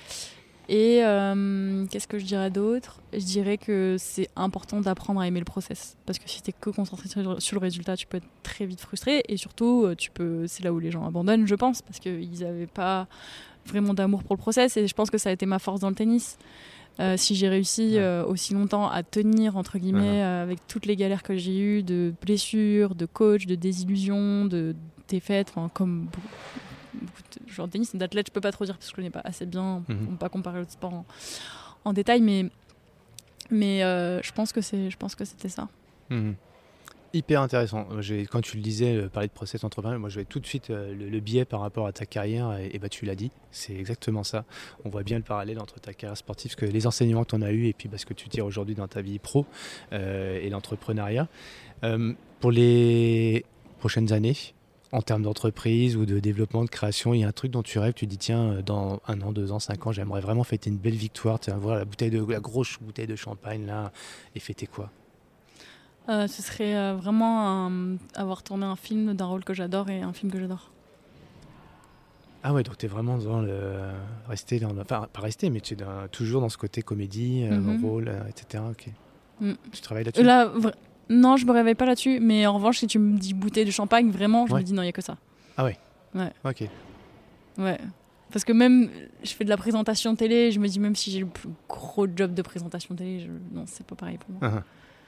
Speaker 1: et euh, qu'est-ce que je dirais d'autre? Je dirais que c'est important d'apprendre à aimer le process. Parce que si tu es que concentré sur, le résultat, tu peux être très vite frustré. Et surtout, euh, tu peux, c'est là où les gens abandonnent, je pense, parce qu'ils n'avaient pas vraiment d'amour pour le process. Et je pense que ça a été ma force dans le tennis. Euh, si j'ai réussi aussi longtemps à tenir, entre guillemets, avec toutes les galères que j'ai eues, de blessures, de coach, de désillusions, de défaites, comme genre tennis, d'athlète, je peux pas trop dire parce que je connais pas assez bien, mm -hmm. pas comparer le sport en, détail, mais, mais euh, je pense que c'est, je pense que c'était ça. Mhm.
Speaker 2: Hyper intéressant. Quand tu le disais, euh, parler de process entrepreneur, moi je vais tout de suite euh, le, biais par rapport à ta carrière, et, bah, tu l'as dit, c'est exactement ça. On voit bien le parallèle entre ta carrière sportive, que les enseignements que tu en as eu, et puis bah, ce que tu tires aujourd'hui dans ta vie pro et l'entrepreneuriat. pour les prochaines années, en termes d'entreprise ou de développement, de création, il y a un truc dont tu rêves, tu dis tiens, euh, dans un an, deux ans, cinq ans, j'aimerais vraiment fêter une belle victoire, tu voir la bouteille de la grosse bouteille de champagne là, et fêter quoi?
Speaker 1: Euh, Ce serait euh, vraiment avoir tourné un film d'un rôle que j'adore et un film que j'adore.
Speaker 2: Ah ouais, donc tu es vraiment dans le. Rester dans. Enfin, pas rester, mais tu es toujours dans ce côté comédie, mm rôle, etc. Ok. Mm. Tu travailles là-dessus?
Speaker 1: Là, non, je me réveille pas là-dessus. Mais en revanche, si tu me dis bouteille de champagne, vraiment, je me dis non, il n'y a que ça.
Speaker 2: Ah ouais
Speaker 1: Ouais.
Speaker 2: Ok.
Speaker 1: Ouais. Parce que même, je fais de la présentation télé, je me dis même si j'ai le plus gros job de présentation télé, je... non, c'est pas pareil pour moi.
Speaker 2: Uh-huh.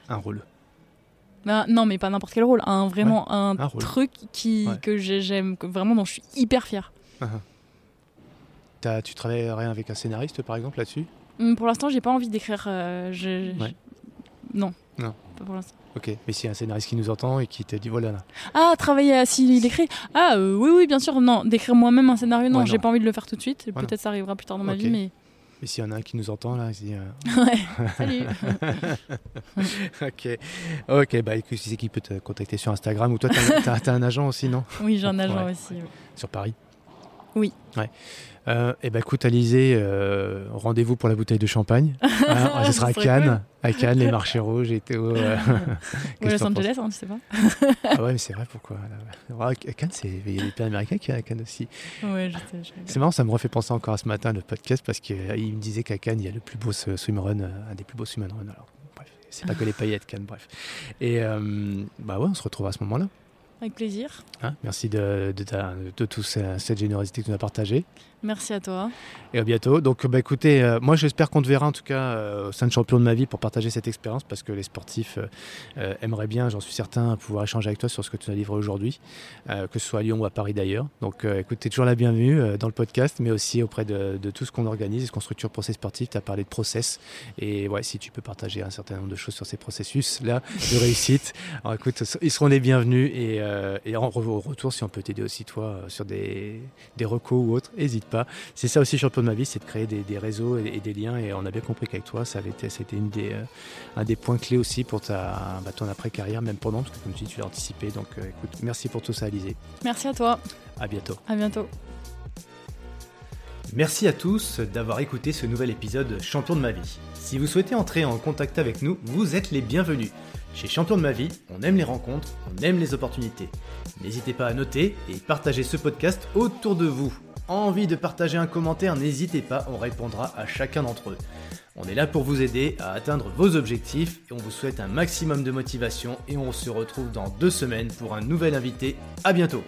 Speaker 2: Un rôle.
Speaker 1: Bah, non, mais pas n'importe quel rôle. Un, vraiment un, truc qui, que j'aime, vraiment dont je suis hyper fière.
Speaker 2: Uh-huh. Tu travaillerais avec un scénariste, par exemple, là-dessus?
Speaker 1: Hum, Pour l'instant, j'ai pas envie d'écrire. Euh, non.
Speaker 2: Non.
Speaker 1: Pas pour l'instant.
Speaker 2: Ok, mais s'il y a un scénariste qui nous entend et qui te dit voilà. Là.
Speaker 1: Ah, travailler à s'il écrit Ah, euh, oui, oui, bien sûr. Non, d'écrire moi-même un scénario, non, j'ai pas envie de le faire tout de suite. Peut-être ça arrivera plus tard dans ma vie, mais.
Speaker 2: Mais s'il y en a un qui nous entend là, il dit.
Speaker 1: Euh, ouais, salut
Speaker 2: Ok, ok, bah écoute, c'est qui peut te contacter sur Instagram ou toi, t'as as, un agent aussi, non?
Speaker 1: Oui, j'ai un agent aussi.
Speaker 2: Sur Paris
Speaker 1: Oui.
Speaker 2: Ouais. Euh, et eh ben écoute Alizé, euh, rendez-vous pour la bouteille de champagne. Hein, ce sera à Cannes, à Cannes, les marchés rouges et Théo.
Speaker 1: Euh, Los Angeles, hein, tu sais pas.
Speaker 2: ah ouais, mais c'est vrai, pourquoi? À Cannes, il y a des pays américains qui à Cannes aussi.
Speaker 1: Ouais, je sais.
Speaker 2: C'est marrant, ça me refait penser encore à ce matin le podcast parce qu'il me disait qu'à Cannes, il y a le plus beau swimrun, un des plus beaux swimrun. Alors, bref, c'est pas que les paillettes Cannes, bref. Et bah ouais, on se retrouve à ce moment-là.
Speaker 1: Avec plaisir.
Speaker 2: Hein, merci de, de, de, de toute cette générosité que tu nous as partagée.
Speaker 1: Merci à toi.
Speaker 2: Et à bientôt. Donc, bah, écoutez, euh, moi, j'espère qu'on te verra en tout cas euh, au sein de champion de ma vie pour partager cette expérience parce que les sportifs euh, aimeraient bien, j'en suis certain, pouvoir échanger avec toi sur ce que tu as livré aujourd'hui, que ce soit à Lyon ou à Paris d'ailleurs. Donc, écoute, tu es toujours la bienvenue dans le podcast, mais aussi auprès de, tout ce qu'on organise et ce qu'on structure pour ces sportifs. Tu as parlé de process. Et ouais, si tu peux partager un certain nombre de choses sur ces processus-là de réussite, alors écoute, ils seront les bienvenus. Et, et en, au retour, si on peut t'aider aussi, toi, sur des, des recos ou autres, n'hésite pas. C'est ça aussi, champion de ma vie, c'est de créer des, réseaux et, des liens. Et on a bien compris qu'avec toi, ça avait été, c'était une des, euh, un des points clés aussi pour ta, bah, ton après-carrière, même pendant, parce que comme tu dis, tu l'as anticipé. Donc euh, écoute, merci pour tout ça, Alizé.
Speaker 1: Merci à toi.
Speaker 2: À bientôt.
Speaker 1: À bientôt.
Speaker 2: Merci à tous d'avoir écouté ce nouvel épisode Champion de ma vie. Si vous souhaitez entrer en contact avec nous, vous êtes les bienvenus. Chez Champion de ma vie, on aime les rencontres, on aime les opportunités. N'hésitez pas à noter et partager ce podcast autour de vous envie de partager un commentaire, n'hésitez pas, on répondra à chacun d'entre eux. On est là pour vous aider à atteindre vos objectifs et on vous souhaite un maximum de motivation et on se retrouve dans deux semaines pour un nouvel invité. À bientôt